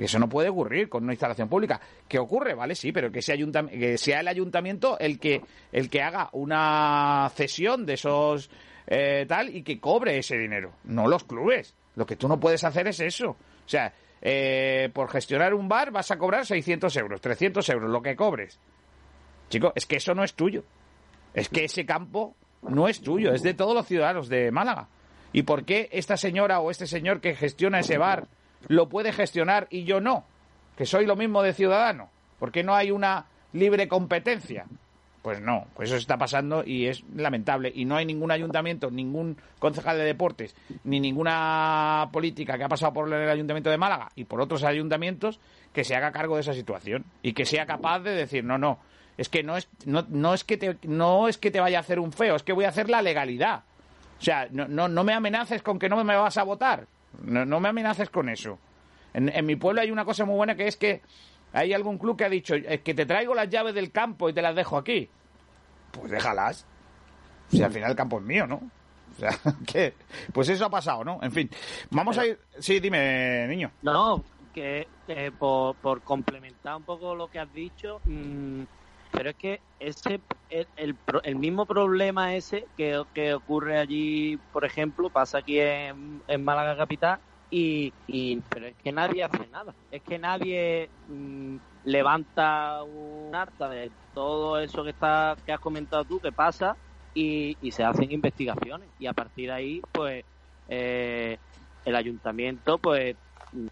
Eso no puede ocurrir con una instalación pública. ¿Qué ocurre? Vale, sí, pero que sea, ayuntam- que sea el ayuntamiento el que, el que haga una cesión de esos eh, tal y que cobre ese dinero, no los clubes. Lo que tú no puedes hacer es eso. O sea, eh, por gestionar un bar vas a cobrar 600 euros, 300 euros, lo que cobres. Chico, es que eso no es tuyo. Es que ese campo no es tuyo, es de todos los ciudadanos de Málaga. ¿Y por qué esta señora o este señor que gestiona ese bar lo puede gestionar y yo no? Que soy lo mismo de ciudadano. ¿Por qué no hay una libre competencia? Pues no, pues eso está pasando y es lamentable. Y no hay ningún ayuntamiento, ningún concejal de deportes, ni ninguna política que ha pasado por el ayuntamiento de Málaga y por otros ayuntamientos que se haga cargo de esa situación y que sea capaz de decir, no, no, es que no es, no, no es que te, no es que te vaya a hacer un feo, es que voy a hacer la legalidad. O sea, no, no, no me amenaces con que no me vas a votar. No, no me amenaces con eso. En, en mi pueblo hay una cosa muy buena que es que hay algún club que ha dicho es que te traigo las llaves del campo y te las dejo aquí. Pues déjalas. O sea, al final el campo es mío, ¿no? O sea, <laughs> que pues eso ha pasado, ¿no? En fin, vamos a ir. Sí, dime, niño. No, que eh, por, por complementar un poco lo que has dicho, mm, pero es que ese el, el, mismo problema ese que, que ocurre allí, por ejemplo, pasa aquí en, en Málaga capital y, y pero es que nadie hace nada, es que nadie mm, levanta un acta de todo eso que está que has comentado tú que pasa y, y se hacen investigaciones. Y a partir de ahí pues eh, el ayuntamiento pues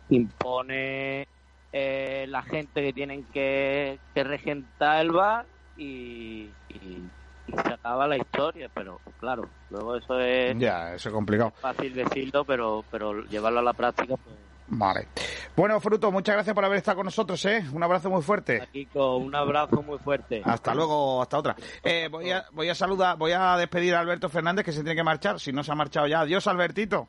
impone eh, la gente que tienen que, que regentar el bar y, y, y se acaba la historia, pero claro, luego eso es Ya, eso es complicado. fácil decirlo, pero pero llevarlo a la práctica, pues Vale. Bueno, Fruto, muchas gracias por haber estado con nosotros, ¿eh? Un abrazo muy fuerte. Kiko, un abrazo muy fuerte. Hasta luego, hasta otra. Eh, voy, a, voy a saludar, voy a despedir a Alberto Fernández que se tiene que marchar, si no se ha marchado ya. Adiós, Albertito.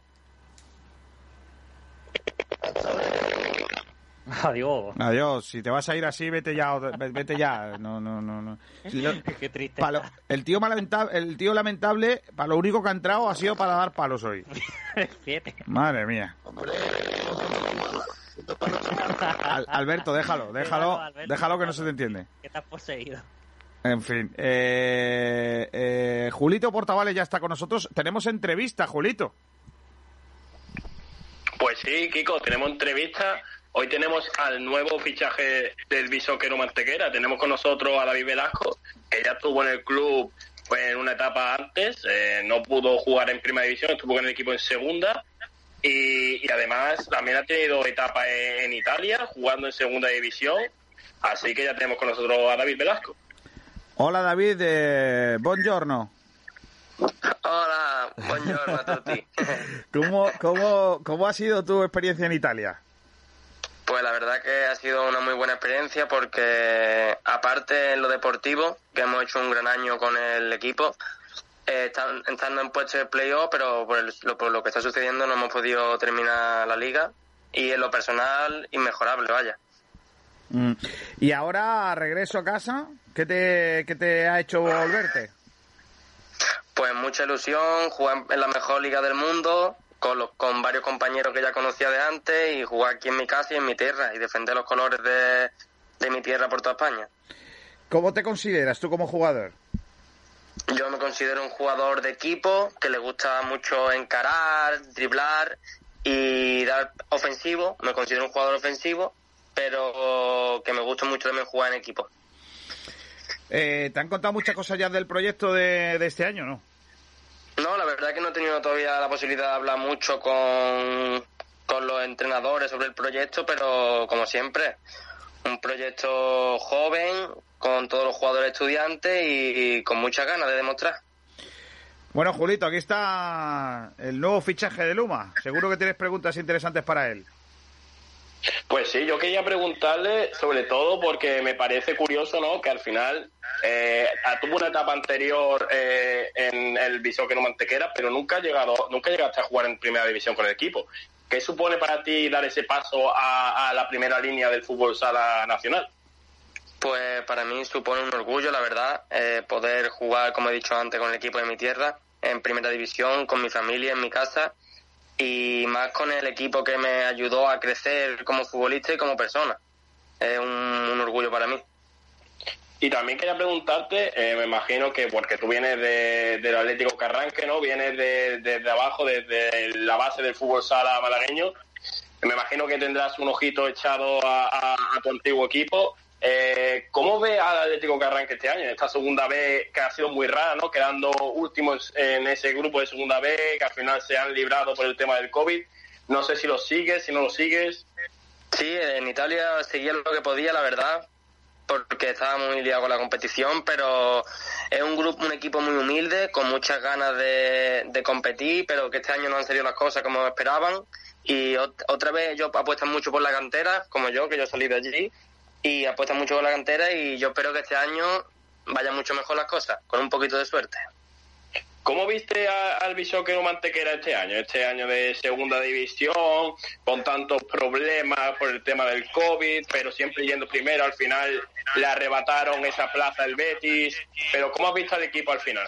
<laughs> Adiós. Adiós. Si te vas a ir así, vete ya, vete ya. No, no, no, no. <laughs> Qué triste. el tío lamentable, el tío lamentable, para lo único que ha entrado ha sido para dar palos hoy. <laughs> Siete. Madre mía. Al- Alberto, déjalo, déjalo, Alberto, déjalo que no se te entiende. Que estás poseído. En fin, eh, eh, Julito Portavales ya está con nosotros. Tenemos entrevista, Julito. Pues sí, Kiko, tenemos entrevista. Hoy tenemos al nuevo fichaje del Bisoquero Mantequera. Tenemos con nosotros a David Velasco, que ya estuvo en el club pues, en una etapa antes. eh, no pudo jugar en primera división, estuvo con el equipo en segunda. Y, y además también ha tenido etapa en, en Italia, jugando en segunda división. Así que ya tenemos con nosotros a David Velasco. Hola David, eh, buongiorno. Hola, buongiorno a tutti. <laughs> ¿Cómo, cómo, ¿Cómo ha sido tu experiencia en Italia? Pues la verdad que ha sido una muy buena experiencia porque aparte en lo deportivo, que hemos hecho un gran año con el equipo, eh, están- estando en puestos de playoff, pero por, el- lo, por lo que está sucediendo no hemos podido terminar la liga y en lo personal inmejorable, vaya. Mm. Y ahora regreso a casa. ¿Qué te, qué te ha hecho volverte? Pues mucha ilusión, jugar en la mejor liga del mundo, con, los, con varios compañeros que ya conocía de antes y jugar aquí en mi casa y en mi tierra y defender los colores de, de mi tierra por toda España. ¿Cómo te consideras tú como jugador? Yo me considero un jugador de equipo que le gusta mucho encarar, driblar y dar ofensivo. Me considero un jugador ofensivo, pero que me gusta mucho también jugar en equipo. Eh, ¿Te han contado muchas cosas ya del proyecto de, de este año, no? No, la verdad que no he tenido todavía la posibilidad de hablar mucho con, con los entrenadores sobre el proyecto, pero como siempre, un proyecto joven, con todos los jugadores estudiantes y, con muchas ganas de demostrar. Bueno, Julito, aquí está el nuevo fichaje de Luma. Seguro que tienes preguntas interesantes para él. Pues sí, yo quería preguntarle sobre todo porque me parece curioso, ¿no? Que al final eh, tuvo una etapa anterior eh, en el Bisóquero Mantequera, pero nunca ha llegado, nunca llegaste a jugar en primera división con el equipo. ¿Qué supone para ti dar ese paso a, a la primera línea del fútbol sala nacional? Pues para mí supone un orgullo, la verdad, eh, poder jugar, como he dicho antes, con el equipo de mi tierra, en primera división, con mi familia, en mi casa, y más con el equipo que me ayudó a crecer como futbolista y como persona. Es un, orgullo para mí. Y también quería preguntarte, eh, me imagino que porque tú vienes de, del Atlético Carranque, ¿no? Vienes de, de- de abajo, desde la base del fútbol sala malagueño. Me imagino que tendrás un ojito echado a tu antiguo equipo. Eh, ¿Cómo ve al Atlético Carranque este año? Esta segunda B que ha sido muy rara, ¿no? Quedando últimos en ese grupo de segunda B, que al final se han librado por el tema del COVID. No sé si lo sigues, si no lo sigues. Sí, en Italia seguía lo que podía, la verdad, porque estaba muy liado con la competición, pero es un grupo, un equipo muy humilde, con muchas ganas de, competir, pero que este año no han salido las cosas como esperaban. Y ot- otra vez ellos apuestan mucho por la cantera, como yo, que yo salí de allí, y apuestan mucho por la cantera y yo espero que este año vayan mucho mejor las cosas, con un poquito de suerte. ¿Cómo viste al Bisóquero Mantequera este año? Este año de segunda división, con tantos problemas por el tema del COVID, pero siempre yendo primero. Al final le arrebataron esa plaza el Betis. Pero ¿cómo has visto al equipo al final?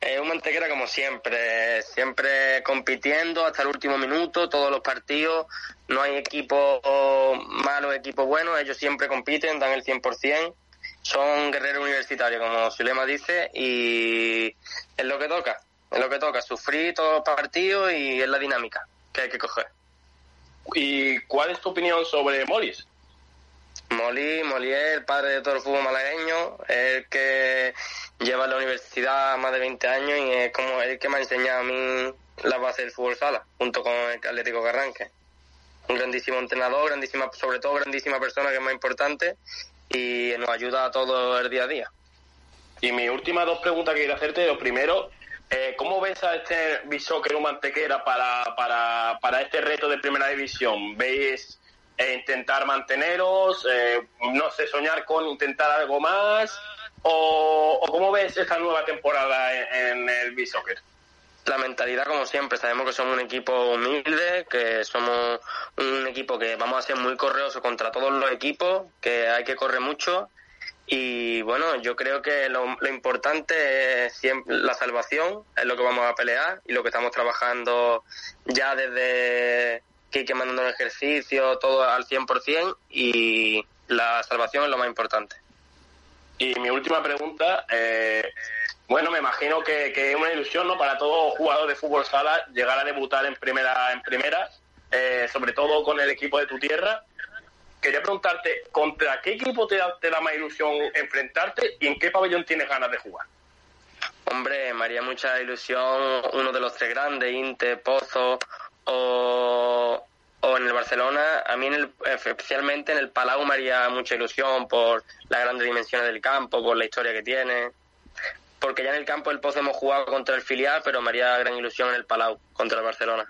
Es un mantequera como siempre, siempre compitiendo hasta el último minuto, todos los partidos, no hay equipo malo, equipo bueno, ellos siempre compiten, dan el 100%, son guerreros universitarios, como su lema dice, y es lo que toca, es lo que toca, sufrir todos los partidos y es la dinámica que hay que coger. ¿Y cuál es tu opinión sobre Molis? Molí, Molí es el padre de todo el fútbol malagueño, es el que lleva la universidad más de 20 años y es como el que me ha enseñado a mí la base del fútbol sala, junto con el Atlético Carranque. Un grandísimo entrenador, grandísima, sobre todo grandísima persona que es más importante y nos ayuda a todos el día a día. Y mis últimas dos preguntas que quiero hacerte, lo primero, eh, ¿cómo ves a este Bishoker Mantequera para, para, para este reto de primera división? ¿Veis eh, intentar manteneros? Eh, no sé, soñar con intentar algo más? ¿O, cómo ves esta nueva temporada en, el Bishoker? La mentalidad, como siempre, sabemos que somos un equipo humilde, que somos un equipo que vamos a ser muy correosos contra todos los equipos, que hay que correr mucho. Y bueno, yo creo que lo, importante es la salvación, es lo que vamos a pelear y lo que estamos trabajando ya desde que que mandando el ejercicio, todo al 100% y la salvación es lo más importante. Y mi última pregunta, eh, bueno, me imagino que, que es una ilusión ¿no? para todo jugador de fútbol sala llegar a debutar en primera, en primera eh, sobre todo con el equipo de tu tierra. Quería preguntarte, ¿contra qué equipo te da, te da más ilusión enfrentarte y en qué pabellón tienes ganas de jugar? Hombre, me haría mucha ilusión uno de los tres grandes, Inter, Pozo o, o en el Barcelona. A mí en el- especialmente en el Palau me haría mucha ilusión por las grandes dimensiones del campo, por la historia que tiene. Porque ya en el campo del Pozo hemos jugado contra el filial, pero me haría gran ilusión en el Palau contra el Barcelona.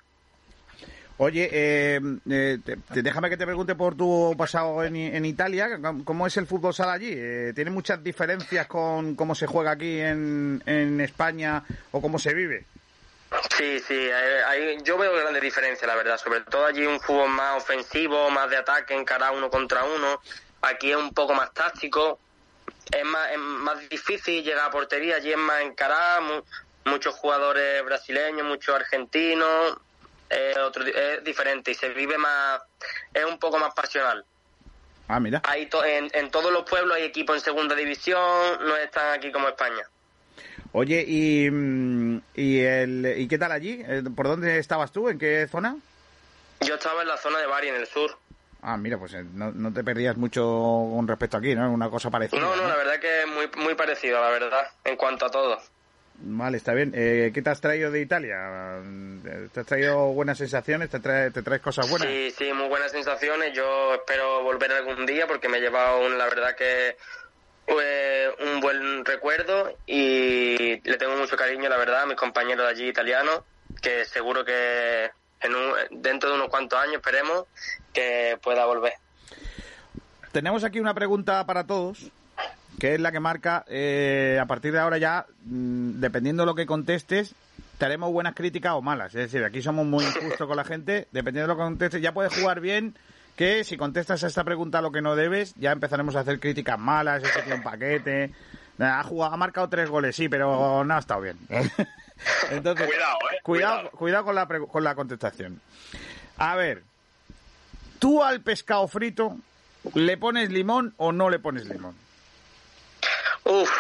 Oye, eh, eh, te- te- déjame que te pregunte por tu pasado en, Italia. ¿Cómo- ¿Cómo es el fútbol sala allí? Eh, ¿Tiene muchas diferencias con cómo se juega aquí en, en España o cómo se vive? Sí, sí, eh, hay- yo veo grandes diferencias, la verdad. Sobre todo allí un fútbol más ofensivo, más de ataque, encarar uno contra uno. Aquí es un poco más táctico. Es más, es más difícil llegar a portería. Allí es más encarar. mu- muchos jugadores brasileños, muchos argentinos. eh, otro es diferente y se vive más. Es un poco más pasional. Ah, mira. Hay to- en, en todos los pueblos hay equipos en segunda división. No están aquí como España. Oye, ¿y, mm, y, el, ¿y qué tal allí? Eh, ¿Por dónde estabas tú? ¿En qué zona? Yo estaba en la zona de Bari, en el sur. Ah, mira, pues eh, no, no te perdías mucho con respecto aquí, ¿no? Una cosa parecida. No, no, la verdad que es muy, muy parecido, la verdad, en cuanto a todo. Vale, está bien. Eh, ¿Qué te has traído de Italia? ¿Te has traído buenas sensaciones? ¿Te, trae- te traes cosas buenas? Sí, sí, muy buenas sensaciones. Yo espero volver algún día porque me he llevado, un- la verdad que eh, un buen recuerdo y le tengo mucho cariño, la verdad, a mis compañeros de allí italianos, que seguro que en un- dentro de unos cuantos años esperemos que pueda volver. Tenemos aquí una pregunta para todos, que es la que marca, eh, a partir de ahora ya, mm, dependiendo de lo que contestes, te haremos buenas críticas o malas. Es decir, aquí somos muy injustos con la gente, dependiendo de lo que contestes, ya puedes jugar bien, que si contestas a esta pregunta lo que no debes, ya empezaremos a hacer críticas malas, ese tío un paquete. Ha, jugado, ha marcado tres goles, sí, pero no ha estado bien. <laughs> Entonces, Cuidado, eh, cuidado, cuidado con la, pre- con la contestación. A ver, ¿tú al pescado frito le pones limón o no le pones limón? Uf,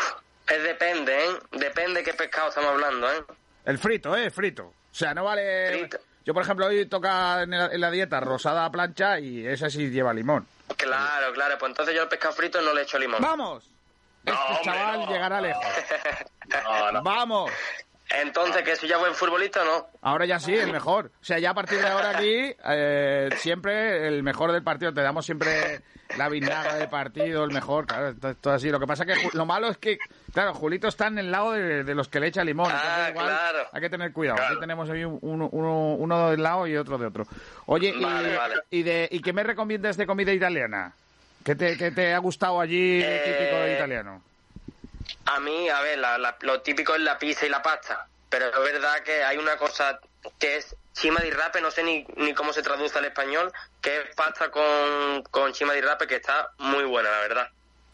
es depende, ¿eh? Depende qué pescado estamos hablando, ¿eh? El frito, ¿eh? Frito. O sea, no vale... Yo, por ejemplo, hoy toca en la, en la dieta rosada a plancha y esa sí lleva limón. Claro, claro, pues entonces yo al pescado frito no le echo limón. ¡Vamos! Este chaval llegará lejos. <laughs> ¡Vamos! Entonces, ¿que eso ya buen futbolista o no? Ahora ya sí, el mejor. O sea, ya a partir de ahora aquí, eh, siempre el mejor del partido. Te damos siempre la vinagre del partido, el mejor. Claro, esto así. Lo que pasa que lo malo es que, claro, Julito está en el lado de, de los que le echa limón. Ah, igual claro. Hay que tener cuidado. Aquí tenemos ahí un- uno, uno, uno de un lado y otro de otro. Oye, y, Vale, vale. y, de, ¿y qué me recomiendas de comida italiana? ¿Qué te, qué te ha gustado allí Eh, típico italiano? A mí, a ver, la- la- lo típico es la pizza y la pasta. Pero es verdad que hay una cosa que es chima di rape, no sé ni, ni cómo se traduce al español, que es pasta con, con chima di rape que está muy buena, la verdad.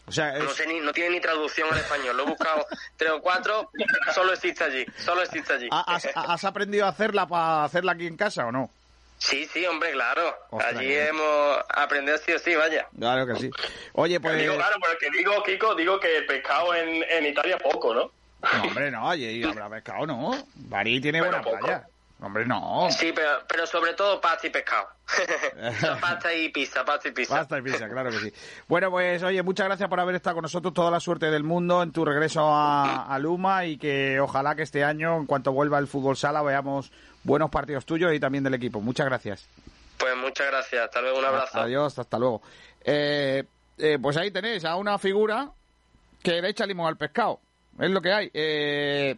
O sea, No sé ni, no tiene ni traducción al español. Lo he buscado <laughs> tres o cuatro, solo existe allí, solo existe allí. ¿Has, has aprendido a hacerla para hacerla aquí en casa o no? Sí, sí, hombre, claro. Ostras, allí bien. hemos aprendido sí o sí, vaya. Claro que sí. Oye, pues... Digo, claro, pero que digo, Kiko, digo que el pescado en, en Italia poco, ¿no? No, hombre, no, oye, habrá pescado, no. Bari tiene buena playa. Hombre, no. Sí, pero, pero sobre todo pasta y pescado. <laughs> pasta y pizza, pasta y pizza. Basta y pizza, claro que sí. Bueno, pues oye, muchas gracias por haber estado con nosotros. Toda la suerte del mundo en tu regreso a, a Luma y que ojalá que este año, en cuanto vuelva el fútbol sala, veamos buenos partidos tuyos y también del equipo. Muchas gracias. Pues muchas gracias. Hasta luego, un abrazo. Adiós, hasta luego. Eh, eh, pues ahí tenéis a una figura que le echa limón al pescado. es lo que hay. Eh,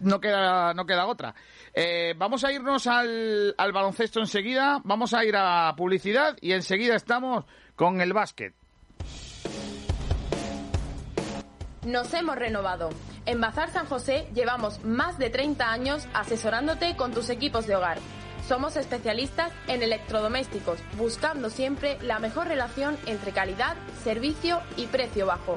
no queda, no queda otra. Eh, vamos a irnos al, al baloncesto enseguida, vamos a ir a publicidad y enseguida estamos con el básquet. Nos hemos renovado. En Bazar San José llevamos más de 30 años asesorándote con tus equipos de hogar. Somos especialistas en electrodomésticos, buscando siempre la mejor relación entre calidad, servicio y precio bajo.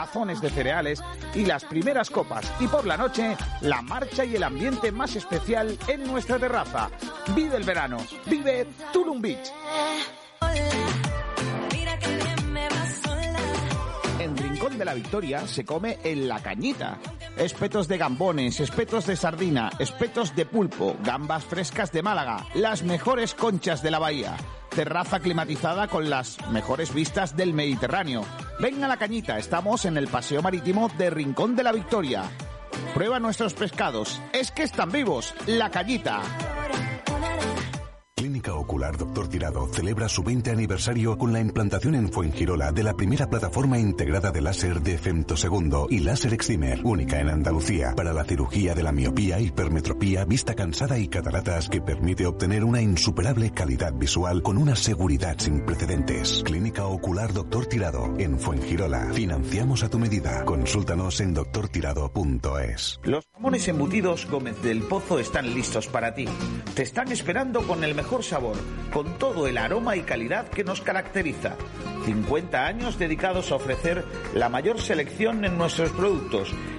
de cereales y las primeras copas. Y por la noche, la marcha y el ambiente más especial en nuestra terraza. Vive el verano. Vive Tulum Beach. De la Victoria se come en la cañita. Espetos de gambones, espetos de sardina, espetos de pulpo, gambas frescas de Málaga, las mejores conchas de la bahía. Terraza climatizada con las mejores vistas del Mediterráneo. Ven a la cañita, estamos en el Paseo Marítimo de Rincón de la Victoria. Prueba nuestros pescados, es que están vivos, la cañita. Clínica Ocular Dr. Tirado celebra su 20 aniversario con la implantación en Fuengirola de la primera plataforma integrada de láser de femtosegundo y láser excimer, única en Andalucía, para la cirugía de la miopía, hipermetropía, vista cansada y cataratas que permite obtener una insuperable calidad visual con una seguridad sin precedentes. Clínica Ocular Dr. Tirado en Fuengirola. Financiamos a tu medida. Consúltanos en doctortirado.es. Los jamones embutidos Gómez del Pozo están listos para ti. Te están esperando con el mejor sabor, con todo el aroma y calidad que nos caracteriza. 50 años dedicados a ofrecer la mayor selección en nuestros productos.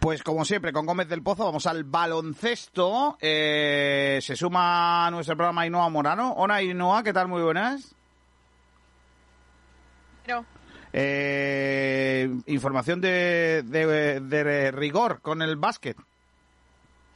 Pues como siempre, con Gómez del Pozo vamos al baloncesto. Eh, se suma a nuestro programa Ainhoa Morano. Hola Ainhoa, ¿qué tal? Muy buenas. Pero, Eh, información de, de- de rigor con el básquet.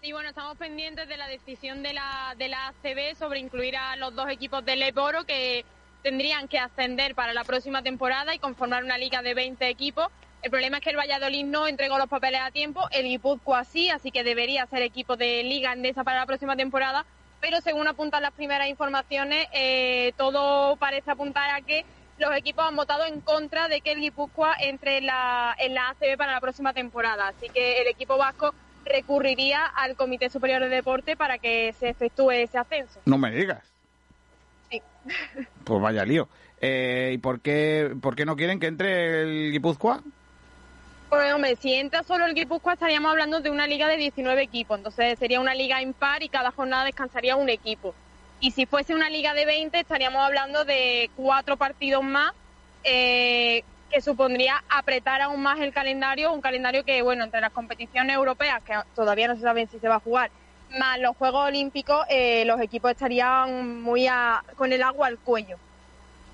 sí, bueno, estamos pendientes de la decisión de la, de la ACB sobre incluir a los dos equipos del Eboro que tendrían que ascender para la próxima temporada y conformar una liga de 20 equipos. El problema es que el Valladolid no entregó los papeles a tiempo, el Guipúzcoa sí, así que debería ser equipo de Liga Endesa para la próxima temporada, pero según apuntan las primeras informaciones, eh, todo parece apuntar a que los equipos han votado en contra de que el Guipúzcoa entre en la, en la ACB para la próxima temporada, así que el equipo vasco recurriría al Comité Superior de Deporte para que se efectúe ese ascenso. No me digas. Sí. Pues vaya lío. Eh, ¿Y por qué, por qué no quieren que entre el Guipúzcoa? Pues hombre, si entra solo el Guipúzcoa estaríamos hablando de una liga de 19 equipos, entonces sería una liga impar y cada jornada descansaría un equipo. Y si fuese una liga de 20 estaríamos hablando de cuatro partidos más, eh, que supondría apretar aún más el calendario, un calendario que, bueno, entre las competiciones europeas, que todavía no se saben si se va a jugar, más los Juegos Olímpicos, eh, los equipos estarían muy a- con el agua al cuello.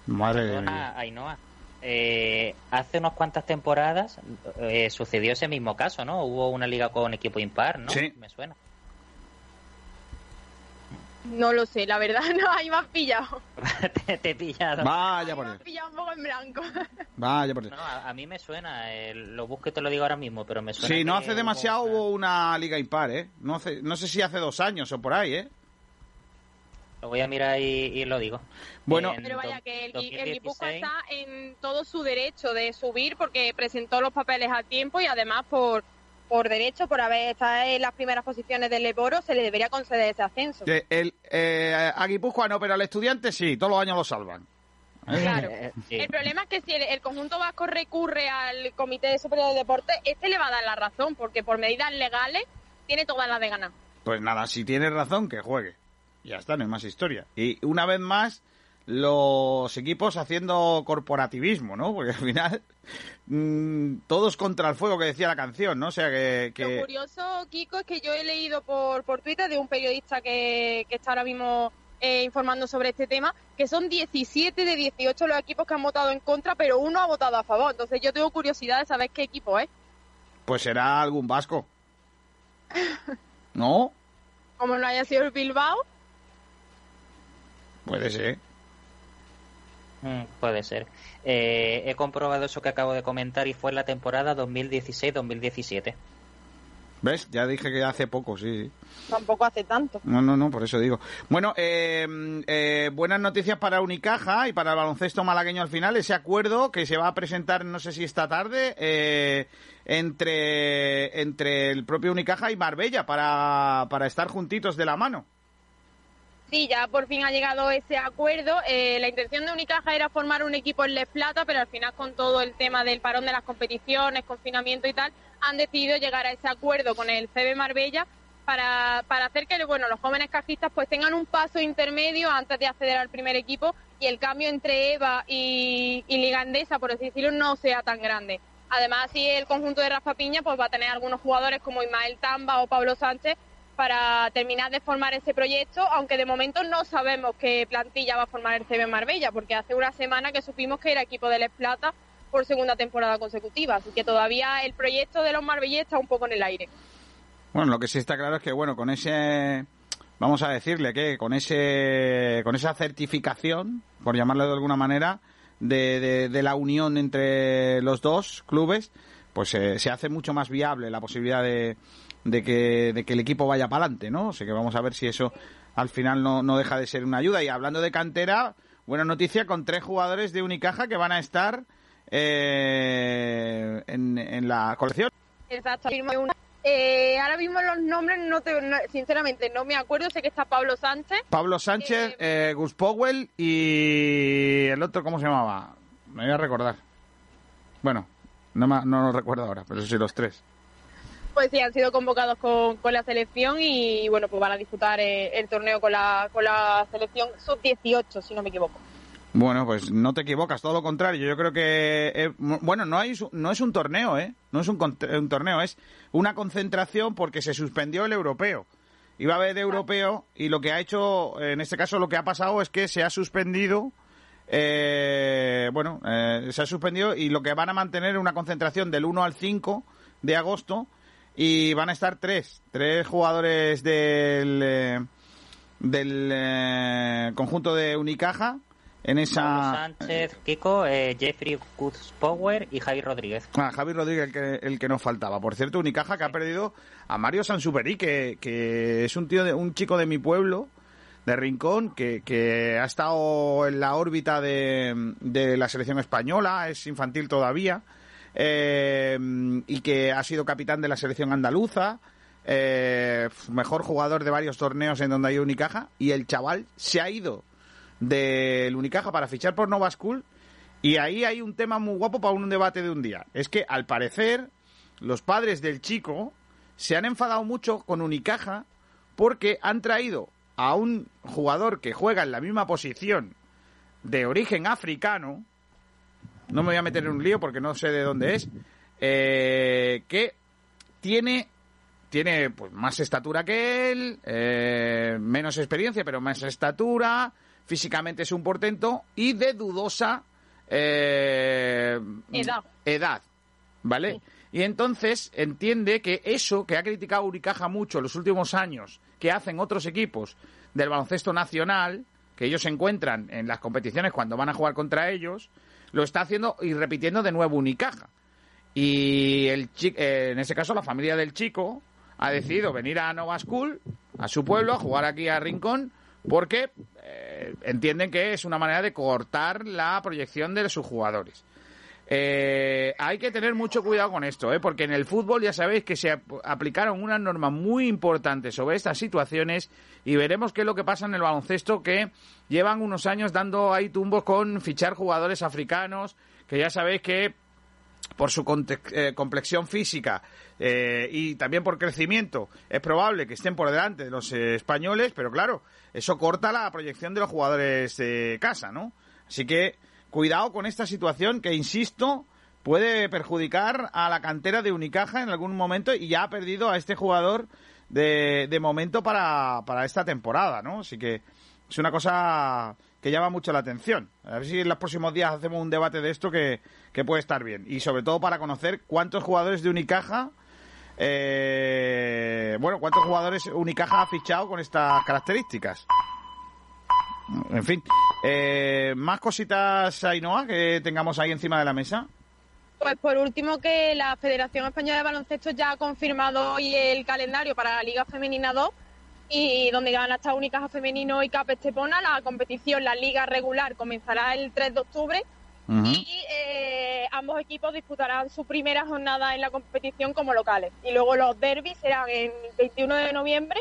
Madre de Perdona, Ainhoa. Eh, hace unas cuantas temporadas eh, sucedió ese mismo caso, ¿no? Hubo una liga con equipo impar, ¿no? Sí. Me suena. No lo sé, la verdad, <laughs> no, ahí me has pillado. <laughs> te, te he pillado. Vaya por Me has pillado un poco en blanco. <laughs> Vaya por. No, a, a mí me suena. eh, lo busco y te lo digo ahora mismo, pero me suena. Sí, no hace hubo- demasiado hubo una liga impar, ¿eh? No, hace- no sé si hace dos años o por ahí, ¿eh? Lo voy a mirar y, y lo digo. Bueno, En Pero vaya, que el, el 2016, Guipúzcoa está en todo su derecho de subir porque presentó los papeles a tiempo y además por por derecho, por haber estado en las primeras posiciones del Leboro, se le debería conceder ese ascenso. Que el, eh, a Guipúzcoa no, pero al estudiante sí, todos los años lo salvan. Claro. <laughs> El problema es que si el, el conjunto vasco recurre al Comité Superior de Deporte, este le va a dar la razón, porque por medidas legales tiene todas las de ganar. Pues nada, si tienes razón, que juegue. Ya está, no hay más historia. Y una vez más, los equipos haciendo corporativismo, ¿no? Porque al final, mm, todos contra el fuego que decía la canción, ¿no? O sea que... Lo curioso, Kiko, es que yo he leído por, por Twitter de un periodista que, que está ahora mismo eh, informando sobre este tema, que son 17 de 18 los equipos que han votado en contra, pero uno ha votado a favor. Entonces yo tengo curiosidad de saber qué equipo es. Pues será algún vasco. <laughs> ¿No? Como no haya sido el Bilbao, Puede ser. Mm, puede ser. Eh, he comprobado eso que acabo de comentar y fue en la temporada 2016-2017. ¿Ves? Ya dije que hace poco, sí, sí. tampoco hace tanto. No, no, no, por eso digo. Bueno, eh, eh, buenas noticias para Unicaja y para el baloncesto malagueño al final. Ese acuerdo que se va a presentar, no sé si esta tarde, eh, entre, entre el propio Unicaja y Marbella para, para estar juntitos de la mano. Sí, ya por fin ha llegado ese acuerdo. Eh, la intención de Unicaja era formar un equipo en Les Plata, pero al final con todo el tema del parón de las competiciones, confinamiento y tal, han decidido llegar a ese acuerdo con el CB Marbella para, para hacer que bueno, los jóvenes cajistas pues tengan un paso intermedio antes de acceder al primer equipo y el cambio entre EVA y, y Liga Endesa, por así decirlo, no sea tan grande. Además, si el conjunto de Rafa Piña pues va a tener algunos jugadores como Ismael Tamba o Pablo Sánchez para terminar de formar ese proyecto, aunque de momento no sabemos qué plantilla va a formar el CB Marbella, porque hace una semana que supimos que era equipo de Les Plata por segunda temporada consecutiva, así que todavía el proyecto de los Marbella está un poco en el aire. Bueno, lo que sí está claro es que, bueno, con ese, vamos a decirle que con ese, con esa certificación, por llamarlo de alguna manera, de la unión entre los dos clubes, pues eh, se hace mucho más viable la posibilidad de, de, que, de que el equipo vaya para adelante, ¿no? O sea que vamos a ver si eso al final no, no deja de ser una ayuda. Y hablando de cantera, buena noticia con tres jugadores de Unicaja que van a estar eh, en, en la colección. Exacto. Eh, ahora mismo los nombres, no te, no- sinceramente, no me acuerdo. Sé que está Pablo Sánchez. Pablo Sánchez, eh, Gus Powell y el otro, ¿cómo se llamaba? Me voy a recordar. Bueno, no, no lo recuerdo ahora, pero sí los tres. Pues sí, han sido convocados con, con la selección y bueno, pues van a disputar eh, el torneo con la, con la selección sub-18, si no me equivoco. Bueno, pues no te equivocas, todo lo contrario. Yo creo que, eh, bueno, no, hay, no es un torneo, ¿eh? No es un, un torneo, es una concentración porque se suspendió el europeo. Iba a haber europeo y lo que ha hecho, en este caso lo que ha pasado es que se ha suspendido, eh, bueno, eh, se ha suspendido y lo que van a mantener es una concentración del 1 al 5 de agosto y van a estar tres, tres jugadores del, eh, del eh, conjunto de Unicaja en Pablo esa... Sánchez, Kiko, eh, Jeffrey Power y Javi Rodríguez. Ah, Javi Rodríguez, el que, el que nos faltaba. Por cierto, Unicaja que ha perdido a Mario Sansuperi, que, que es un tío de, un chico de mi pueblo, de Rincón, que, que ha estado en la órbita de, de la selección española, es infantil todavía, eh, y que ha sido capitán de la selección andaluza, eh, mejor jugador de varios torneos en donde hay Unicaja, y el chaval se ha ido del Unicaja para fichar por Nova School y ahí hay un tema muy guapo para un debate de un día. Es que al parecer los padres del chico se han enfadado mucho con Unicaja porque han traído a un jugador que juega en la misma posición de origen africano, no me voy a meter en un lío porque no sé de dónde es, eh, que tiene tiene pues más estatura que él, eh, menos experiencia, pero más estatura, físicamente es un portento y de dudosa eh, Edad. edad, ¿vale? Y entonces entiende que eso que ha criticado Uricaja mucho en los últimos años, que hacen otros equipos del baloncesto nacional, que ellos se encuentran en las competiciones cuando van a jugar contra ellos, lo está haciendo y repitiendo de nuevo Unicaja. Y el chi- eh, en ese caso la familia del chico ha decidido venir a Nova School, a su pueblo, a jugar aquí a Rincón, porque eh, entienden que es una manera de cortar la proyección de sus jugadores. Eh, hay que tener mucho cuidado con esto, ¿eh? porque en el fútbol ya sabéis que se ap- aplicaron unas normas muy importantes sobre estas situaciones y veremos qué es lo que pasa en el baloncesto que llevan unos años dando ahí tumbos con fichar jugadores africanos, que ya sabéis que por su eh, complexión física eh, y también por crecimiento, es probable que estén por delante de los eh, españoles, pero claro, eso corta la proyección de los jugadores de casa, ¿no? Así que cuidado con esta situación que, insisto, puede perjudicar a la cantera de Unicaja en algún momento y ya ha perdido a este jugador de, de momento para, para esta temporada, ¿no? Así que es una cosa que llama mucho la atención. A ver si en los próximos días hacemos un debate de esto que, que puede estar bien. Y sobre todo para conocer cuántos jugadores de Unicaja, eh, bueno, cuántos jugadores Unicaja ha fichado con estas características. En fin, eh, más cositas, Ainhoa, que tengamos ahí encima de la mesa. Pues por último que la Federación Española de Baloncesto ya ha confirmado hoy el calendario para la Liga Femenina 2 y donde van a estar Unicaja Femenino y CAP Estepona. La competición, la liga regular, comenzará el 3 de octubre y eh, ambos equipos disputarán su primera jornada en la competición como locales. Y luego los derbis serán el 21 de noviembre,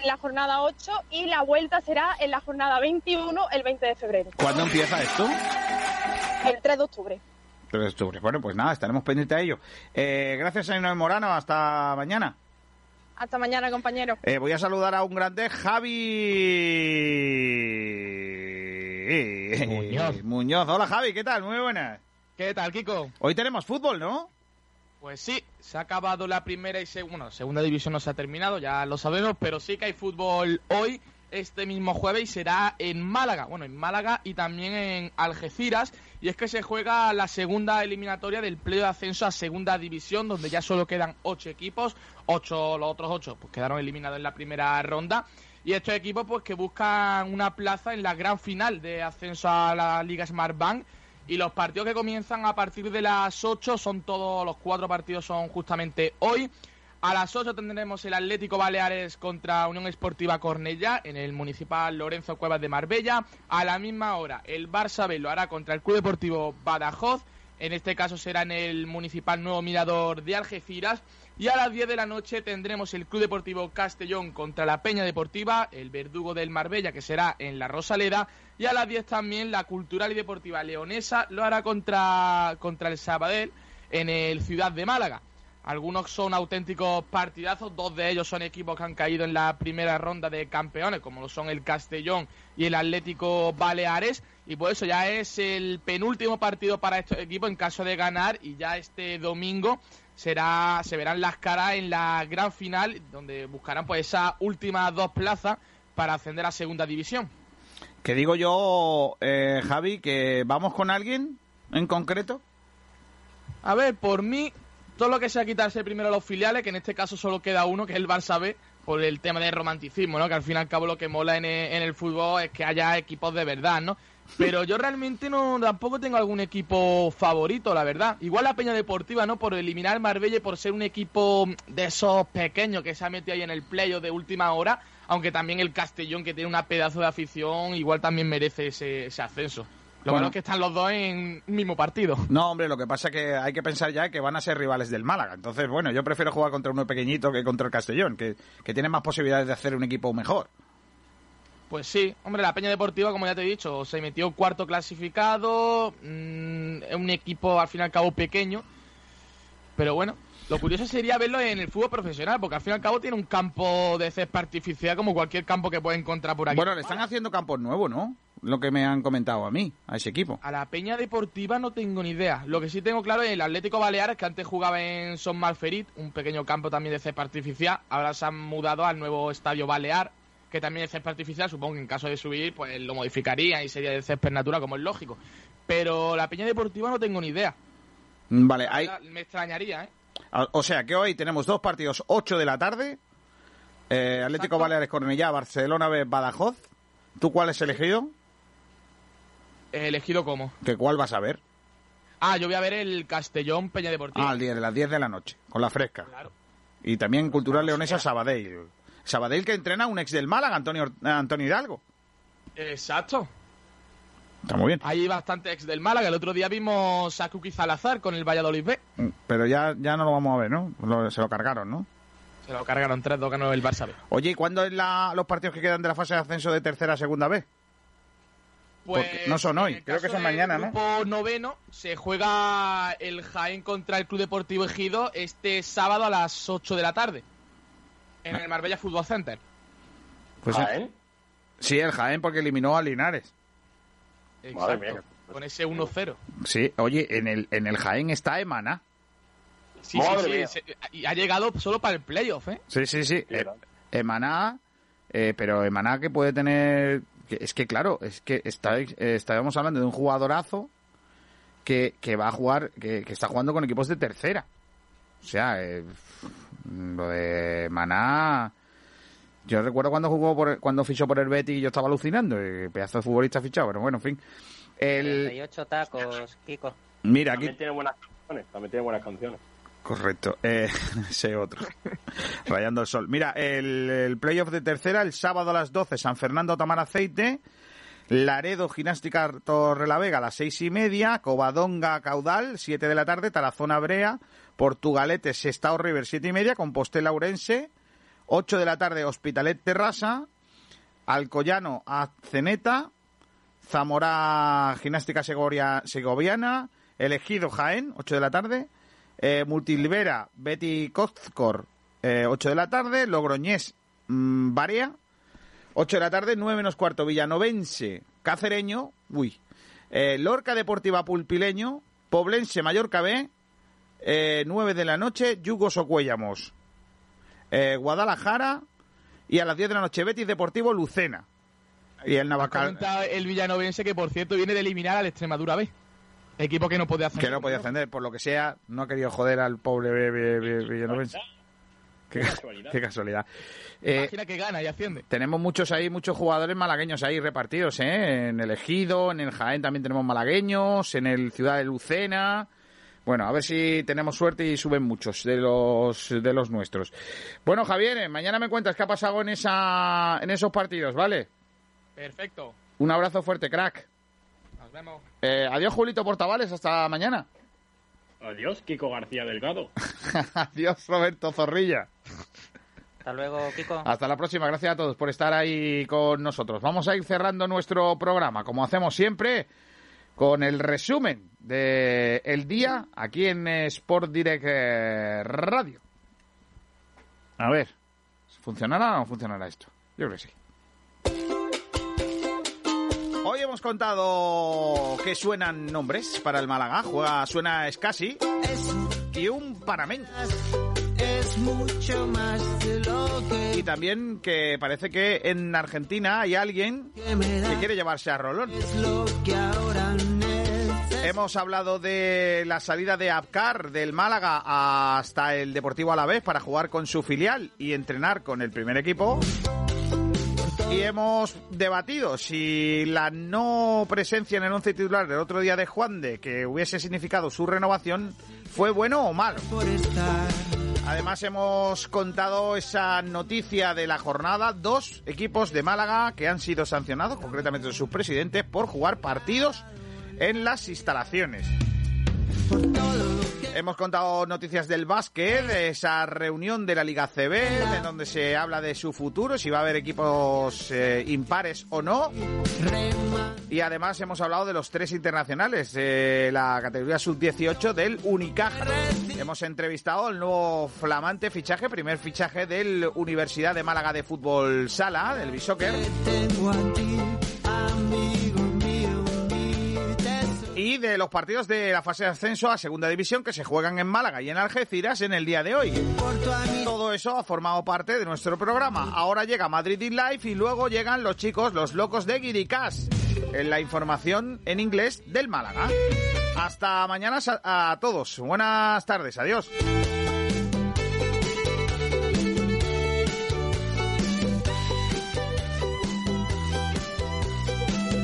en la jornada 8, y la vuelta será en la jornada 21, el 20 de febrero. ¿Cuándo empieza esto? El 3 de octubre. 3 de octubre. Bueno, pues nada, estaremos pendientes a ello. Eh, gracias, Ainhoa Morano. Hasta mañana. Hasta mañana, compañeros. Eh, voy a saludar a un grande, Javi Muñoz. Muñoz. Hola, Javi, ¿qué tal? Muy buenas. ¿Qué tal, Kiko? Hoy tenemos fútbol, ¿no? Pues sí, se ha acabado la primera y segunda, bueno, segunda división no se ha terminado, ya lo sabemos, pero sí que hay fútbol hoy, este mismo jueves, y será en Málaga, bueno, en Málaga y también en Algeciras, y es que se juega la segunda eliminatoria del pleo de ascenso a segunda división, donde ya solo quedan ocho equipos, ocho, los otros ocho, pues quedaron eliminados en la primera ronda, y estos equipos pues que buscan una plaza en la gran final de ascenso a la Liga Smart Bank, y los partidos que comienzan a partir de las 8 son todos, los cuatro partidos son justamente hoy. A las 8 tendremos el Atlético Baleares contra Unión Esportiva Cornellá en el Municipal Lorenzo Cuevas de Marbella. A la misma hora el Barça B lo hará contra el Club Deportivo Badajoz. En este caso será en el Municipal Nuevo Mirador de Algeciras. Y a las 10 de la noche tendremos el Club Deportivo Castellón contra la Peña Deportiva, el Verdugo del Marbella, que será en la Rosaleda. Y a las 10 también la Cultural y Deportiva Leonesa lo hará contra, contra el Sabadell en el Ciudad de Málaga. Algunos son auténticos partidazos, dos de ellos son equipos que han caído en la primera ronda de campeones, como lo son el Castellón y el Atlético Baleares, y por eso ya es el penúltimo partido para estos equipos en caso de ganar, y ya este domingo será se verán las caras en la gran final, donde buscarán pues esas últimas dos plazas para ascender a segunda división. Que digo yo, eh, Javi, que vamos con alguien en concreto. A ver, por mí, todo lo que sea quitarse primero los filiales, que en este caso solo queda uno, que es el Barça B, por el tema del romanticismo, ¿no? Que al fin y al cabo lo que mola en el, en el fútbol es que haya equipos de verdad, ¿no? Pero yo realmente no tampoco tengo algún equipo favorito, la verdad. Igual la Peña Deportiva, ¿no? Por eliminar Marbella y por ser un equipo de esos pequeños que se ha metido ahí en el playo de última hora, aunque también el Castellón, que tiene una pedazo de afición, igual también merece ese, ese ascenso. Lo Bueno. es que están los dos en un mismo partido. No, hombre, lo que pasa es que hay que pensar ya que van a ser rivales del Málaga. Entonces, bueno, yo prefiero jugar contra uno pequeñito que contra el Castellón, que, que tiene más posibilidades de hacer un equipo mejor. Pues sí, hombre, la Peña Deportiva, como ya te he dicho, se metió cuarto clasificado, mm, es un equipo al fin y al cabo pequeño, pero bueno, lo curioso sería verlo en el fútbol profesional, porque al fin y al cabo tiene un campo de césped artificial como cualquier campo que puede encontrar por aquí. Bueno, le están haciendo campos nuevos, ¿no? Lo que me han comentado a mí, a ese equipo. A la Peña Deportiva no tengo ni idea. Lo que sí tengo claro es el Atlético Baleares, que antes jugaba en Son Malferit, un pequeño campo también de césped artificial. Ahora se han mudado al nuevo Estadio Balear, que también es césped artificial. Supongo que en caso de subir, pues lo modificarían y sería de césped natural, como es lógico. Pero la Peña Deportiva no tengo ni idea. Vale, hay, Me extrañaría, ¿eh? o sea que hoy tenemos dos partidos, 8 de la tarde. Eh, Atlético Baleares Cornellá, Barcelona B, Badajoz. ¿Tú cuál has elegido? Elegido como. ¿Que cuál vas a ver? Ah, yo voy a ver el Castellón Peña Deportiva. Ah, al día de las 10 de la noche, con la fresca. Claro. Y también Cultural Leonesa Sabadell. Sabadell que entrena un ex del Málaga, Antonio, Antonio Hidalgo. Exacto. Está muy bien. Hay bastante ex del Málaga. El otro día vimos a Kuki Salazar con el Valladolid B. Pero ya, ya no lo vamos a ver, ¿no? Lo- se lo cargaron, ¿no? Se lo cargaron 3-2 ganó el Barça B. Oye, ¿y cuándo es la, los partidos que quedan de la fase de ascenso de tercera a segunda B? Pues, Porque no son hoy, creo que son mañana, ¿no? noveno se juega el Jaén contra el Club Deportivo Ejido este sábado a las 8 de la tarde. En el Marbella Fútbol Center. Pues ¿Jaén? Sí, el Jaén porque eliminó a Linares. Exacto. mía. Con ese 1-0. Sí, oye, en el, en el Jaén está Emana. Sí, Madre sí, sí. se- y ha llegado solo para el playoff, ¿eh? Sí, sí, sí. Eh, Emaná, eh, pero Emaná que puede tener... que- es que claro, es que está, eh, estábamos hablando de un jugadorazo que, que va a jugar, que, que está jugando con equipos de tercera. O sea, eh, lo de Maná... Yo recuerdo cuando jugó por, cuando fichó por el Betis y yo estaba alucinando, eh, pedazo de futbolista fichado, pero bueno, en fin. El, 38 tacos, Kiko. mira, aquí También tiene buenas canciones. También tiene buenas canciones. Correcto. Eh, <laughs> ese otro. Rayando el sol. Mira, el, el playoff de tercera, el sábado a las 12, San Fernando Tamar Aceite. Laredo Ginástica Torrelavega a las seis y media. Covadonga Caudal, 7 de la tarde. Tarazona Brea. Portugalete Sestao River, siete y media. Compostela Urense. 8 de la tarde, Hospitalet Terrassa. Alcoyano Ceneta. Zamora Gimnástica Segovia- Segoviana. Elegido Jaén, 8 de la tarde. Eh, Multilvera, Betty Cozcor, eh, 8 de la tarde. Logroñés, mm, Barea, 8 de la tarde. 9 menos cuarto, Villanovense, Cacereño, uy. Eh, Lorca Deportiva Pulpileño, Poblense, Mallorca B, eh, 9 de la noche, Yugos Ocuellamos. Eh, Guadalajara y a las 10 de la noche, Betis Deportivo Lucena. Y el Navacal. El villanovense que, por cierto, viene de eliminar al Extremadura B. Equipo que no puede hacer. Que no podía ascender, por lo que sea, no ha querido joder al pobre vi- vi- vi- villanovense. Qué, casualidad. qué casualidad. Eh, Imagina que gana y asciende. tenemos muchos ahí, muchos jugadores malagueños ahí repartidos, ¿eh? En el Ejido, en el Jaén también tenemos malagueños, en el Ciudad de Lucena. Bueno, a ver si tenemos suerte y suben muchos de los de los nuestros. Bueno, Javier, eh, mañana me cuentas qué ha pasado en esa en esos partidos, ¿vale? Perfecto. Un abrazo fuerte, crack. Nos vemos. Eh, adiós, Julito Portavales, hasta mañana. Adiós, Kiko García Delgado. <laughs> adiós, Roberto Zorrilla. Hasta luego, Kiko. Hasta la próxima. Gracias a todos por estar ahí con nosotros. Vamos a ir cerrando nuestro programa, como hacemos siempre, con el resumen del el día aquí en Sport Direct eh, Radio. A ver, ¿funcionará o no funcionará esto? Yo creo que sí. Hoy hemos contado que suenan nombres para el Málaga. Juega, suena Scassi y un Paramén. Es mucho más de lo que Y también que parece que en Argentina hay alguien que quiere llevarse a Rolón. lo que ahora necesito. Hemos hablado de la salida de Abkar del Málaga hasta el Deportivo Alavés para jugar con su filial y entrenar con el primer equipo. Y hemos debatido si la no presencia en el once titular del otro día de Juan de que hubiese significado su renovación fue bueno o malo. Además hemos contado esa noticia de la jornada, dos equipos de Málaga que han sido sancionados, concretamente sus presidentes, por jugar partidos en las instalaciones. Hemos contado noticias del básquet, de esa reunión de la Liga CB, en donde se habla de su futuro, si va a haber equipos eh, impares o no. Y además hemos hablado de los tres internacionales de la categoría sub-18 del Unicaja. Hemos entrevistado al nuevo flamante fichaje, primer fichaje del Universidad de Málaga de Fútbol Sala, del Bishoker. Y de los partidos de la fase de ascenso a Segunda División que se juegan en Málaga y en Algeciras en el día de hoy. Todo eso ha formado parte de nuestro programa. Ahora llega Madrid in Life y luego llegan los chicos, los locos de Guiricas, en la información en inglés del Málaga. Hasta mañana a todos. Buenas tardes. Adiós.